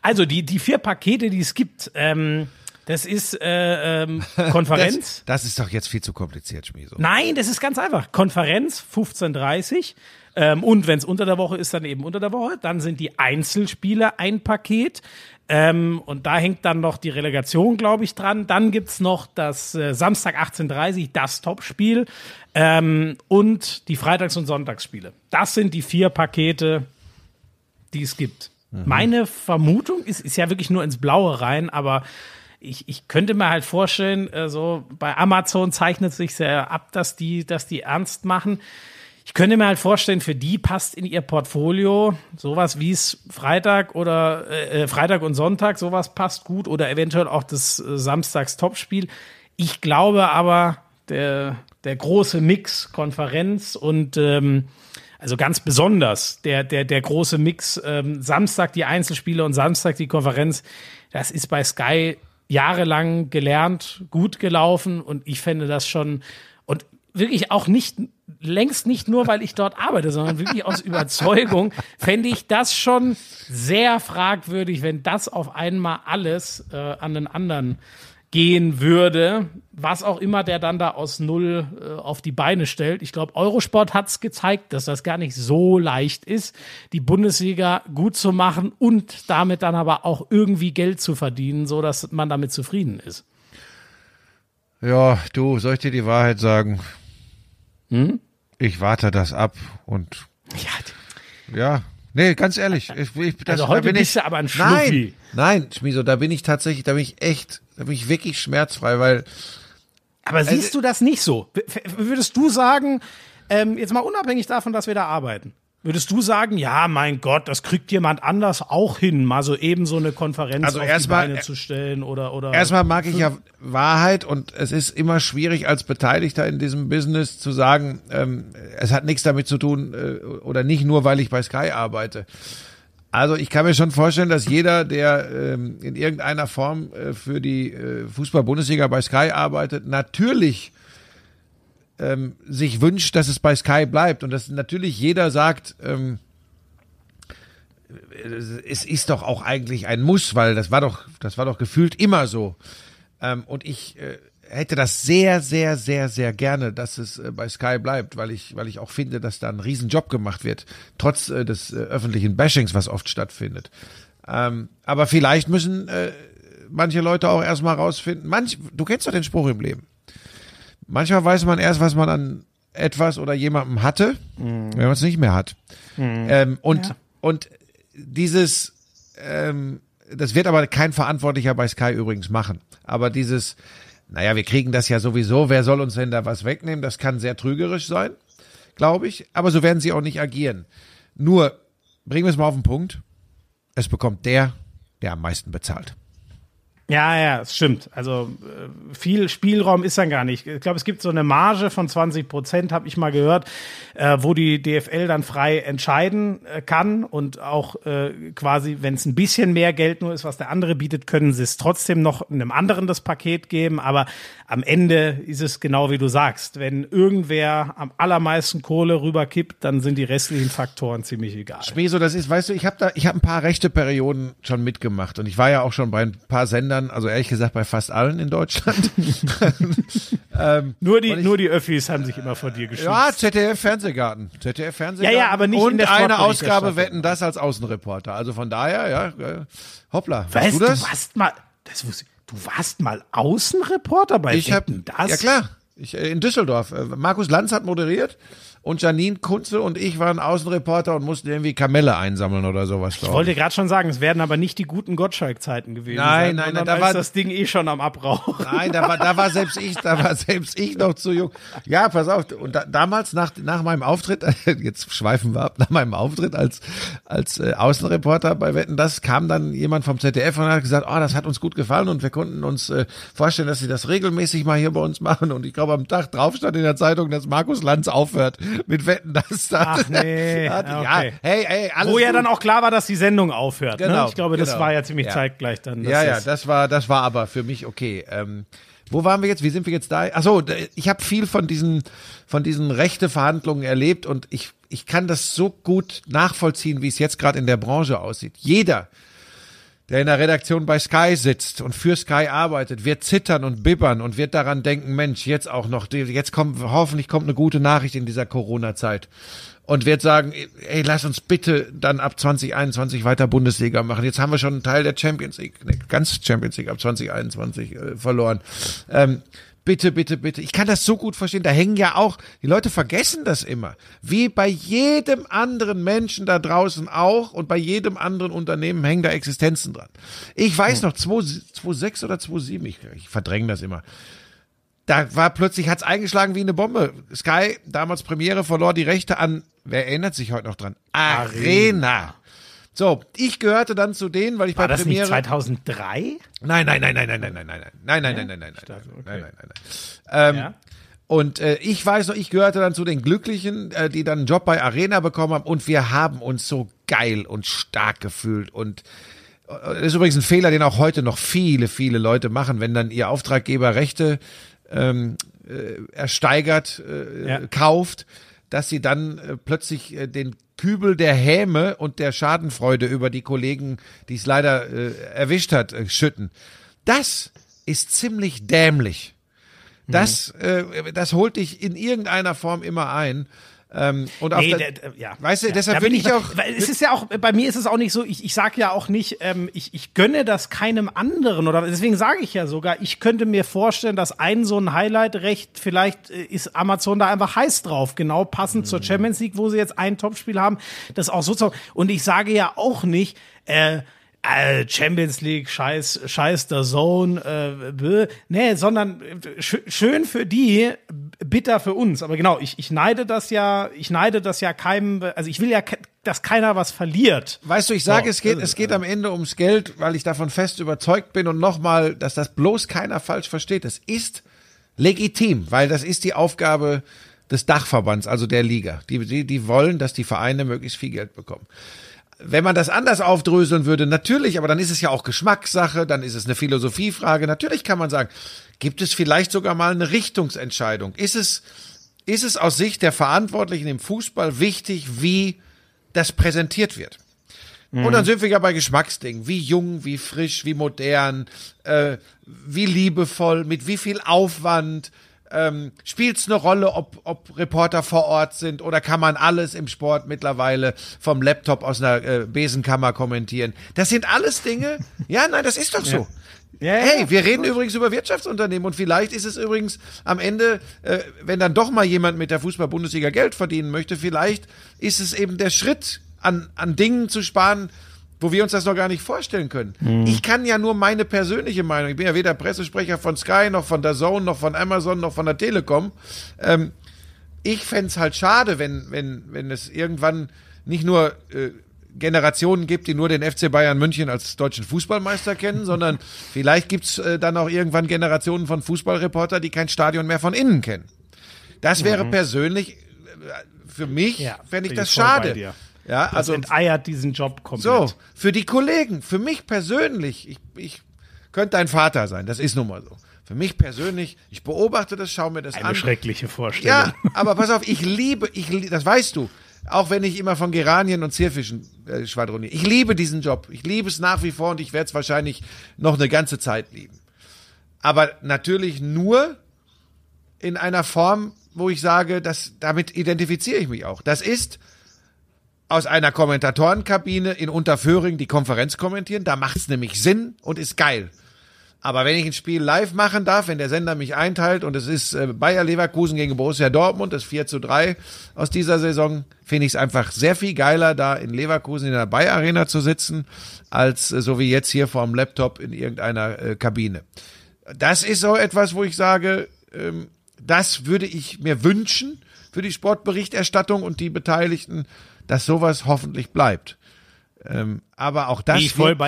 Also die, die vier Pakete, die es gibt, ähm, das ist äh, ähm, Konferenz. Das, das, ist doch jetzt viel zu kompliziert, Schmieso. Nein, das ist ganz einfach. Konferenz 15.30 ähm, und wenn es unter der Woche ist, dann eben unter der Woche. Dann sind die Einzelspiele ein Paket. Ähm, und da hängt dann noch die Relegation, glaube ich, dran. Dann gibt's noch das äh, Samstag 18.30 das Topspiel ähm, und die Freitags- und Sonntagsspiele. Das sind die vier Pakete, die es gibt. Mhm. Meine Vermutung ist, ist ja wirklich nur ins Blaue rein, aber ich, ich könnte mir halt vorstellen, äh, so bei Amazon zeichnet sich sehr ab, dass die, dass die ernst machen. Ich könnte mir halt vorstellen, für die passt in ihr Portfolio sowas wie es Freitag oder äh, äh, Freitag und Sonntag, sowas passt gut oder eventuell auch das äh, Samstags Topspiel. Ich glaube aber, der, der große Mix, Konferenz und ähm, also ganz besonders der, der, der große Mix, ähm, Samstag die Einzelspiele und Samstag die Konferenz, das ist bei Sky jahrelang gelernt, gut gelaufen und ich fände das schon und wirklich auch nicht, längst nicht nur, weil ich dort arbeite, sondern wirklich aus Überzeugung, fände ich das schon sehr fragwürdig, wenn das auf einmal alles äh, an den anderen gehen würde, was auch immer der dann da aus Null äh, auf die Beine stellt. Ich glaube, Eurosport hat es gezeigt, dass das gar nicht so leicht ist, die Bundesliga gut zu machen und damit dann aber auch irgendwie Geld zu verdienen, so dass man damit zufrieden ist. Ja, du, soll ich dir die Wahrheit sagen? Hm? Ich warte das ab und ja, ja Nee, ganz ehrlich. Ich, ich, das, also heute da bist ich, du aber ein Schluffi. Nein, nein, Schmiso, da bin ich tatsächlich, da bin ich echt, da bin ich wirklich schmerzfrei, weil. Aber also, siehst du das nicht so? Würdest du sagen, ähm, jetzt mal unabhängig davon, dass wir da arbeiten, Würdest du sagen, ja, mein Gott, das kriegt jemand anders auch hin, mal so eben so eine Konferenz also auf die Beine zu stellen oder oder Erstmal mag ich ja Wahrheit und es ist immer schwierig als Beteiligter in diesem Business zu sagen, ähm, es hat nichts damit zu tun äh, oder nicht nur, weil ich bei Sky arbeite. Also ich kann mir schon vorstellen, dass jeder, der ähm, in irgendeiner Form äh, für die äh, Fußball-Bundesliga bei Sky arbeitet, natürlich ähm, sich wünscht, dass es bei Sky bleibt und dass natürlich jeder sagt, ähm, es ist doch auch eigentlich ein Muss, weil das war doch, das war doch gefühlt immer so. Ähm, und ich äh, hätte das sehr, sehr, sehr, sehr gerne, dass es äh, bei Sky bleibt, weil ich, weil ich auch finde, dass da ein Riesenjob gemacht wird, trotz äh, des äh, öffentlichen Bashings, was oft stattfindet. Ähm, aber vielleicht müssen äh, manche Leute auch erstmal rausfinden. Manch, du kennst doch den Spruch im Leben. Manchmal weiß man erst, was man an etwas oder jemandem hatte, mhm. wenn man es nicht mehr hat. Mhm. Ähm, und, ja. und dieses, ähm, das wird aber kein Verantwortlicher bei Sky übrigens machen. Aber dieses, naja, wir kriegen das ja sowieso, wer soll uns denn da was wegnehmen? Das kann sehr trügerisch sein, glaube ich. Aber so werden sie auch nicht agieren. Nur, bringen wir es mal auf den Punkt. Es bekommt der, der am meisten bezahlt. Ja, ja, es stimmt. Also äh, viel Spielraum ist dann gar nicht. Ich glaube, es gibt so eine Marge von 20 Prozent, habe ich mal gehört, äh, wo die DFL dann frei entscheiden äh, kann und auch äh, quasi, wenn es ein bisschen mehr Geld nur ist, was der andere bietet, können sie es trotzdem noch einem anderen das Paket geben. Aber am Ende ist es genau wie du sagst. Wenn irgendwer am allermeisten Kohle rüberkippt, dann sind die restlichen Faktoren ziemlich egal. Schmeso, das ist, weißt du, ich habe da, ich habe ein paar rechte Perioden schon mitgemacht und ich war ja auch schon bei ein paar Sendern, also ehrlich gesagt bei fast allen in Deutschland. ähm, nur die, ich, nur die Öffis haben sich immer vor dir geschützt. Ja, ZDF Fernsehgarten, ZDF Fernsehgarten. Ja, ja, aber nicht und in der eine Ausgabe wetten das als Außenreporter. Also von daher, ja, hoppla. Weißt du das? Du hast mal, das wusste. Du warst mal Außenreporter bei ich hab, das? Ja klar, ich, äh, in Düsseldorf. Äh, Markus Lanz hat moderiert und Janine Kunze und ich waren Außenreporter und mussten irgendwie Kamelle einsammeln oder sowas. Ich wollte gerade schon sagen, es werden aber nicht die guten Gottschalk-Zeiten gewesen nein, sein. Nein, nein, da war das Ding eh schon am Abrauch. Nein, da war, da war selbst ich, da war selbst ich noch zu jung. Ja, pass auf. Und da, damals nach, nach meinem Auftritt, jetzt schweifen wir ab, nach meinem Auftritt als, als äh, Außenreporter bei Wetten, das kam dann jemand vom ZDF und hat gesagt, oh, das hat uns gut gefallen und wir konnten uns äh, vorstellen, dass sie das regelmäßig mal hier bei uns machen. Und ich glaube, am Tag drauf stand in der Zeitung, dass Markus Lanz aufhört mit Wetten, das da. Ach nee. Hat, okay. Ja, hey, hey, alles Wo ja dann auch klar war, dass die Sendung aufhört. Ne? Genau. Ne? Ich glaube, das genau. war ja ziemlich ja. zeitgleich dann. Ja, ja, das war, das war aber für mich okay. Ähm, wo waren wir jetzt? Wie sind wir jetzt da? Achso, ich habe viel von diesen, von diesen Rechteverhandlungen erlebt und ich, ich kann das so gut nachvollziehen, wie es jetzt gerade in der Branche aussieht. Jeder, der in der Redaktion bei Sky sitzt und für Sky arbeitet, wird zittern und bibbern und wird daran denken, Mensch, jetzt auch noch, jetzt kommt, hoffentlich kommt eine gute Nachricht in dieser Corona-Zeit und wird sagen, ey, lass uns bitte dann ab 2021 weiter Bundesliga machen. Jetzt haben wir schon einen Teil der Champions League, ne, ganz Champions League ab 2021 äh, verloren. Ähm, Bitte, bitte, bitte. Ich kann das so gut verstehen. Da hängen ja auch, die Leute vergessen das immer. Wie bei jedem anderen Menschen da draußen auch und bei jedem anderen Unternehmen hängen da Existenzen dran. Ich weiß noch, 2006 oder 2007, ich, ich verdränge das immer. Da war plötzlich, hat's eingeschlagen wie eine Bombe. Sky, damals Premiere, verlor die Rechte an, wer erinnert sich heute noch dran? Arena. So, ich gehörte dann zu denen, weil ich War bei das Premiere. Nicht 2003? Nein, nein, nein, nein, nein, nein, nein, nein, nein, nein, nein, nein, nein, nein, nein, nein, nein, nein. Ähm? Und äh, ich weiß noch, ich gehörte dann zu den Glücklichen, äh, die dann einen Job bei Arena bekommen haben und wir haben uns so geil und stark gefühlt und äh, das ist übrigens ein Fehler, den auch heute noch viele, viele Leute machen, wenn dann ihr Auftraggeber Rechte ähm, äh, ersteigert, äh, ja. kauft, dass sie dann äh, plötzlich äh, den Kübel der Häme und der Schadenfreude über die Kollegen, die es leider äh, erwischt hat, äh, schütten. Das ist ziemlich dämlich. Das, mhm. äh, das holt dich in irgendeiner Form immer ein. Ähm, und nee, der, der, ja. Weißt du, ja, deshalb bin ich, ich auch. Weil es ist ja auch, bei mir ist es auch nicht so, ich, ich sage ja auch nicht, ähm, ich, ich gönne das keinem anderen oder deswegen sage ich ja sogar, ich könnte mir vorstellen, dass ein so ein Highlight-Recht, vielleicht äh, ist Amazon da einfach heiß drauf, genau passend mhm. zur Champions League, wo sie jetzt ein Topspiel haben, das auch so zu. Und ich sage ja auch nicht, äh, Champions League, scheiß, scheiß der Zone, äh, nee, sondern sch schön für die, bitter für uns. Aber genau, ich, ich neide das ja, ich neide das ja keinem, also ich will ja, dass keiner was verliert. Weißt du, ich sage, so, es geht, es geht am Ende ums Geld, weil ich davon fest überzeugt bin und nochmal, dass das bloß keiner falsch versteht. Es ist legitim, weil das ist die Aufgabe des Dachverbands, also der Liga. Die, die, die wollen, dass die Vereine möglichst viel Geld bekommen wenn man das anders aufdröseln würde, natürlich, aber dann ist es ja auch Geschmackssache, dann ist es eine Philosophiefrage. Natürlich kann man sagen, gibt es vielleicht sogar mal eine Richtungsentscheidung? Ist es, ist es aus Sicht der Verantwortlichen im Fußball wichtig, wie das präsentiert wird? Und dann mhm. sind wir ja bei Geschmacksdingen. Wie jung, wie frisch, wie modern, äh, wie liebevoll, mit wie viel Aufwand, ähm, Spielt es eine Rolle, ob, ob Reporter vor Ort sind oder kann man alles im Sport mittlerweile vom Laptop aus einer äh, Besenkammer kommentieren? Das sind alles Dinge. Ja, nein, das ist doch so. Ja. Ja, hey, wir reden übrigens über Wirtschaftsunternehmen und vielleicht ist es übrigens am Ende, äh, wenn dann doch mal jemand mit der Fußball-Bundesliga Geld verdienen möchte, vielleicht ist es eben der Schritt, an, an Dingen zu sparen, wo wir uns das noch gar nicht vorstellen können. Mhm. Ich kann ja nur meine persönliche Meinung, ich bin ja weder Pressesprecher von Sky, noch von der Zone, noch von Amazon, noch von der Telekom. Ähm, ich fände es halt schade, wenn, wenn, wenn es irgendwann nicht nur äh, Generationen gibt, die nur den FC Bayern München als deutschen Fußballmeister kennen, sondern vielleicht gibt's äh, dann auch irgendwann Generationen von Fußballreporter, die kein Stadion mehr von innen kennen. Das wäre mhm. persönlich, äh, für mich, ja, fände ich das schade. Ja, das also enteiert diesen Job komplett. So, für die Kollegen, für mich persönlich, ich, ich könnte dein Vater sein, das ist nun mal so. Für mich persönlich, ich beobachte das, schaue mir das Eine an. Eine schreckliche Vorstellung. Ja, aber pass auf, ich liebe, ich das weißt du, auch wenn ich immer von Geranien und Zierfischen äh, schwadroniere. Ich liebe diesen Job. Ich liebe es nach wie vor und ich werde es wahrscheinlich noch eine ganze Zeit lieben. Aber natürlich nur in einer Form, wo ich sage, dass damit identifiziere ich mich auch. Das ist aus einer Kommentatorenkabine in Unterföhring die Konferenz kommentieren. Da macht's nämlich Sinn und ist geil. Aber wenn ich ein Spiel live machen darf, wenn der Sender mich einteilt und es ist äh, Bayer Leverkusen gegen Borussia Dortmund, das 4 zu 3 aus dieser Saison, finde ich es einfach sehr viel geiler, da in Leverkusen in der Bayer Arena zu sitzen, als äh, so wie jetzt hier vor dem Laptop in irgendeiner äh, Kabine. Das ist so etwas, wo ich sage, ähm, das würde ich mir wünschen für die Sportberichterstattung und die Beteiligten dass sowas hoffentlich bleibt. Ähm, aber auch das wird,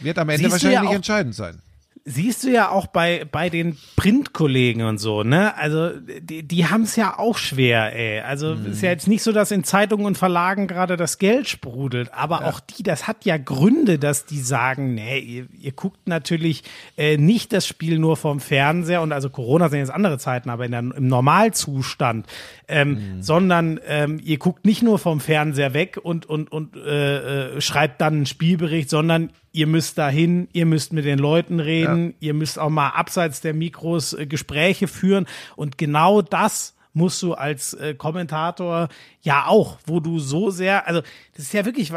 wird, am Ende Siehst wahrscheinlich ja entscheidend sein siehst du ja auch bei, bei den Printkollegen und so, ne? Also, die, die haben es ja auch schwer, ey. Also, mhm. ist ja jetzt nicht so, dass in Zeitungen und Verlagen gerade das Geld sprudelt, aber ja. auch die, das hat ja Gründe, dass die sagen, nee, ihr, ihr guckt natürlich äh, nicht das Spiel nur vom Fernseher und also Corona sind jetzt andere Zeiten, aber in der, im Normalzustand, ähm, mhm. sondern ähm, ihr guckt nicht nur vom Fernseher weg und, und, und äh, äh, schreibt dann einen Spielbericht, sondern ihr müsst dahin, ihr müsst mit den Leuten reden, ja. ihr müsst auch mal abseits der Mikros äh, Gespräche führen und genau das musst du als äh, Kommentator ja auch, wo du so sehr, also das ist ja wirklich,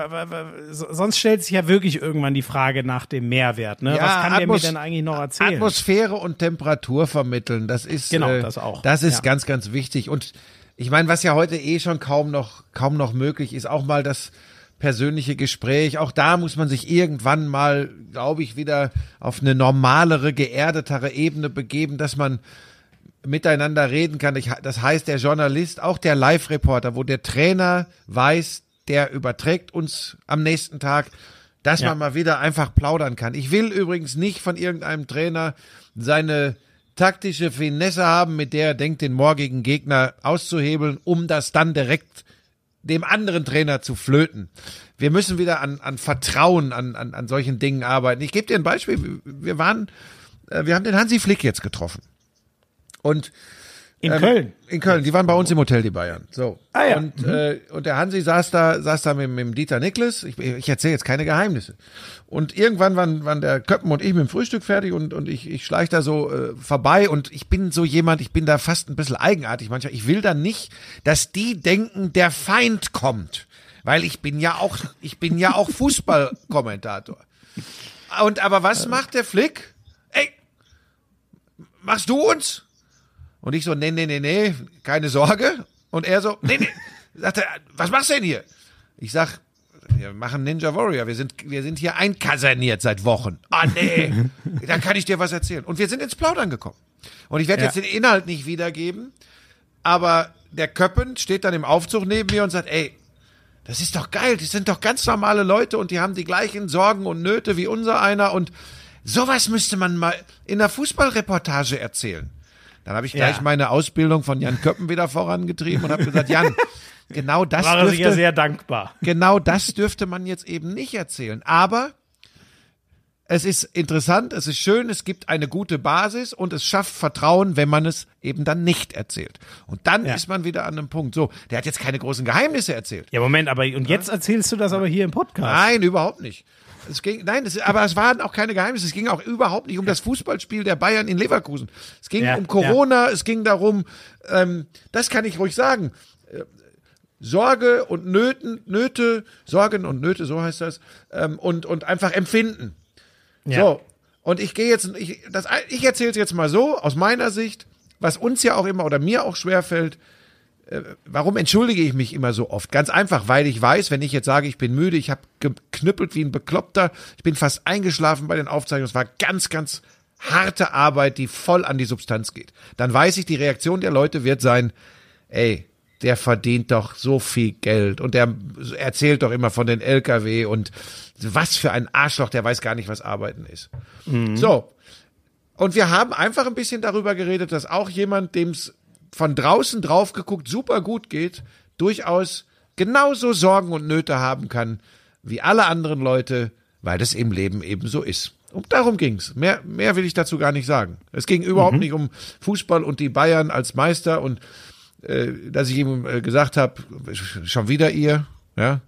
sonst stellt sich ja wirklich irgendwann die Frage nach dem Mehrwert. Ne? Ja, Was kann Atmos der mir denn eigentlich noch erzählen? Atmosphäre und Temperatur vermitteln, das ist genau äh, das auch. Das ist ja. ganz, ganz wichtig. Und ich meine, was ja heute eh schon kaum noch kaum noch möglich ist, auch mal das persönliche Gespräch. Auch da muss man sich irgendwann mal, glaube ich, wieder auf eine normalere, geerdetere Ebene begeben, dass man miteinander reden kann. das heißt, der Journalist, auch der Live-Reporter, wo der Trainer weiß, der überträgt uns am nächsten Tag, dass ja. man mal wieder einfach plaudern kann. Ich will übrigens nicht von irgendeinem Trainer seine taktische Finesse haben, mit der er denkt, den morgigen Gegner auszuhebeln, um das dann direkt dem anderen Trainer zu flöten. Wir müssen wieder an, an Vertrauen, an, an, an solchen Dingen arbeiten. Ich gebe dir ein Beispiel. Wir waren, äh, wir haben den Hansi Flick jetzt getroffen. Und in ähm, Köln. In Köln. Die waren bei uns im Hotel, die Bayern. So. Ah, ja. Und, mhm. äh, und der Hansi saß da, saß da mit, mit dem Dieter Niklas. Ich, ich erzähle jetzt keine Geheimnisse. Und irgendwann waren, waren der Köppen und ich mit dem Frühstück fertig und, und ich, ich schleich da so äh, vorbei und ich bin so jemand, ich bin da fast ein bisschen eigenartig manchmal. Ich will da nicht, dass die denken, der Feind kommt. Weil ich bin ja auch, ich bin ja auch Fußballkommentator. Und aber was macht der Flick? Ey, machst du uns? Und ich so, nee, nee, nee, nee, keine Sorge. Und er so, nee, nee. Sagte, was machst du denn hier? Ich sag, wir machen Ninja Warrior. Wir sind, wir sind hier einkaserniert seit Wochen. Ah, nee. Dann kann ich dir was erzählen. Und wir sind ins Plaudern gekommen. Und ich werde ja. jetzt den Inhalt nicht wiedergeben. Aber der Köppen steht dann im Aufzug neben mir und sagt, ey, das ist doch geil. Die sind doch ganz normale Leute und die haben die gleichen Sorgen und Nöte wie unser einer. Und sowas müsste man mal in der Fußballreportage erzählen. Dann habe ich gleich ja. meine Ausbildung von Jan Köppen wieder vorangetrieben und habe gesagt, Jan, genau das War dürfte, sehr dankbar. Genau das dürfte man jetzt eben nicht erzählen. Aber es ist interessant, es ist schön, es gibt eine gute Basis und es schafft Vertrauen, wenn man es eben dann nicht erzählt. Und dann ja. ist man wieder an einem Punkt. So, der hat jetzt keine großen Geheimnisse erzählt. Ja, Moment, aber und jetzt erzählst du das aber hier im Podcast? Nein, überhaupt nicht. Es ging, nein, es, aber es waren auch keine Geheimnisse. Es ging auch überhaupt nicht um das Fußballspiel der Bayern in Leverkusen. Es ging ja, um Corona, ja. es ging darum, ähm, das kann ich ruhig sagen. Äh, Sorge und Nöten, Nöte, Sorgen und Nöte, so heißt das, ähm, und, und einfach empfinden. Ja. So. Und ich gehe jetzt, ich, das, ich erzähle es jetzt mal so, aus meiner Sicht, was uns ja auch immer oder mir auch schwerfällt, warum entschuldige ich mich immer so oft? Ganz einfach, weil ich weiß, wenn ich jetzt sage, ich bin müde, ich habe geknüppelt wie ein Bekloppter, ich bin fast eingeschlafen bei den Aufzeichnungen, es war ganz, ganz harte Arbeit, die voll an die Substanz geht. Dann weiß ich, die Reaktion der Leute wird sein, ey, der verdient doch so viel Geld und der erzählt doch immer von den LKW und was für ein Arschloch, der weiß gar nicht, was Arbeiten ist. Mhm. So. Und wir haben einfach ein bisschen darüber geredet, dass auch jemand, dem es von draußen drauf geguckt super gut geht, durchaus genauso Sorgen und Nöte haben kann wie alle anderen Leute, weil das im Leben eben so ist. Und darum ging's. Mehr, mehr will ich dazu gar nicht sagen. Es ging überhaupt mhm. nicht um Fußball und die Bayern als Meister und äh, dass ich ihm äh, gesagt habe, schon wieder ihr, ja,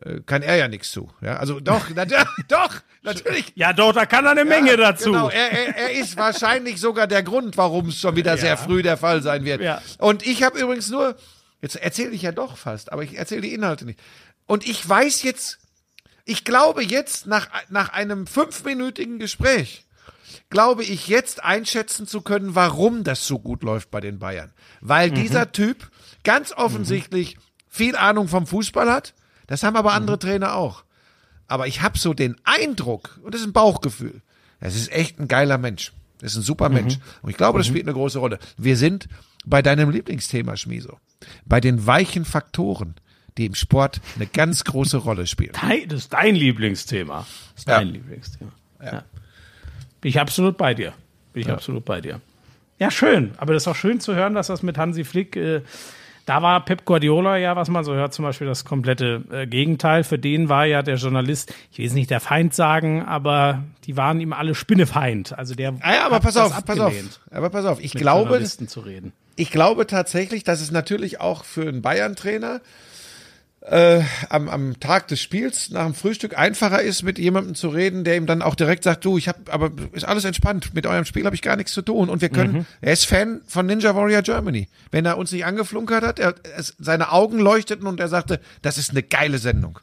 äh, kann er ja nichts zu. Ja, also doch, na, doch, natürlich. Ja, doch, da kann er eine Menge ja, dazu. Genau, er, er, er ist wahrscheinlich sogar der Grund, warum es schon wieder ja. sehr früh der Fall sein wird. Ja. Und ich habe übrigens nur, jetzt erzähle ich ja doch fast, aber ich erzähle die Inhalte nicht. Und ich weiß jetzt, ich glaube jetzt nach, nach einem fünfminütigen Gespräch, glaube ich jetzt einschätzen zu können, warum das so gut läuft bei den Bayern. Weil mhm. dieser Typ ganz offensichtlich mhm. viel Ahnung vom Fußball hat, das haben aber andere mhm. Trainer auch. Aber ich habe so den Eindruck, und das ist ein Bauchgefühl, das ist echt ein geiler Mensch. Das ist ein super Mensch. Mhm. Und ich glaube, das mhm. spielt eine große Rolle. Wir sind bei deinem Lieblingsthema, Schmiso. Bei den weichen Faktoren, die im Sport eine ganz große Rolle spielen. Das ist dein Lieblingsthema. Das ist dein ja. Lieblingsthema. Ja. ja. Bin ich absolut bei dir. Bin ich ja. absolut bei dir. Ja, schön. Aber das ist auch schön zu hören, dass das mit Hansi Flick äh, da war Pep Guardiola ja, was man so hört, zum Beispiel das komplette äh, Gegenteil. Für den war ja der Journalist, ich will es nicht der Feind sagen, aber die waren ihm alle Spinnefeind. Also der. Ah ja, aber pass auf, pass auf. Aber pass auf, ich glaube, ich glaube tatsächlich, dass es natürlich auch für einen Bayern-Trainer äh, am, am Tag des Spiels nach dem Frühstück einfacher ist, mit jemandem zu reden, der ihm dann auch direkt sagt, du, ich habe, aber ist alles entspannt, mit eurem Spiel habe ich gar nichts zu tun und wir können, mhm. er ist Fan von Ninja Warrior Germany. Wenn er uns nicht angeflunkert hat, er, es, seine Augen leuchteten und er sagte, das ist eine geile Sendung.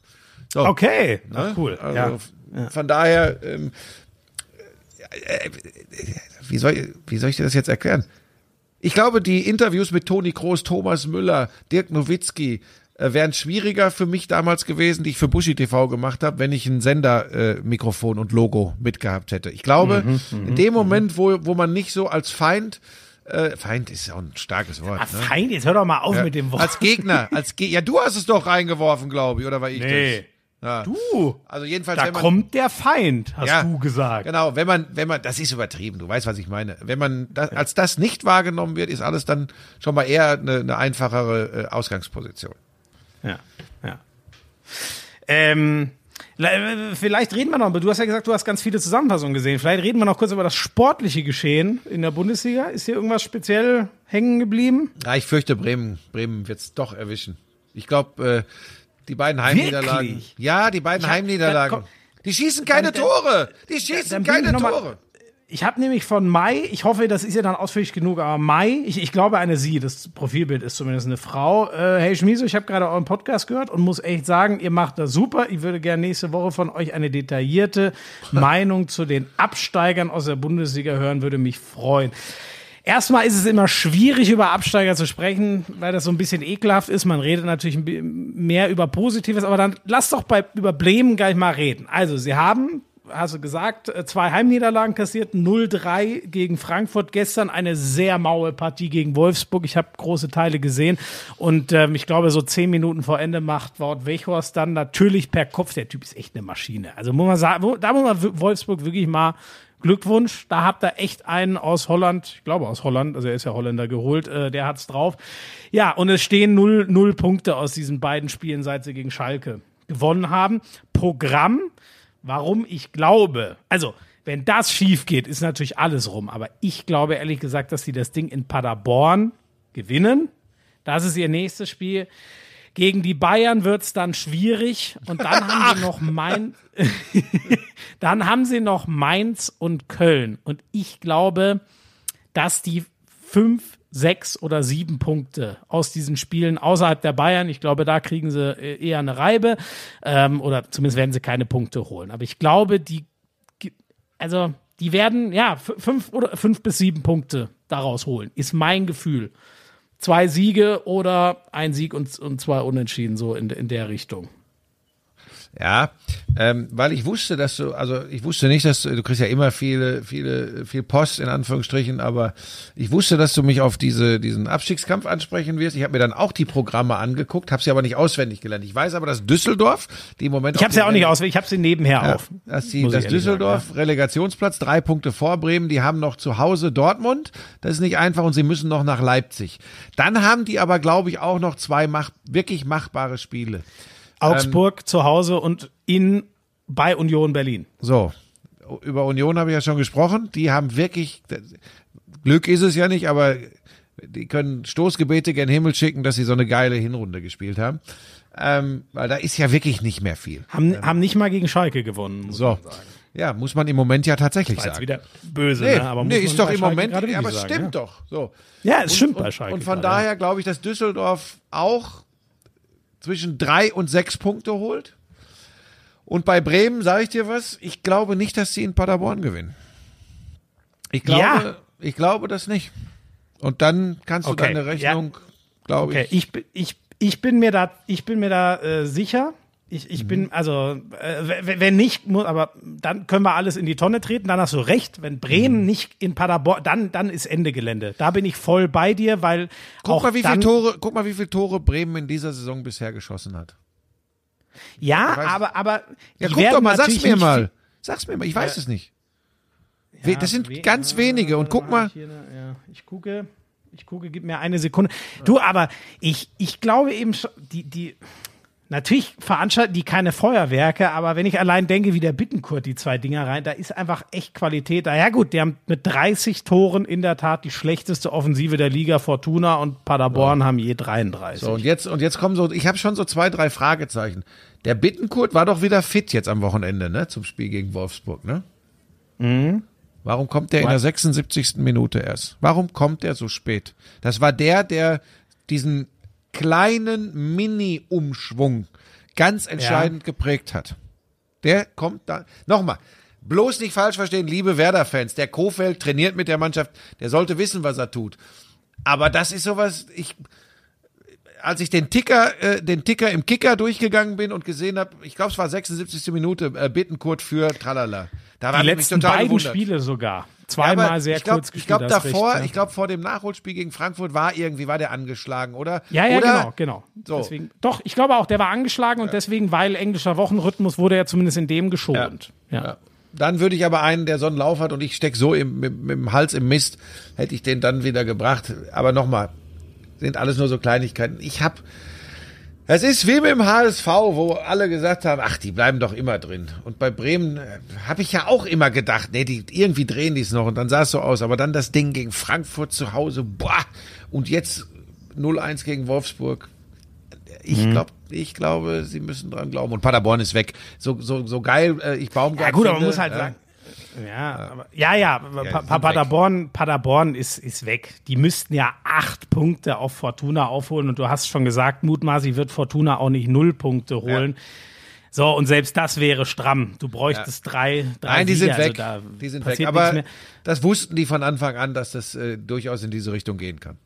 So, okay, ne? cool. Also, ja. Von daher, ähm, äh, wie, soll, wie soll ich dir das jetzt erklären? Ich glaube, die Interviews mit Toni Kroos, Thomas Müller, Dirk Nowitzki, wären schwieriger für mich damals gewesen, die ich für Bushy TV gemacht habe, wenn ich ein Sendermikrofon äh, und Logo mitgehabt hätte. Ich glaube, mhm, mhm in dem mhm. Moment, wo, wo man nicht so als Feind äh, Feind ist ja auch ein starkes Wort. Ah, ne? Feind, jetzt hör doch mal auf ja, mit dem Wort. Als Gegner, als Ge ja, du hast es doch reingeworfen, glaube ich, oder war ich nee. Ja. Du. Also jedenfalls. Da man, kommt der Feind, hast ja, du gesagt. Genau, wenn man, wenn man, das ist übertrieben, du weißt, was ich meine. Wenn man das, als das nicht wahrgenommen wird, ist alles dann schon mal eher eine, eine einfachere äh, Ausgangsposition. Ja, ja. Ähm, Vielleicht reden wir noch, du hast ja gesagt, du hast ganz viele Zusammenfassungen gesehen. Vielleicht reden wir noch kurz über das sportliche Geschehen in der Bundesliga. Ist hier irgendwas speziell hängen geblieben? Ja, ich fürchte, Bremen, Bremen wird es doch erwischen. Ich glaube, äh, die beiden Heimniederlagen. Wirklich? Ja, die beiden hab, Heimniederlagen. die schießen keine dann, Tore. Die schießen keine Tore. Ich habe nämlich von Mai, ich hoffe, das ist ja dann ausführlich genug, aber Mai, ich, ich glaube eine Sie, das Profilbild ist zumindest eine Frau. Äh, hey Schmieso, ich habe gerade euren Podcast gehört und muss echt sagen, ihr macht das super. Ich würde gerne nächste Woche von euch eine detaillierte Meinung zu den Absteigern aus der Bundesliga hören, würde mich freuen. Erstmal ist es immer schwierig, über Absteiger zu sprechen, weil das so ein bisschen ekelhaft ist. Man redet natürlich mehr über Positives, aber dann lass doch bei, über Bremen gleich mal reden. Also, sie haben hast du gesagt, äh, zwei Heimniederlagen kassiert, 0-3 gegen Frankfurt gestern, eine sehr maue Partie gegen Wolfsburg. Ich habe große Teile gesehen und ähm, ich glaube, so zehn Minuten vor Ende macht Wort Wechhorst dann natürlich per Kopf. Der Typ ist echt eine Maschine. Also muss man sagen, da muss man Wolfsburg wirklich mal Glückwunsch, da habt ihr echt einen aus Holland, ich glaube aus Holland, also er ist ja Holländer geholt, äh, der hat's drauf. Ja, und es stehen null, null Punkte aus diesen beiden Spielen, seit sie gegen Schalke gewonnen haben. Programm, warum ich glaube, also wenn das schief geht, ist natürlich alles rum. Aber ich glaube ehrlich gesagt, dass sie das Ding in Paderborn gewinnen. Das ist ihr nächstes Spiel. Gegen die Bayern wird es dann schwierig. Und dann haben sie noch Main dann haben sie noch Mainz und Köln. Und ich glaube, dass die fünf sechs oder sieben Punkte aus diesen Spielen außerhalb der Bayern. Ich glaube, da kriegen sie äh, eher eine Reibe ähm, oder zumindest werden sie keine Punkte holen. Aber ich glaube, die, also die werden ja fünf oder fünf bis sieben Punkte daraus holen. Ist mein Gefühl. Zwei Siege oder ein Sieg und, und zwei Unentschieden so in, in der Richtung. Ja, ähm, weil ich wusste, dass du, also ich wusste nicht, dass du, du kriegst ja immer viele, viele, viel Post in Anführungsstrichen, aber ich wusste, dass du mich auf diese, diesen Abstiegskampf ansprechen wirst. Ich habe mir dann auch die Programme angeguckt, habe sie aber nicht auswendig gelernt. Ich weiß aber, dass Düsseldorf, die im Moment. Ich habe sie ja auch nicht auswendig, ich habe sie nebenher ja, auf. Dass die, das Düsseldorf sagen, ja. Relegationsplatz, drei Punkte vor Bremen, die haben noch zu Hause Dortmund. Das ist nicht einfach und sie müssen noch nach Leipzig. Dann haben die aber, glaube ich, auch noch zwei mach, wirklich machbare Spiele. Augsburg ähm, zu Hause und in bei Union Berlin. So, über Union habe ich ja schon gesprochen. Die haben wirklich Glück ist es ja nicht, aber die können Stoßgebete gen Himmel schicken, dass sie so eine geile Hinrunde gespielt haben. Ähm, weil da ist ja wirklich nicht mehr viel. Haben, ähm, haben nicht mal gegen Schalke gewonnen, muss so. man sagen. Ja, muss man im Moment ja tatsächlich sagen. Wieder böse, nee, ne? aber nee, ist doch im Moment, ja, aber es stimmt ja. doch. So. Ja, es und, stimmt bei Schalke. Und von daher glaube ich, dass Düsseldorf auch zwischen drei und sechs Punkte holt. Und bei Bremen sage ich dir was, ich glaube nicht, dass sie in Paderborn gewinnen. Ich glaube, ja. ich glaube das nicht. Und dann kannst du okay. deine Rechnung, ja. glaube okay. ich. ich. Ich, ich bin mir da, ich bin mir da äh, sicher. Ich, ich mhm. bin, also, äh, wenn nicht, muss, aber dann können wir alles in die Tonne treten, dann hast du recht. Wenn Bremen mhm. nicht in Paderborn, dann, dann ist Ende Gelände. Da bin ich voll bei dir, weil. Guck auch mal, wie viele Tore, guck mal, wie viele Tore Bremen in dieser Saison bisher geschossen hat. Ja, aber, aber. Ja, guck doch mal, sag's mir mal. Sag's mir mal, ich weiß äh, es nicht. Ja, das sind we ganz wenige und guck mal. Hier, ja, ich gucke, ich gucke, gib mir eine Sekunde. Du, aber ich, ich glaube eben schon, die, die, Natürlich veranstalten die keine Feuerwerke, aber wenn ich allein denke, wie der Bittenkurt die zwei Dinger rein, da ist einfach echt Qualität da. Ja gut, die haben mit 30 Toren in der Tat die schlechteste Offensive der Liga. Fortuna und Paderborn ja. haben je 33. So und jetzt und jetzt kommen so, ich habe schon so zwei, drei Fragezeichen. Der Bittenkurt war doch wieder fit jetzt am Wochenende, ne, zum Spiel gegen Wolfsburg, ne? Mhm. Warum kommt der in der 76. Minute erst? Warum kommt der so spät? Das war der, der diesen kleinen Mini-Umschwung ganz entscheidend ja. geprägt hat. Der kommt da. Nochmal. Bloß nicht falsch verstehen, liebe Werder-Fans. Der Kofeld trainiert mit der Mannschaft. Der sollte wissen, was er tut. Aber das ist sowas, ich, als ich den Ticker, äh, den Ticker im Kicker durchgegangen bin und gesehen habe, ich glaube, es war 76. Minute, äh, Bittenkurt für Tralala. Da war Die letzten total beiden gewundert. Spiele sogar. Zweimal ja, sehr glaub, kurz gespielt. Ich glaube davor, recht, ja. ich glaube vor dem Nachholspiel gegen Frankfurt war irgendwie war der angeschlagen, oder? Ja, ja, oder? genau, genau. So. Deswegen, doch, ich glaube auch, der war angeschlagen und deswegen, weil englischer Wochenrhythmus, wurde er zumindest in dem geschont. ja. Dann würde ich aber einen, der so einen Lauf hat und ich steck so im, mit, mit dem Hals im Mist, hätte ich den dann wieder gebracht. Aber nochmal, sind alles nur so Kleinigkeiten. Ich habe es ist wie mit dem HSV, wo alle gesagt haben, ach, die bleiben doch immer drin. Und bei Bremen äh, habe ich ja auch immer gedacht, nee, die, irgendwie drehen die es noch und dann sah es so aus. Aber dann das Ding gegen Frankfurt zu Hause, boah, und jetzt 0-1 gegen Wolfsburg. Ich mhm. glaube, ich glaube, sie müssen dran glauben. Und Paderborn ist weg. So, so, so geil, äh, ich Baumgart. Ja gut, aber man muss halt äh, sagen, ja, aber, ja, ja, ja pa Paderborn, Paderborn ist, ist weg. Die müssten ja acht Punkte auf Fortuna aufholen und du hast schon gesagt, mutmaßlich wird Fortuna auch nicht null Punkte holen. Ja. So, und selbst das wäre stramm. Du bräuchtest ja. drei, drei Nein, die Siege. sind also weg. die sind weg. Aber das wussten die von Anfang an, dass das äh, durchaus in diese Richtung gehen kann.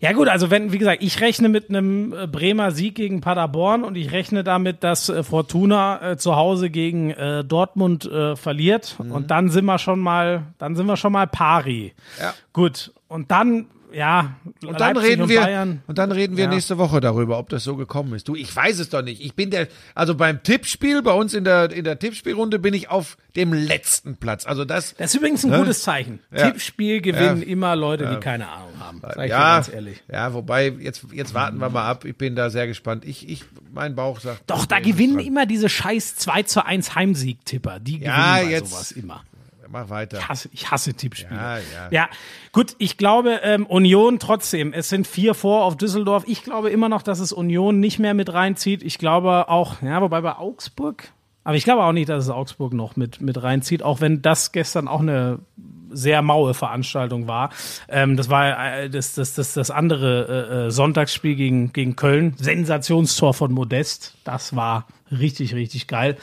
Ja gut, also wenn, wie gesagt, ich rechne mit einem äh, Bremer Sieg gegen Paderborn und ich rechne damit, dass äh, Fortuna äh, zu Hause gegen äh, Dortmund äh, verliert mhm. und dann sind wir schon mal, dann sind wir schon mal pari. Ja. Gut, und dann ja, und dann reden und wir Bayern. und dann reden wir ja. nächste Woche darüber, ob das so gekommen ist. Du, ich weiß es doch nicht. Ich bin der also beim Tippspiel bei uns in der in der Tippspielrunde bin ich auf dem letzten Platz. Also das Das ist übrigens ein ne? gutes Zeichen. Ja. Tippspiel gewinnen ja. immer Leute, die keine Ahnung haben. Sag ich ja, ganz ehrlich. Ja, wobei jetzt jetzt warten wir mal ab. Ich bin da sehr gespannt. Ich ich mein Bauch sagt Doch, da gewinnen immer diese scheiß 2 zu 1 Heimsieg-Tipper. Die gewinnen ja, jetzt, sowas immer mach weiter. Ich hasse, ich hasse Tippspiele. Ja, ja. ja, gut, ich glaube, ähm, Union trotzdem, es sind vier vor auf Düsseldorf. Ich glaube immer noch, dass es Union nicht mehr mit reinzieht. Ich glaube auch, ja, wobei bei Augsburg, aber ich glaube auch nicht, dass es Augsburg noch mit, mit reinzieht, auch wenn das gestern auch eine sehr maue Veranstaltung war. Ähm, das war äh, das, das, das, das andere äh, äh Sonntagsspiel gegen, gegen Köln. Sensationstor von Modest. Das war Richtig, richtig geil.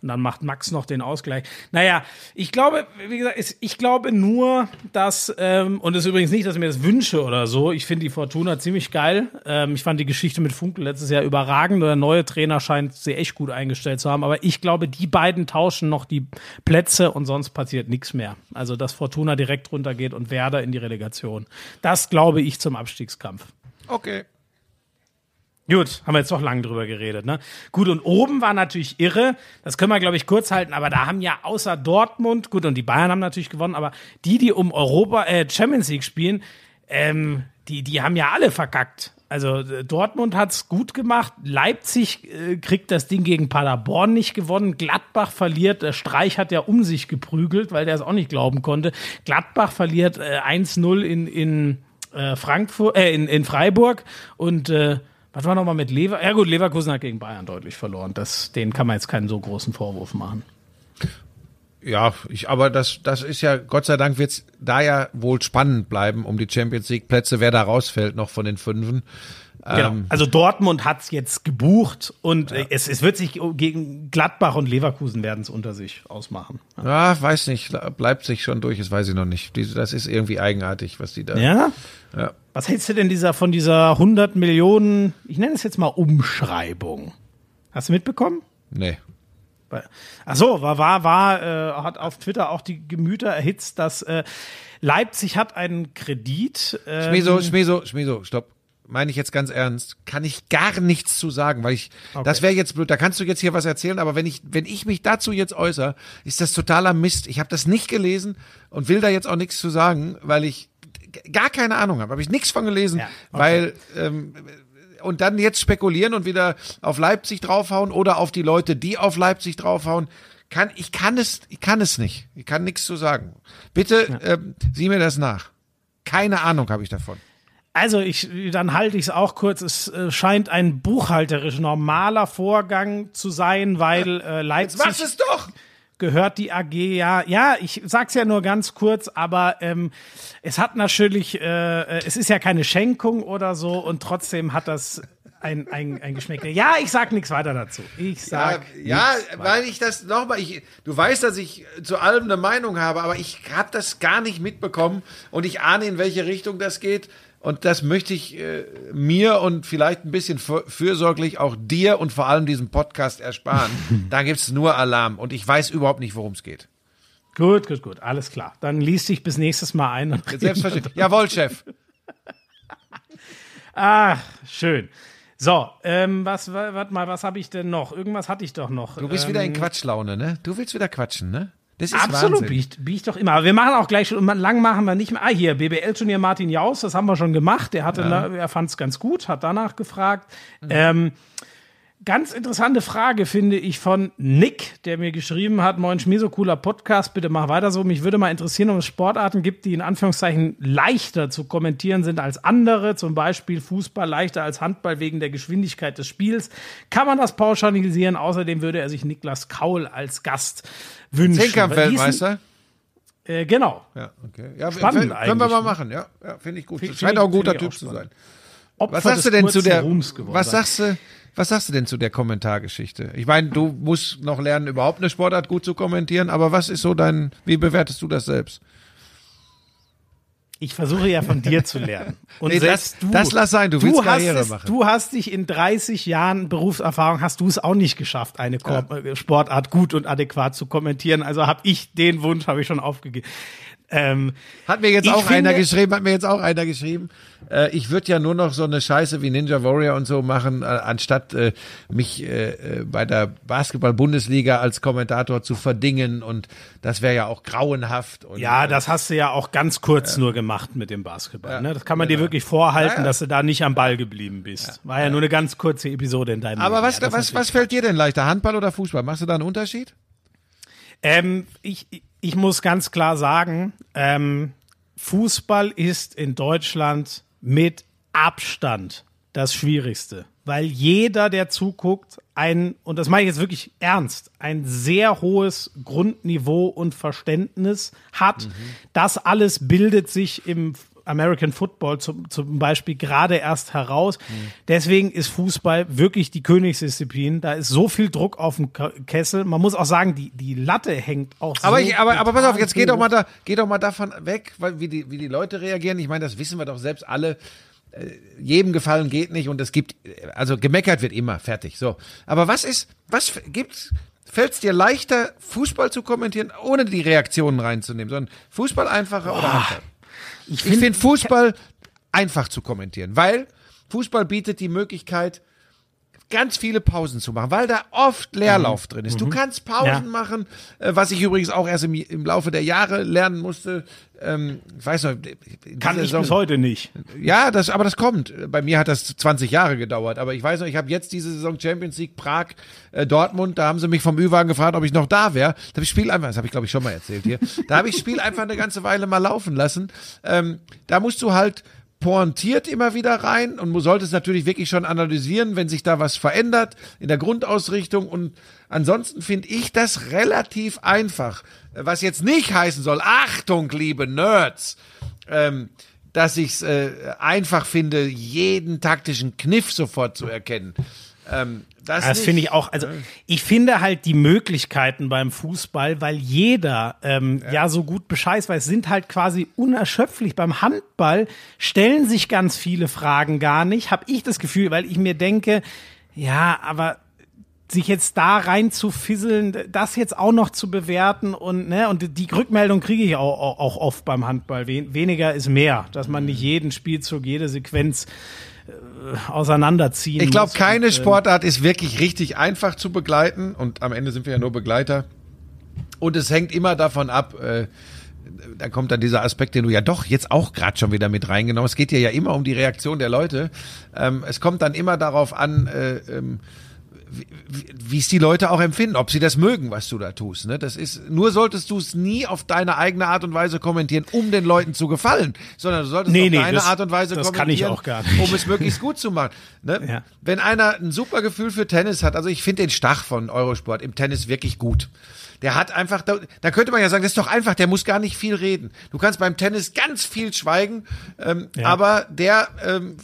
Und dann macht Max noch den Ausgleich. Naja, ich glaube, wie gesagt, ich glaube nur, dass, ähm, und es ist übrigens nicht, dass ich mir das wünsche oder so. Ich finde die Fortuna ziemlich geil. Ähm, ich fand die Geschichte mit Funkel letztes Jahr überragend. Der neue Trainer scheint sie echt gut eingestellt zu haben. Aber ich glaube, die beiden tauschen noch die Plätze und sonst passiert nichts mehr. Also, dass Fortuna direkt runtergeht und Werder in die Relegation. Das glaube ich zum Abstiegskampf. Okay. Gut, haben wir jetzt doch lange drüber geredet, ne? Gut, und oben war natürlich irre, das können wir, glaube ich, kurz halten, aber da haben ja außer Dortmund, gut, und die Bayern haben natürlich gewonnen, aber die, die um Europa, äh, Champions League spielen, ähm, die, die haben ja alle verkackt. Also äh, Dortmund hat's gut gemacht, Leipzig äh, kriegt das Ding gegen Paderborn nicht gewonnen, Gladbach verliert, der Streich hat ja um sich geprügelt, weil der es auch nicht glauben konnte. Gladbach verliert äh, 1-0 in, in äh, Frankfurt, äh, in, in Freiburg und äh, was war nochmal mit Lever? Ja gut, Leverkusen hat gegen Bayern deutlich verloren. Das, denen kann man jetzt keinen so großen Vorwurf machen. Ja, ich, aber das, das ist ja, Gott sei Dank wird's da ja wohl spannend bleiben um die Champions League Plätze, wer da rausfällt noch von den Fünfen. Genau. Ähm, also Dortmund hat's jetzt gebucht und ja. es, es wird sich gegen Gladbach und Leverkusen werden es unter sich ausmachen. Ja. ja, weiß nicht, bleibt sich schon durch, das weiß ich noch nicht. Das ist irgendwie eigenartig, was die da. Ja? Ja. Was hältst du denn dieser, von dieser 100 Millionen, ich nenne es jetzt mal Umschreibung? Hast du mitbekommen? Nee. Ach so, war, war, war äh, hat auf Twitter auch die Gemüter erhitzt, dass äh, Leipzig hat einen Kredit. Ähm, Schmieso, Schmieso, Schmieso, stopp meine ich jetzt ganz ernst, kann ich gar nichts zu sagen, weil ich, okay. das wäre jetzt blöd, da kannst du jetzt hier was erzählen, aber wenn ich, wenn ich mich dazu jetzt äußere, ist das totaler Mist. Ich habe das nicht gelesen und will da jetzt auch nichts zu sagen, weil ich gar keine Ahnung habe, habe ich nichts von gelesen, ja, okay. weil ähm, und dann jetzt spekulieren und wieder auf Leipzig draufhauen oder auf die Leute, die auf Leipzig draufhauen, kann ich kann es, ich kann es nicht, ich kann nichts zu sagen. Bitte ja. ähm, sieh mir das nach. Keine Ahnung habe ich davon. Also ich, dann halte ich es auch kurz. Es äh, scheint ein buchhalterisch normaler Vorgang zu sein, weil äh, Leipzig. Jetzt es doch! Gehört die AG ja, ja, ich sag's ja nur ganz kurz, aber ähm, es hat natürlich, äh, es ist ja keine Schenkung oder so und trotzdem hat das ein, ein, ein Geschmäckle. Ja, ich sag nichts weiter dazu. Ich sag. Ja, ja weil ich das nochmal, ich, du weißt, dass ich zu allem eine Meinung habe, aber ich habe das gar nicht mitbekommen und ich ahne, in welche Richtung das geht. Und das möchte ich äh, mir und vielleicht ein bisschen fürsorglich auch dir und vor allem diesem Podcast ersparen. da gibt's nur Alarm und ich weiß überhaupt nicht, worum es geht. Gut, gut, gut, alles klar. Dann liest dich bis nächstes Mal ein. Selbstverständlich. Jawohl, Chef. Ach, schön. So, ähm, was, warte mal, was habe ich denn noch? Irgendwas hatte ich doch noch. Du bist ähm, wieder in Quatschlaune, ne? Du willst wieder quatschen, ne? Das ist Absolut, biege ich, doch immer. Aber wir machen auch gleich schon, lang machen wir nicht mehr. Ah, hier, BBL-Turnier Martin Jaus, das haben wir schon gemacht. Der hatte, ja. er fand es ganz gut, hat danach gefragt. Mhm. Ähm, Ganz interessante Frage finde ich von Nick, der mir geschrieben hat, moin Schmieso, cooler Podcast, bitte mach weiter so. Mich würde mal interessieren, ob es Sportarten gibt, die in Anführungszeichen leichter zu kommentieren sind als andere, zum Beispiel Fußball leichter als Handball wegen der Geschwindigkeit des Spiels. Kann man das pauschalisieren? Außerdem würde er sich Niklas Kaul als Gast wünschen. Zehnkampf-Weltmeister? Äh, genau. Ja, okay. Ja, Spannend können, können wir mal ne? machen, ja. ja Finde ich gut. Find, Scheint auch ein guter Typ zu sein. Opfer was sagst du denn zu der, was sagst du, was sagst du denn zu der Kommentargeschichte? Ich meine, du musst noch lernen, überhaupt eine Sportart gut zu kommentieren, aber was ist so dein, wie bewertest du das selbst? Ich versuche ja von dir zu lernen. Und nee, das, du, das lass sein, du willst du Karriere es, machen. Du hast dich in 30 Jahren Berufserfahrung, hast du es auch nicht geschafft, eine ja. Sportart gut und adäquat zu kommentieren. Also habe ich den Wunsch, habe ich schon aufgegeben. Ähm, hat mir jetzt auch finde, einer geschrieben, hat mir jetzt auch einer geschrieben. Äh, ich würde ja nur noch so eine Scheiße wie Ninja Warrior und so machen, äh, anstatt äh, mich äh, äh, bei der Basketball-Bundesliga als Kommentator zu verdingen und das wäre ja auch grauenhaft. Und, ja, das hast du ja auch ganz kurz nur gemacht mit dem Basketball. Ne? Das kann man dir wirklich vorhalten, dass du da nicht am Ball geblieben bist. War ja, nur eine ganz kurze Episode in deinem Aber Leben. was, was, was fällt dir denn leichter, Handball oder Fußball? Machst du da einen Unterschied? Ähm, ich, ich muss ganz klar sagen, ähm, Fußball ist in Deutschland mit Abstand das Schwierigste, weil jeder, der zuguckt, ein, und das meine ich jetzt wirklich ernst, ein sehr hohes Grundniveau und Verständnis hat. Mhm. Das alles bildet sich im American Football zum, zum Beispiel gerade erst heraus. Mhm. Deswegen ist Fußball wirklich die Königsdisziplin. Da ist so viel Druck auf dem Kessel. Man muss auch sagen, die, die Latte hängt auch aber so. Ich, aber, aber pass auf, jetzt geht doch mal da, geht doch mal davon weg, weil, wie die, wie die Leute reagieren. Ich meine, das wissen wir doch selbst alle. Äh, jedem gefallen geht nicht und es gibt, also gemeckert wird immer, fertig, so. Aber was ist, was gibt's, fällt es dir leichter, Fußball zu kommentieren, ohne die Reaktionen reinzunehmen, sondern Fußball einfacher oh. oder Handball? Ich finde find Fußball einfach zu kommentieren, weil Fußball bietet die Möglichkeit, ganz viele Pausen zu machen, weil da oft Leerlauf mhm. drin ist. Du mhm. kannst Pausen ja. machen, äh, was ich übrigens auch erst im, im Laufe der Jahre lernen musste. Ähm, ich weiß noch, kann ich Saison, bis heute nicht. Ja, das, aber das kommt. Bei mir hat das 20 Jahre gedauert. Aber ich weiß noch, ich habe jetzt diese Saison Champions League Prag, äh, Dortmund. Da haben sie mich vom Ü-Wagen gefragt, ob ich noch da wäre. Da habe ich Spiel einfach, das habe ich glaube ich schon mal erzählt hier. Da habe ich Spiel einfach eine ganze Weile mal laufen lassen. Ähm, da musst du halt pointiert immer wieder rein und man sollte es natürlich wirklich schon analysieren, wenn sich da was verändert in der Grundausrichtung. Und ansonsten finde ich das relativ einfach. Was jetzt nicht heißen soll, Achtung, liebe Nerds, ähm, dass ich es äh, einfach finde, jeden taktischen Kniff sofort zu erkennen. Ähm, das, das finde ich auch. Also ich finde halt die Möglichkeiten beim Fußball, weil jeder ähm, ja. ja. so gut Bescheid weiß, sind halt quasi unerschöpflich. Beim Handball stellen sich ganz viele Fragen gar nicht, habe ich das Gefühl, weil ich mir denke, ja, aber sich jetzt da rein zu fisseln, das jetzt auch noch zu bewerten und ne und die Rückmeldung kriege ich auch, auch, auch oft beim Handball. weniger ist mehr, dass man nicht jeden Spielzug, jede Sequenz auseinanderziehen. Ich glaube, keine und, äh, Sportart ist wirklich richtig einfach zu begleiten und am Ende sind wir ja nur Begleiter. Und es hängt immer davon ab, äh, da kommt dann dieser Aspekt, den du ja doch jetzt auch gerade schon wieder mit reingenommen hast. Es geht dir ja immer um die Reaktion der Leute. Ähm, es kommt dann immer darauf an, äh, ähm, wie es die Leute auch empfinden, ob sie das mögen, was du da tust. Ne? Das ist, nur solltest du es nie auf deine eigene Art und Weise kommentieren, um den Leuten zu gefallen, sondern du solltest nee, auf nee, deine das, Art und Weise kommentieren, um es möglichst gut zu machen. Ne? Ja. Wenn einer ein super Gefühl für Tennis hat, also ich finde den Stach von Eurosport im Tennis wirklich gut. Der hat einfach, da, da könnte man ja sagen, das ist doch einfach, der muss gar nicht viel reden. Du kannst beim Tennis ganz viel schweigen, ähm, ja. aber der ähm,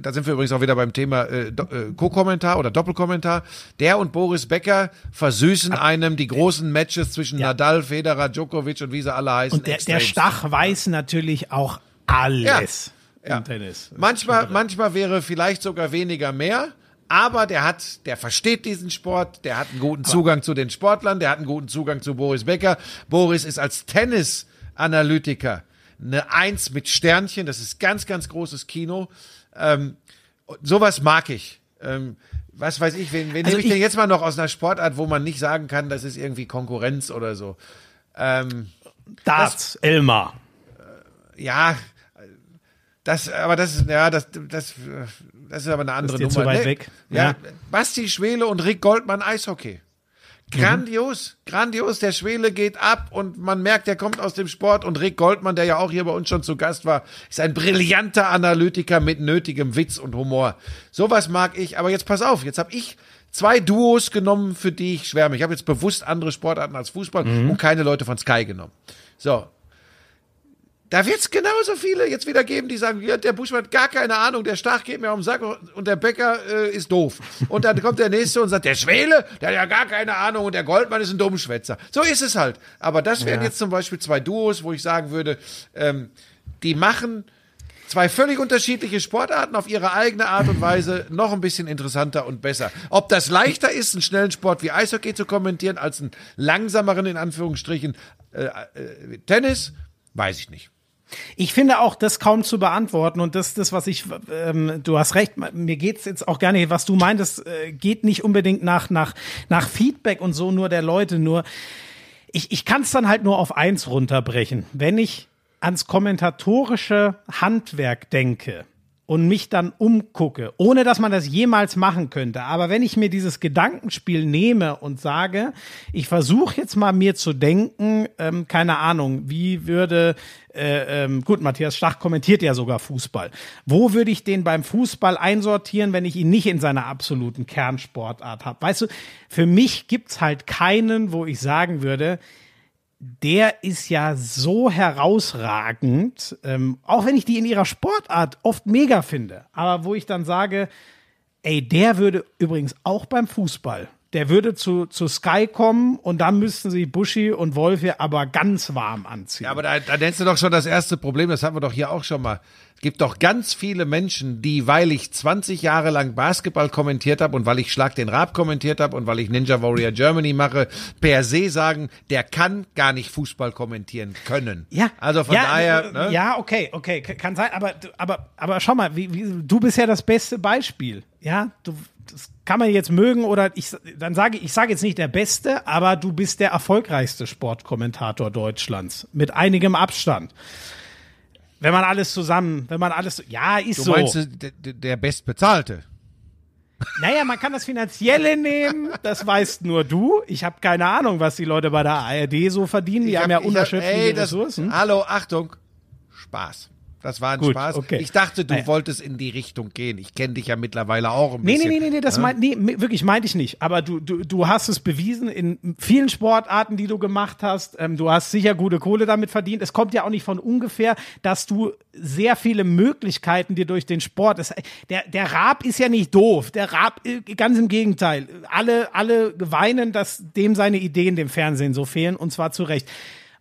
da sind wir übrigens auch wieder beim Thema äh, äh, Co-Kommentar oder Doppelkommentar. Der und Boris Becker versüßen einem die großen Matches zwischen ja. Nadal, Federer, Djokovic und wie sie alle heißen. Und der, der Stach weiß natürlich auch alles ja. im ja. Tennis. Manchmal, manchmal wäre vielleicht sogar weniger mehr. Aber der hat, der versteht diesen Sport, der hat einen guten Zugang zu den Sportlern, der hat einen guten Zugang zu Boris Becker. Boris ist als Tennis-Analytiker eine Eins mit Sternchen, das ist ganz, ganz großes Kino. Ähm, sowas mag ich. Ähm, was weiß ich, wen, wen also nehme ich denn jetzt mal noch aus einer Sportart, wo man nicht sagen kann, das ist irgendwie Konkurrenz oder so? Ähm, Darts, Elmar. Äh, ja, das, aber das ist, ja, das, das, das ist aber eine andere ist Nummer. Zu weit nee, weg. Ja, ja, Basti Schwele und Rick Goldmann Eishockey. Grandios, mhm. grandios. Der Schwele geht ab und man merkt, er kommt aus dem Sport. Und Rick Goldmann, der ja auch hier bei uns schon zu Gast war, ist ein brillanter Analytiker mit nötigem Witz und Humor. Sowas mag ich. Aber jetzt pass auf, jetzt habe ich zwei Duos genommen, für die ich schwärme. Ich habe jetzt bewusst andere Sportarten als Fußball mhm. und keine Leute von Sky genommen. So, da wird es genauso viele jetzt wieder geben, die sagen, ja, der Buschmann hat gar keine Ahnung, der Stach geht mir auf den Sack und der Bäcker äh, ist doof. Und dann kommt der Nächste und sagt, der Schwele, der hat ja gar keine Ahnung und der Goldmann ist ein Dummschwätzer. So ist es halt. Aber das wären ja. jetzt zum Beispiel zwei Duos, wo ich sagen würde, ähm, die machen zwei völlig unterschiedliche Sportarten auf ihre eigene Art und Weise noch ein bisschen interessanter und besser. Ob das leichter ist, einen schnellen Sport wie Eishockey zu kommentieren, als einen langsameren, in Anführungsstrichen, äh, äh, Tennis, weiß ich nicht. Ich finde auch das kaum zu beantworten und das, das was ich, ähm, du hast recht, mir geht's jetzt auch gar nicht, was du meintest, äh, geht nicht unbedingt nach, nach, nach Feedback und so nur der Leute, nur ich, ich kann es dann halt nur auf eins runterbrechen. Wenn ich ans kommentatorische Handwerk denke, und mich dann umgucke, ohne dass man das jemals machen könnte. Aber wenn ich mir dieses Gedankenspiel nehme und sage, ich versuche jetzt mal mir zu denken, ähm, keine Ahnung, wie würde, äh, ähm, gut, Matthias Stach kommentiert ja sogar Fußball. Wo würde ich den beim Fußball einsortieren, wenn ich ihn nicht in seiner absoluten Kernsportart habe? Weißt du, für mich gibt's halt keinen, wo ich sagen würde, der ist ja so herausragend, ähm, auch wenn ich die in ihrer Sportart oft mega finde, aber wo ich dann sage, ey, der würde übrigens auch beim Fußball, der würde zu, zu Sky kommen und dann müssten sie Buschi und Wolfe aber ganz warm anziehen. Ja, aber da, da nennst du doch schon das erste Problem, das hatten wir doch hier auch schon mal. Es gibt doch ganz viele Menschen, die, weil ich 20 Jahre lang Basketball kommentiert habe und weil ich Schlag den Rab kommentiert habe und weil ich Ninja Warrior Germany mache, per se sagen, der kann gar nicht Fußball kommentieren können. Ja. Also von ja, daher. Ne? Ja, okay, okay, kann sein. Aber, aber, aber schau mal, wie, wie, du bist ja das beste Beispiel. Ja, du, das kann man jetzt mögen oder ich dann sage ich sage jetzt nicht der beste, aber du bist der erfolgreichste Sportkommentator Deutschlands mit einigem Abstand. Wenn man alles zusammen, wenn man alles, ja, ist so. Du meinst der, der Bestbezahlte? Naja, man kann das Finanzielle nehmen, das weißt nur du. Ich habe keine Ahnung, was die Leute bei der ARD so verdienen. Die ich haben hab, ja unterschiedliche Ressourcen. Hallo, Achtung, Spaß. Das war ein Gut, Spaß. Okay. Ich dachte, du naja. wolltest in die Richtung gehen. Ich kenne dich ja mittlerweile auch ein bisschen. Nee, nee, nee, nee, das ja? mein, nee wirklich meinte ich nicht. Aber du, du, du hast es bewiesen in vielen Sportarten, die du gemacht hast. Ähm, du hast sicher gute Kohle damit verdient. Es kommt ja auch nicht von ungefähr, dass du sehr viele Möglichkeiten dir durch den Sport. Das, der, der Raab ist ja nicht doof. Der Raab, äh, ganz im Gegenteil. Alle, alle weinen, dass dem seine Ideen dem Fernsehen so fehlen und zwar zu Recht.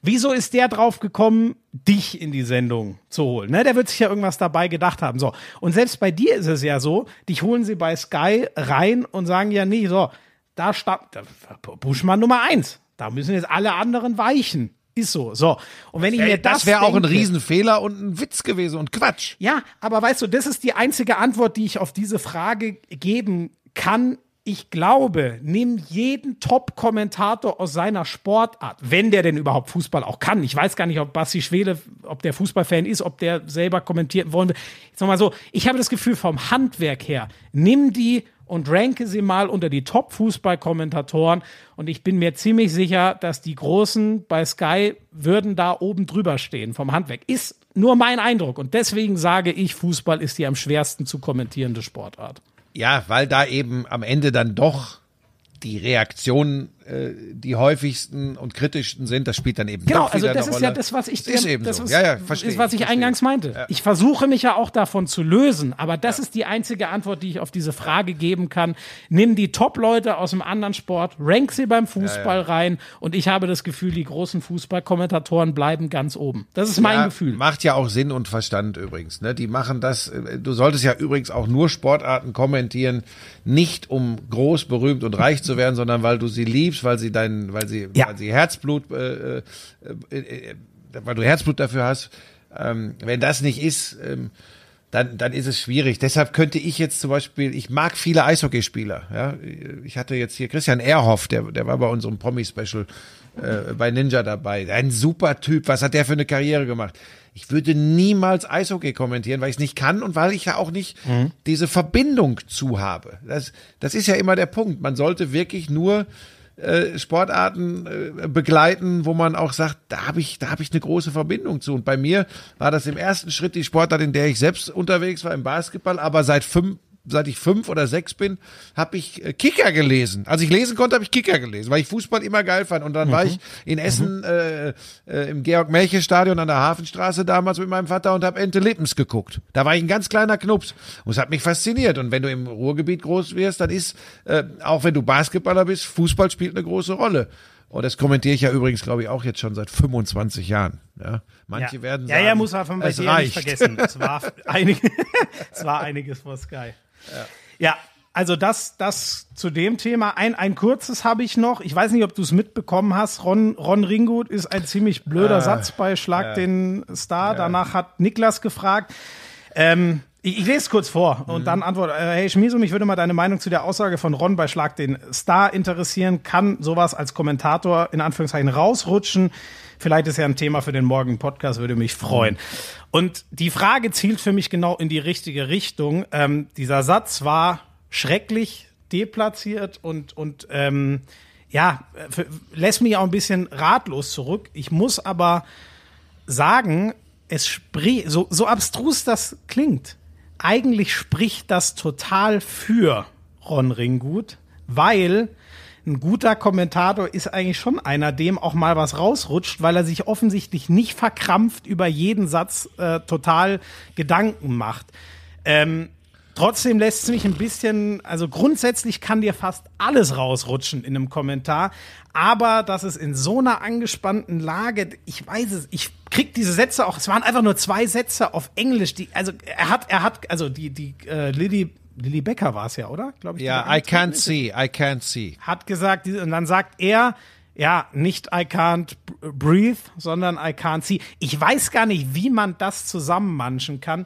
Wieso ist der drauf gekommen, dich in die Sendung zu holen? Ne? Der wird sich ja irgendwas dabei gedacht haben. So. Und selbst bei dir ist es ja so, dich holen sie bei Sky rein und sagen ja nie, so, da stammt Buschmann Nummer eins. Da müssen jetzt alle anderen weichen. Ist so. So. Und wenn ich mir das. Das wäre auch ein Riesenfehler und ein Witz gewesen und Quatsch. Ja, aber weißt du, das ist die einzige Antwort, die ich auf diese Frage geben kann ich glaube, nimm jeden Top-Kommentator aus seiner Sportart, wenn der denn überhaupt Fußball auch kann. Ich weiß gar nicht, ob Basti Schwede, ob der Fußballfan ist, ob der selber kommentieren wollen will. Jetzt nochmal so, ich habe das Gefühl vom Handwerk her, nimm die und ranke sie mal unter die Top-Fußball-Kommentatoren und ich bin mir ziemlich sicher, dass die Großen bei Sky würden da oben drüber stehen vom Handwerk. Ist nur mein Eindruck und deswegen sage ich, Fußball ist die am schwersten zu kommentierende Sportart. Ja, weil da eben am Ende dann doch die Reaktion äh, die häufigsten und kritischsten sind, das spielt dann eben genau, also das ist Rolle. ja das, was ich das ist eben das so. ist, ja, ja, verstehe. ist, was ich verstehe. eingangs meinte. Ja. Ich versuche mich ja auch davon zu lösen, aber das ist die einzige Antwort, die ich auf diese Frage geben kann. Nimm die Top-Leute aus dem anderen Sport, rank sie beim Fußball rein und ich habe das Gefühl, die großen Fußballkommentatoren bleiben ganz oben. Das ist mein ja, Gefühl. Macht ja auch Sinn und Verstand übrigens. Ne? Die machen das. äh, Du solltest ja übrigens auch nur Sportarten kommentieren, nicht um groß, berühmt und reich zu werden, sondern weil du sie liebst, weil sie dein, weil sie, Ja. weil sie Herzblut, äh, äh, äh, weil du Herzblut dafür hast. Ähm, wenn das nicht ist, ähm, dann, dann ist es schwierig. Deshalb könnte ich jetzt zum Beispiel, ich mag viele Eishockeyspieler. Ja? Ich hatte jetzt hier Christian Ehrhoff, der, der war bei unserem Promi-Special äh, bei Ninja dabei. Ein super Typ. Was hat der für eine Karriere gemacht? Ich würde niemals Eishockey kommentieren, weil ich es nicht kann und weil ich ja auch nicht diese Verbindung zu habe. Das, das ist ja immer der Punkt. Man sollte wirklich nur äh, Sportarten äh, begleiten, wo man auch sagt, da habe ich, da habe ich eine große Verbindung zu. Und bei mir war das im ersten Schritt die Sportart, in der ich selbst unterwegs war im Basketball, aber seit fünf Seit ich fünf oder sechs bin, habe ich äh, Kicker gelesen. Als ich lesen konnte, habe ich Kicker gelesen, weil ich Fußball immer geil fand. Und dann war ich in Essen äh, äh, im Georg-Melche-Stadion an der Hafenstraße damals mit meinem Vater und habe Ente Lippens geguckt. Da war ich ein ganz kleiner Knups. Und es hat mich fasziniert. Und wenn du im Ruhrgebiet groß wirst, dann ist, äh, auch wenn du Basketballer bist, Fußball spielt eine große Rolle. Und das kommentiere ich ja übrigens, glaube ich, auch jetzt schon seit 25 Jahren. Ja, manche ja. werden ja, sagen, ja, muss man von bei es dir nicht reicht. vergessen. Es war, einig, es war einiges vor Sky. Ja. also das, das zu dem Thema. Ein, ein kurzes habe ich noch. Ich weiß nicht, ob du es mitbekommen hast. Ron, Ron Ringgut ist ein ziemlich blöder Satz bei Schlag den Star. Danach hat Niklas gefragt. Ähm, ich, ich lese es kurz vor und dann antworte, äh, hey Schmiso, mich würde mal deine Meinung zu der Aussage von Ron bei Schlag den Star interessieren. Kann sowas als Kommentator in Anführungszeichen rausrutschen? Vielleicht ist ja ein Thema für den morgigen Podcast, würde mich freuen. Und die Frage zielt für mich genau in die richtige Richtung. Ähm, dieser Satz war schrecklich deplatziert und, und ähm, ja, für, lässt mich auch ein bisschen ratlos zurück. Ich muss aber sagen, es spricht, so, so abstrus das klingt, eigentlich spricht das total für Ron Ringgut, weil ein guter Kommentator ist eigentlich schon einer, dem auch mal was rausrutscht, weil er sich offensichtlich nicht verkrampft über jeden Satz äh, total Gedanken macht. Ähm, Trotzdem lässt es mich ein bisschen, also grundsätzlich kann dir fast alles rausrutschen in einem Kommentar, aber dass es in so einer angespannten Lage, ich weiß es, ich krieg diese Sätze auch, es waren einfach nur zwei Sätze auf Englisch, die, also er hat, er hat, also die, die äh, Lilly, Lilly Becker war es ja, oder? Glaube ich. Ja, I can't see, I can't see. Hat gesagt, und dann sagt er, ja, nicht I can't breathe, sondern I can't see. Ich weiß gar nicht, wie man das zusammenmanschen kann.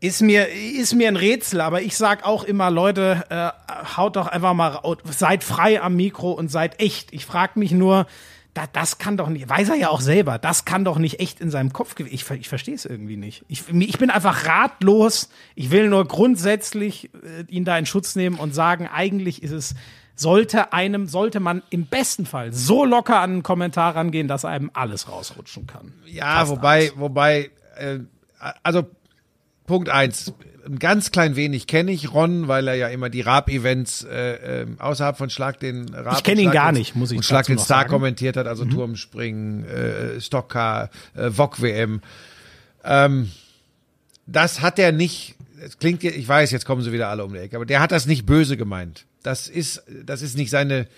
Ist mir, ist mir ein Rätsel, aber ich sag auch immer, Leute, äh, haut doch einfach mal, seid frei am Mikro und seid echt. Ich frag mich nur, da, das kann doch nicht, weiß er ja auch selber, das kann doch nicht echt in seinem Kopf gewesen. Ich, ich verstehe es irgendwie nicht. Ich, ich bin einfach ratlos. Ich will nur grundsätzlich äh, ihn da in Schutz nehmen und sagen, eigentlich ist es, sollte einem, sollte man im besten Fall so locker an einen Kommentar rangehen, dass einem alles rausrutschen kann. Ja, Fast wobei, alles. wobei, äh, also Punkt eins, ein ganz klein wenig kenne ich Ron, weil er ja immer die Raab-Events äh, äh, außerhalb von Schlag den Raab Ich kenn ihn gar nicht, muss ich und Schlag den Star sagen. Mhm. kommentiert hat, also Turmspringen, äh, Stockcar, äh, WM. Ähm, das hat er nicht. Es klingt, ich weiß, jetzt kommen sie wieder alle um die Ecke, aber der hat das nicht böse gemeint. Das ist, das ist nicht seine.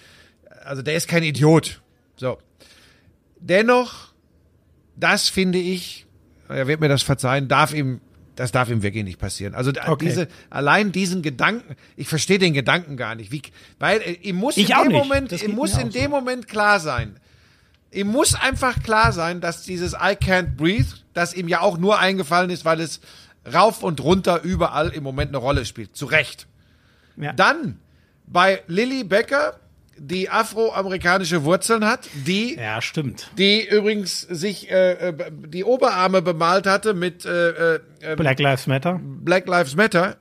Also der ist kein Idiot. So. Dennoch, das finde ich, er wird mir das verzeihen, darf ihm, das darf ihm wirklich nicht passieren. Also Okay. diese, allein diesen Gedanken, ich verstehe den Gedanken gar nicht, wie, weil äh, ihm muss Ich in dem nicht. Moment, Das ihm muss in dem so. Moment klar sein, ihm muss einfach klar sein, dass dieses I can't breathe, das ihm ja auch nur eingefallen ist, weil es rauf und runter überall im Moment eine Rolle spielt. Zu Recht. Ja. Dann bei Lilly Becker, die afroamerikanische Wurzeln hat, die ja, stimmt. die übrigens sich äh, äh, die Oberarme bemalt hatte mit äh, äh, Black Lives Matter. Black Lives Matter.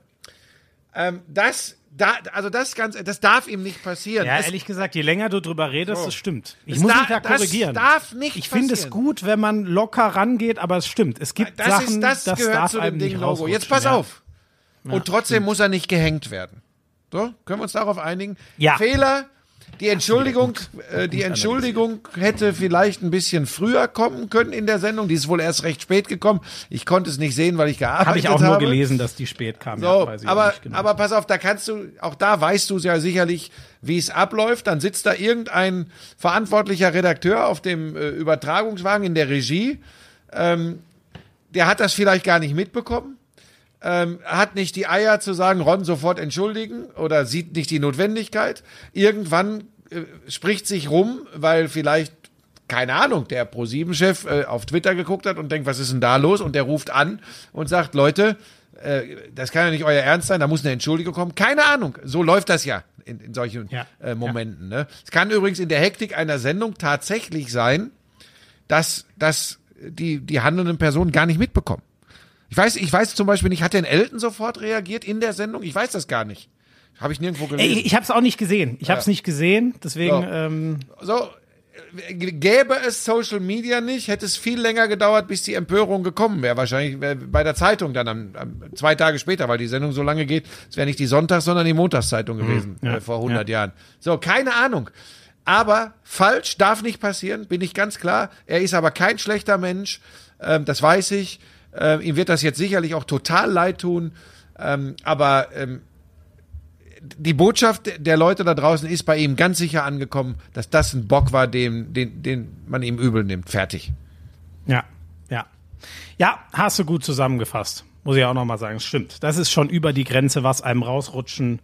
Ähm, das, da, also das ganz, das darf ihm nicht passieren. Ja, es, ehrlich gesagt, je länger du drüber redest, So. das stimmt. Ich Es muss da- mich da das korrigieren. darf nicht ich finde es gut, wenn man locker rangeht, aber es stimmt. Es gibt das Sachen, ist, das, das gehört darf zu dem Ding Logo. Jetzt pass ja. auf. Und trotzdem muss er nicht gehängt werden. So, können wir uns darauf einigen? Ja. Fehler, Die Entschuldigung, äh, die Entschuldigung hätte vielleicht ein bisschen früher kommen können in der Sendung. Die ist wohl erst recht spät gekommen. Ich konnte es nicht sehen, weil ich gearbeitet habe. Ich auch habe. nur gelesen, dass die spät kam. So, ja, aber, genau. aber pass auf, da kannst du, auch da weißt du ja sicherlich, wie es abläuft. Dann sitzt da irgendein verantwortlicher Redakteur auf dem äh, Übertragungswagen in der Regie. Ähm, der hat das vielleicht gar nicht mitbekommen ähm, hat nicht die Eier zu sagen, Ron sofort entschuldigen oder sieht nicht die Notwendigkeit. Irgendwann äh, spricht sich rum, weil vielleicht keine Ahnung, der Pro7-Chef äh, auf Twitter geguckt hat und denkt, was ist denn da los? Und der ruft an und sagt, Leute, äh, das kann ja nicht euer Ernst sein, da muss eine Entschuldigung kommen. Keine Ahnung, so läuft das ja in, in solchen ja, äh, Momenten. Ja. Ne? Es kann übrigens in der Hektik einer Sendung tatsächlich sein, dass, dass die, die handelnden Personen gar nicht mitbekommen. Ich weiß, ich weiß zum Beispiel nicht, hat denn Elton sofort reagiert in der Sendung? Ich weiß das gar nicht. Habe ich nirgendwo gelesen. Ey, ich habe es auch nicht gesehen. Ich habe es nicht gesehen, deswegen. So. Ähm so, gäbe es Social Media nicht, hätte es viel länger gedauert, bis die Empörung gekommen wäre. Wahrscheinlich bei der Zeitung dann am, am, zwei Tage später, weil die Sendung so lange geht. Es wäre nicht die Sonntags-, sondern die Montagszeitung hm, gewesen mhm, ja, äh, vor 100 ja. Jahren. So, keine Ahnung. Aber falsch darf nicht passieren, bin ich ganz klar. Er ist aber kein schlechter Mensch, ähm, das weiß ich. Ähm, ihm wird das jetzt sicherlich auch total leid tun. Ähm, aber ähm, die Botschaft der Leute da draußen ist bei ihm ganz sicher angekommen, dass das ein Bock war, den, den, den man ihm übel nimmt. Fertig. Ja, ja. Ja, hast du gut zusammengefasst. Muss ich auch nochmal sagen. Stimmt. Das ist schon über die Grenze, was einem rausrutschen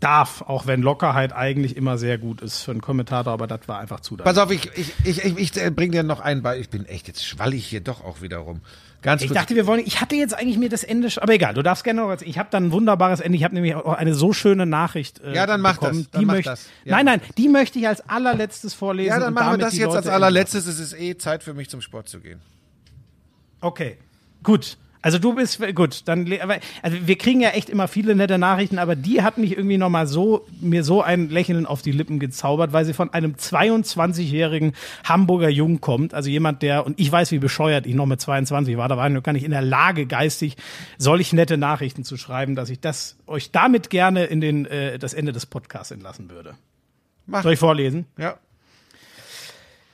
darf, auch wenn Lockerheit eigentlich immer sehr gut ist für einen Kommentator, aber das war einfach zu. Pass auf, ich, ich, ich, ich, ich bring dir noch einen bei. Ich bin echt, jetzt schwall ich hier doch auch wieder rum. Ganz ich dachte, wir wollen. Ich hatte jetzt eigentlich mir das Ende, aber egal. Du darfst gerne noch. Ich habe dann ein wunderbares Ende. Ich habe nämlich auch eine so schöne Nachricht. Äh, ja, dann mach bekommen. das. Dann die mach möchte, das. Ja. Nein, nein, die möchte ich als allerletztes vorlesen. Ja, dann machen wir das jetzt als allerletztes. Es ist eh Zeit für mich zum Sport zu gehen. Okay, gut. Also du bist gut, dann also wir kriegen ja echt immer viele nette Nachrichten, aber die hat mich irgendwie noch mal so mir so ein Lächeln auf die Lippen gezaubert, weil sie von einem 22-jährigen Hamburger Jungen kommt, also jemand der und ich weiß wie bescheuert ich noch mit 22 war, da war ich noch gar nicht in der Lage geistig solch nette Nachrichten zu schreiben, dass ich das euch damit gerne in den äh, das Ende des Podcasts entlassen würde. Mach. Soll ich vorlesen? Ja.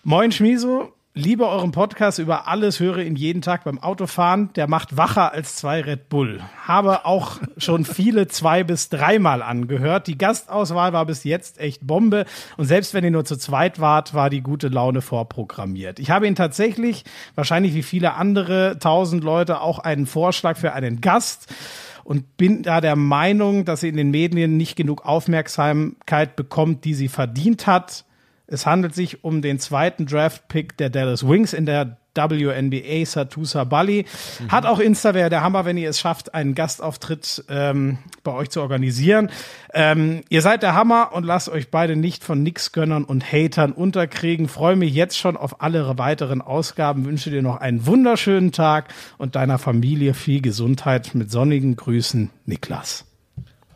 Moin Schmiso, liebe euren Podcast über alles, höre ihn jeden Tag beim Autofahren. Der macht wacher als zwei Red Bull. Habe auch schon viele zwei bis dreimal angehört. Die Gastauswahl war bis jetzt echt Bombe. Und selbst wenn ihr nur zu zweit wart, war die gute Laune vorprogrammiert. Ich habe ihn tatsächlich, wahrscheinlich wie viele andere tausend Leute, auch einen Vorschlag für einen Gast und bin da der Meinung, dass sie in den Medien nicht genug Aufmerksamkeit bekommt, die sie verdient hat. Es handelt sich um den zweiten Draft-Pick der Dallas Wings in der WNBA Satusa Bali. Mhm. Hat auch Insta, wäre der Hammer, wenn ihr es schafft, einen Gastauftritt ähm, bei euch zu organisieren. Ähm, ihr seid der Hammer und lasst euch beide nicht von Nix-Gönnern und Hatern unterkriegen. Freue mich jetzt schon auf alle weiteren Ausgaben. Wünsche dir noch einen wunderschönen Tag und deiner Familie viel Gesundheit. Mit sonnigen Grüßen, Niklas.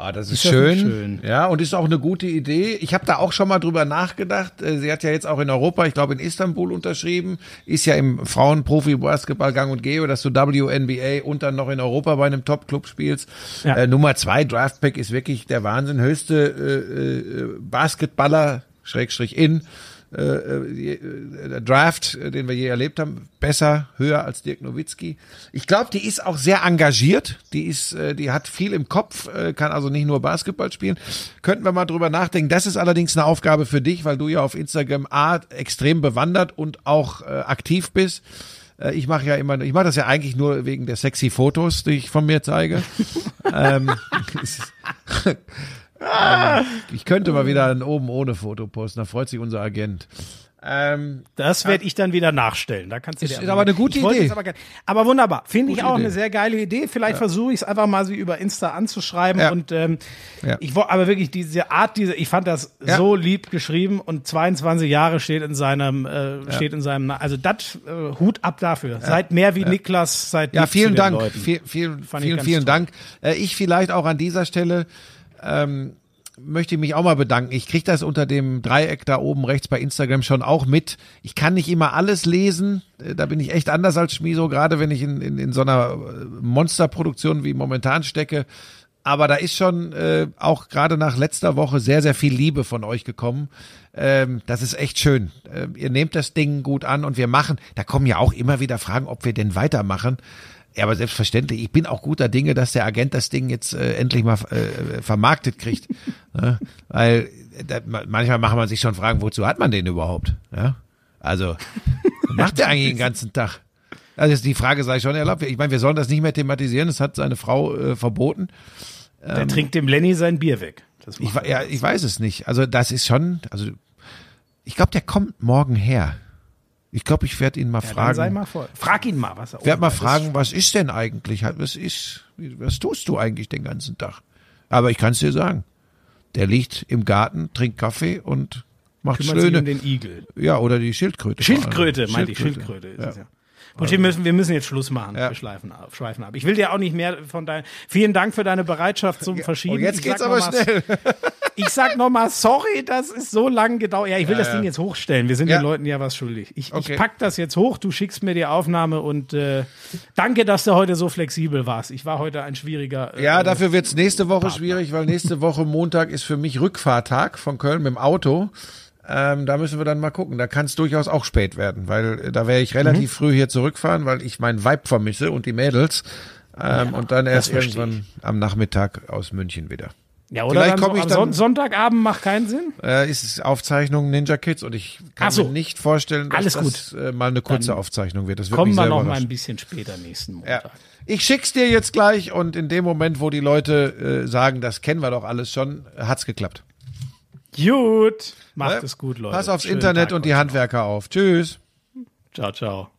Ah, das ist, ist schön. schön. Ja, und ist auch eine gute Idee. Ich habe da auch schon mal drüber nachgedacht. Äh, sie hat ja jetzt auch in Europa, ich glaube in Istanbul unterschrieben, ist ja im Frauenprofi-Basketball gang und gäbe, dass du WNBA und dann noch in Europa bei einem Top-Club spielst. Ja. Äh, Nummer zwei Draftpick ist wirklich der Wahnsinn. Höchste äh, äh, Basketballer, Schrägstrich in, äh, äh, Draft, äh, den wir je erlebt haben, besser, höher als Dirk Nowitzki. Ich glaube, die ist auch sehr engagiert. Die ist, äh, die hat viel im Kopf, äh, kann also nicht nur Basketball spielen. Könnten wir mal drüber nachdenken. Das ist allerdings eine Aufgabe für dich, weil du ja auf Instagram A extrem bewandert und auch äh, aktiv bist. Äh, ich mache ja immer, ich mache das ja eigentlich nur wegen der sexy Fotos, die ich von mir zeige. ähm, Ah. Ich könnte mal wieder ein oben ohne Foto posten, da freut sich unser Agent. Ähm, das werde ich dann wieder nachstellen. Da kannst du ist, dir ist aber eine gute Idee. Aber, aber, wunderbar. Finde ich auch Idee. eine sehr geile Idee. Vielleicht ja. versuche ich es einfach mal sie über Insta anzuschreiben. Ja. Und ähm, ja. ich wollte aber wirklich diese Art, diese, ich fand das so lieb geschrieben und 22 Jahre steht in seinem, äh, steht in seinem, also das äh, Hut ab dafür. Seid mehr wie Niklas, seid Ja, vielen Dank. Viel, viel, vielen, vielen Dank. Äh, ich vielleicht auch an dieser Stelle ähm, möchte ich mich auch mal bedanken. Ich kriege das unter dem Dreieck da oben rechts bei Instagram schon auch mit. Ich kann nicht immer alles lesen. Äh, da bin ich echt anders als Schmiso, gerade wenn ich in, in, in so einer äh, Monsterproduktion wie momentan stecke. Aber da ist schon äh, auch gerade nach letzter Woche sehr, sehr viel Liebe von euch gekommen. Ähm, das ist echt schön. Ähm, ihr nehmt das Ding gut an und wir machen, da kommen ja auch immer wieder Fragen, ob wir denn weitermachen. Ja, aber selbstverständlich, ich bin auch guter Dinge, dass der Agent das Ding jetzt äh, endlich mal äh, vermarktet kriegt. ne? Weil da, manchmal macht man sich schon Fragen, wozu hat man den überhaupt? Ja? Also, macht der eigentlich den ganzen Tag? Also die Frage sei schon erlaubt. Ich meine, wir sollen das nicht mehr thematisieren, das hat seine Frau äh, verboten. Der ähm, trinkt dem Lenny sein Bier weg. ich, ja, ich weiß es nicht. Also das ist schon, also ich glaube, der kommt morgen her. Ich glaube, ich werde ihn mal ja, fragen. Sei mal vor. Frag ihn mal, was er. Werde mal fragen, was ist denn eigentlich? Was ist? Was tust du eigentlich den ganzen Tag? Aber ich kann es dir sagen. Der liegt im Garten, trinkt Kaffee und macht Kümmert Schlöne. Sich um den Igel. Ja, oder die Schildkröte. Schildkröte, meinte ich. Schildkröte. Ist ja. Und wir müssen, wir müssen jetzt Schluss machen. Ja. Wir schleifen ab, schweifen ab. Ich will dir auch nicht mehr von deinem. Vielen Dank für deine Bereitschaft zum Verschieben. Und jetzt geht's aber schnell. ich sag nochmal, sorry, das ist so lang gedauert. Ja, ich will ja, das Ding jetzt hochstellen. Wir sind den Leuten ja was schuldig. Ich, okay. ich pack das jetzt hoch, du schickst mir die Aufnahme und äh, danke, dass du heute so flexibel warst. Ich war heute ein schwieriger. Äh, ja, dafür wird's nächste Woche Partner. schwierig, weil nächste Woche Montag ist für mich Rückfahrtag von Köln mit dem Auto. Ähm, da müssen wir dann mal gucken. Da kann es durchaus auch spät werden, weil äh, da werde ich relativ mhm. früh hier zurückfahren, weil ich meinen Vibe vermisse und die Mädels. Ähm, ja, und dann erst irgendwann am Nachmittag aus München wieder. Ja, oder Vielleicht komme ich dann, Sonntagabend macht keinen Sinn. Äh, ist Aufzeichnung Ninja Kids und ich kann so. mir nicht vorstellen, dass das äh, mal eine kurze dann Aufzeichnung wird. Das wird kommen wir noch mal ein bisschen später nächsten Montag. Ja. Ich schick's dir jetzt gleich und in dem Moment, wo die Leute äh, sagen, das kennen wir doch alles schon, hat's geklappt. Gut. Macht ne? es gut, Leute. Pass aufs Schönen Internet Tag und die Handwerker auf. Tschüss. Ciao, ciao.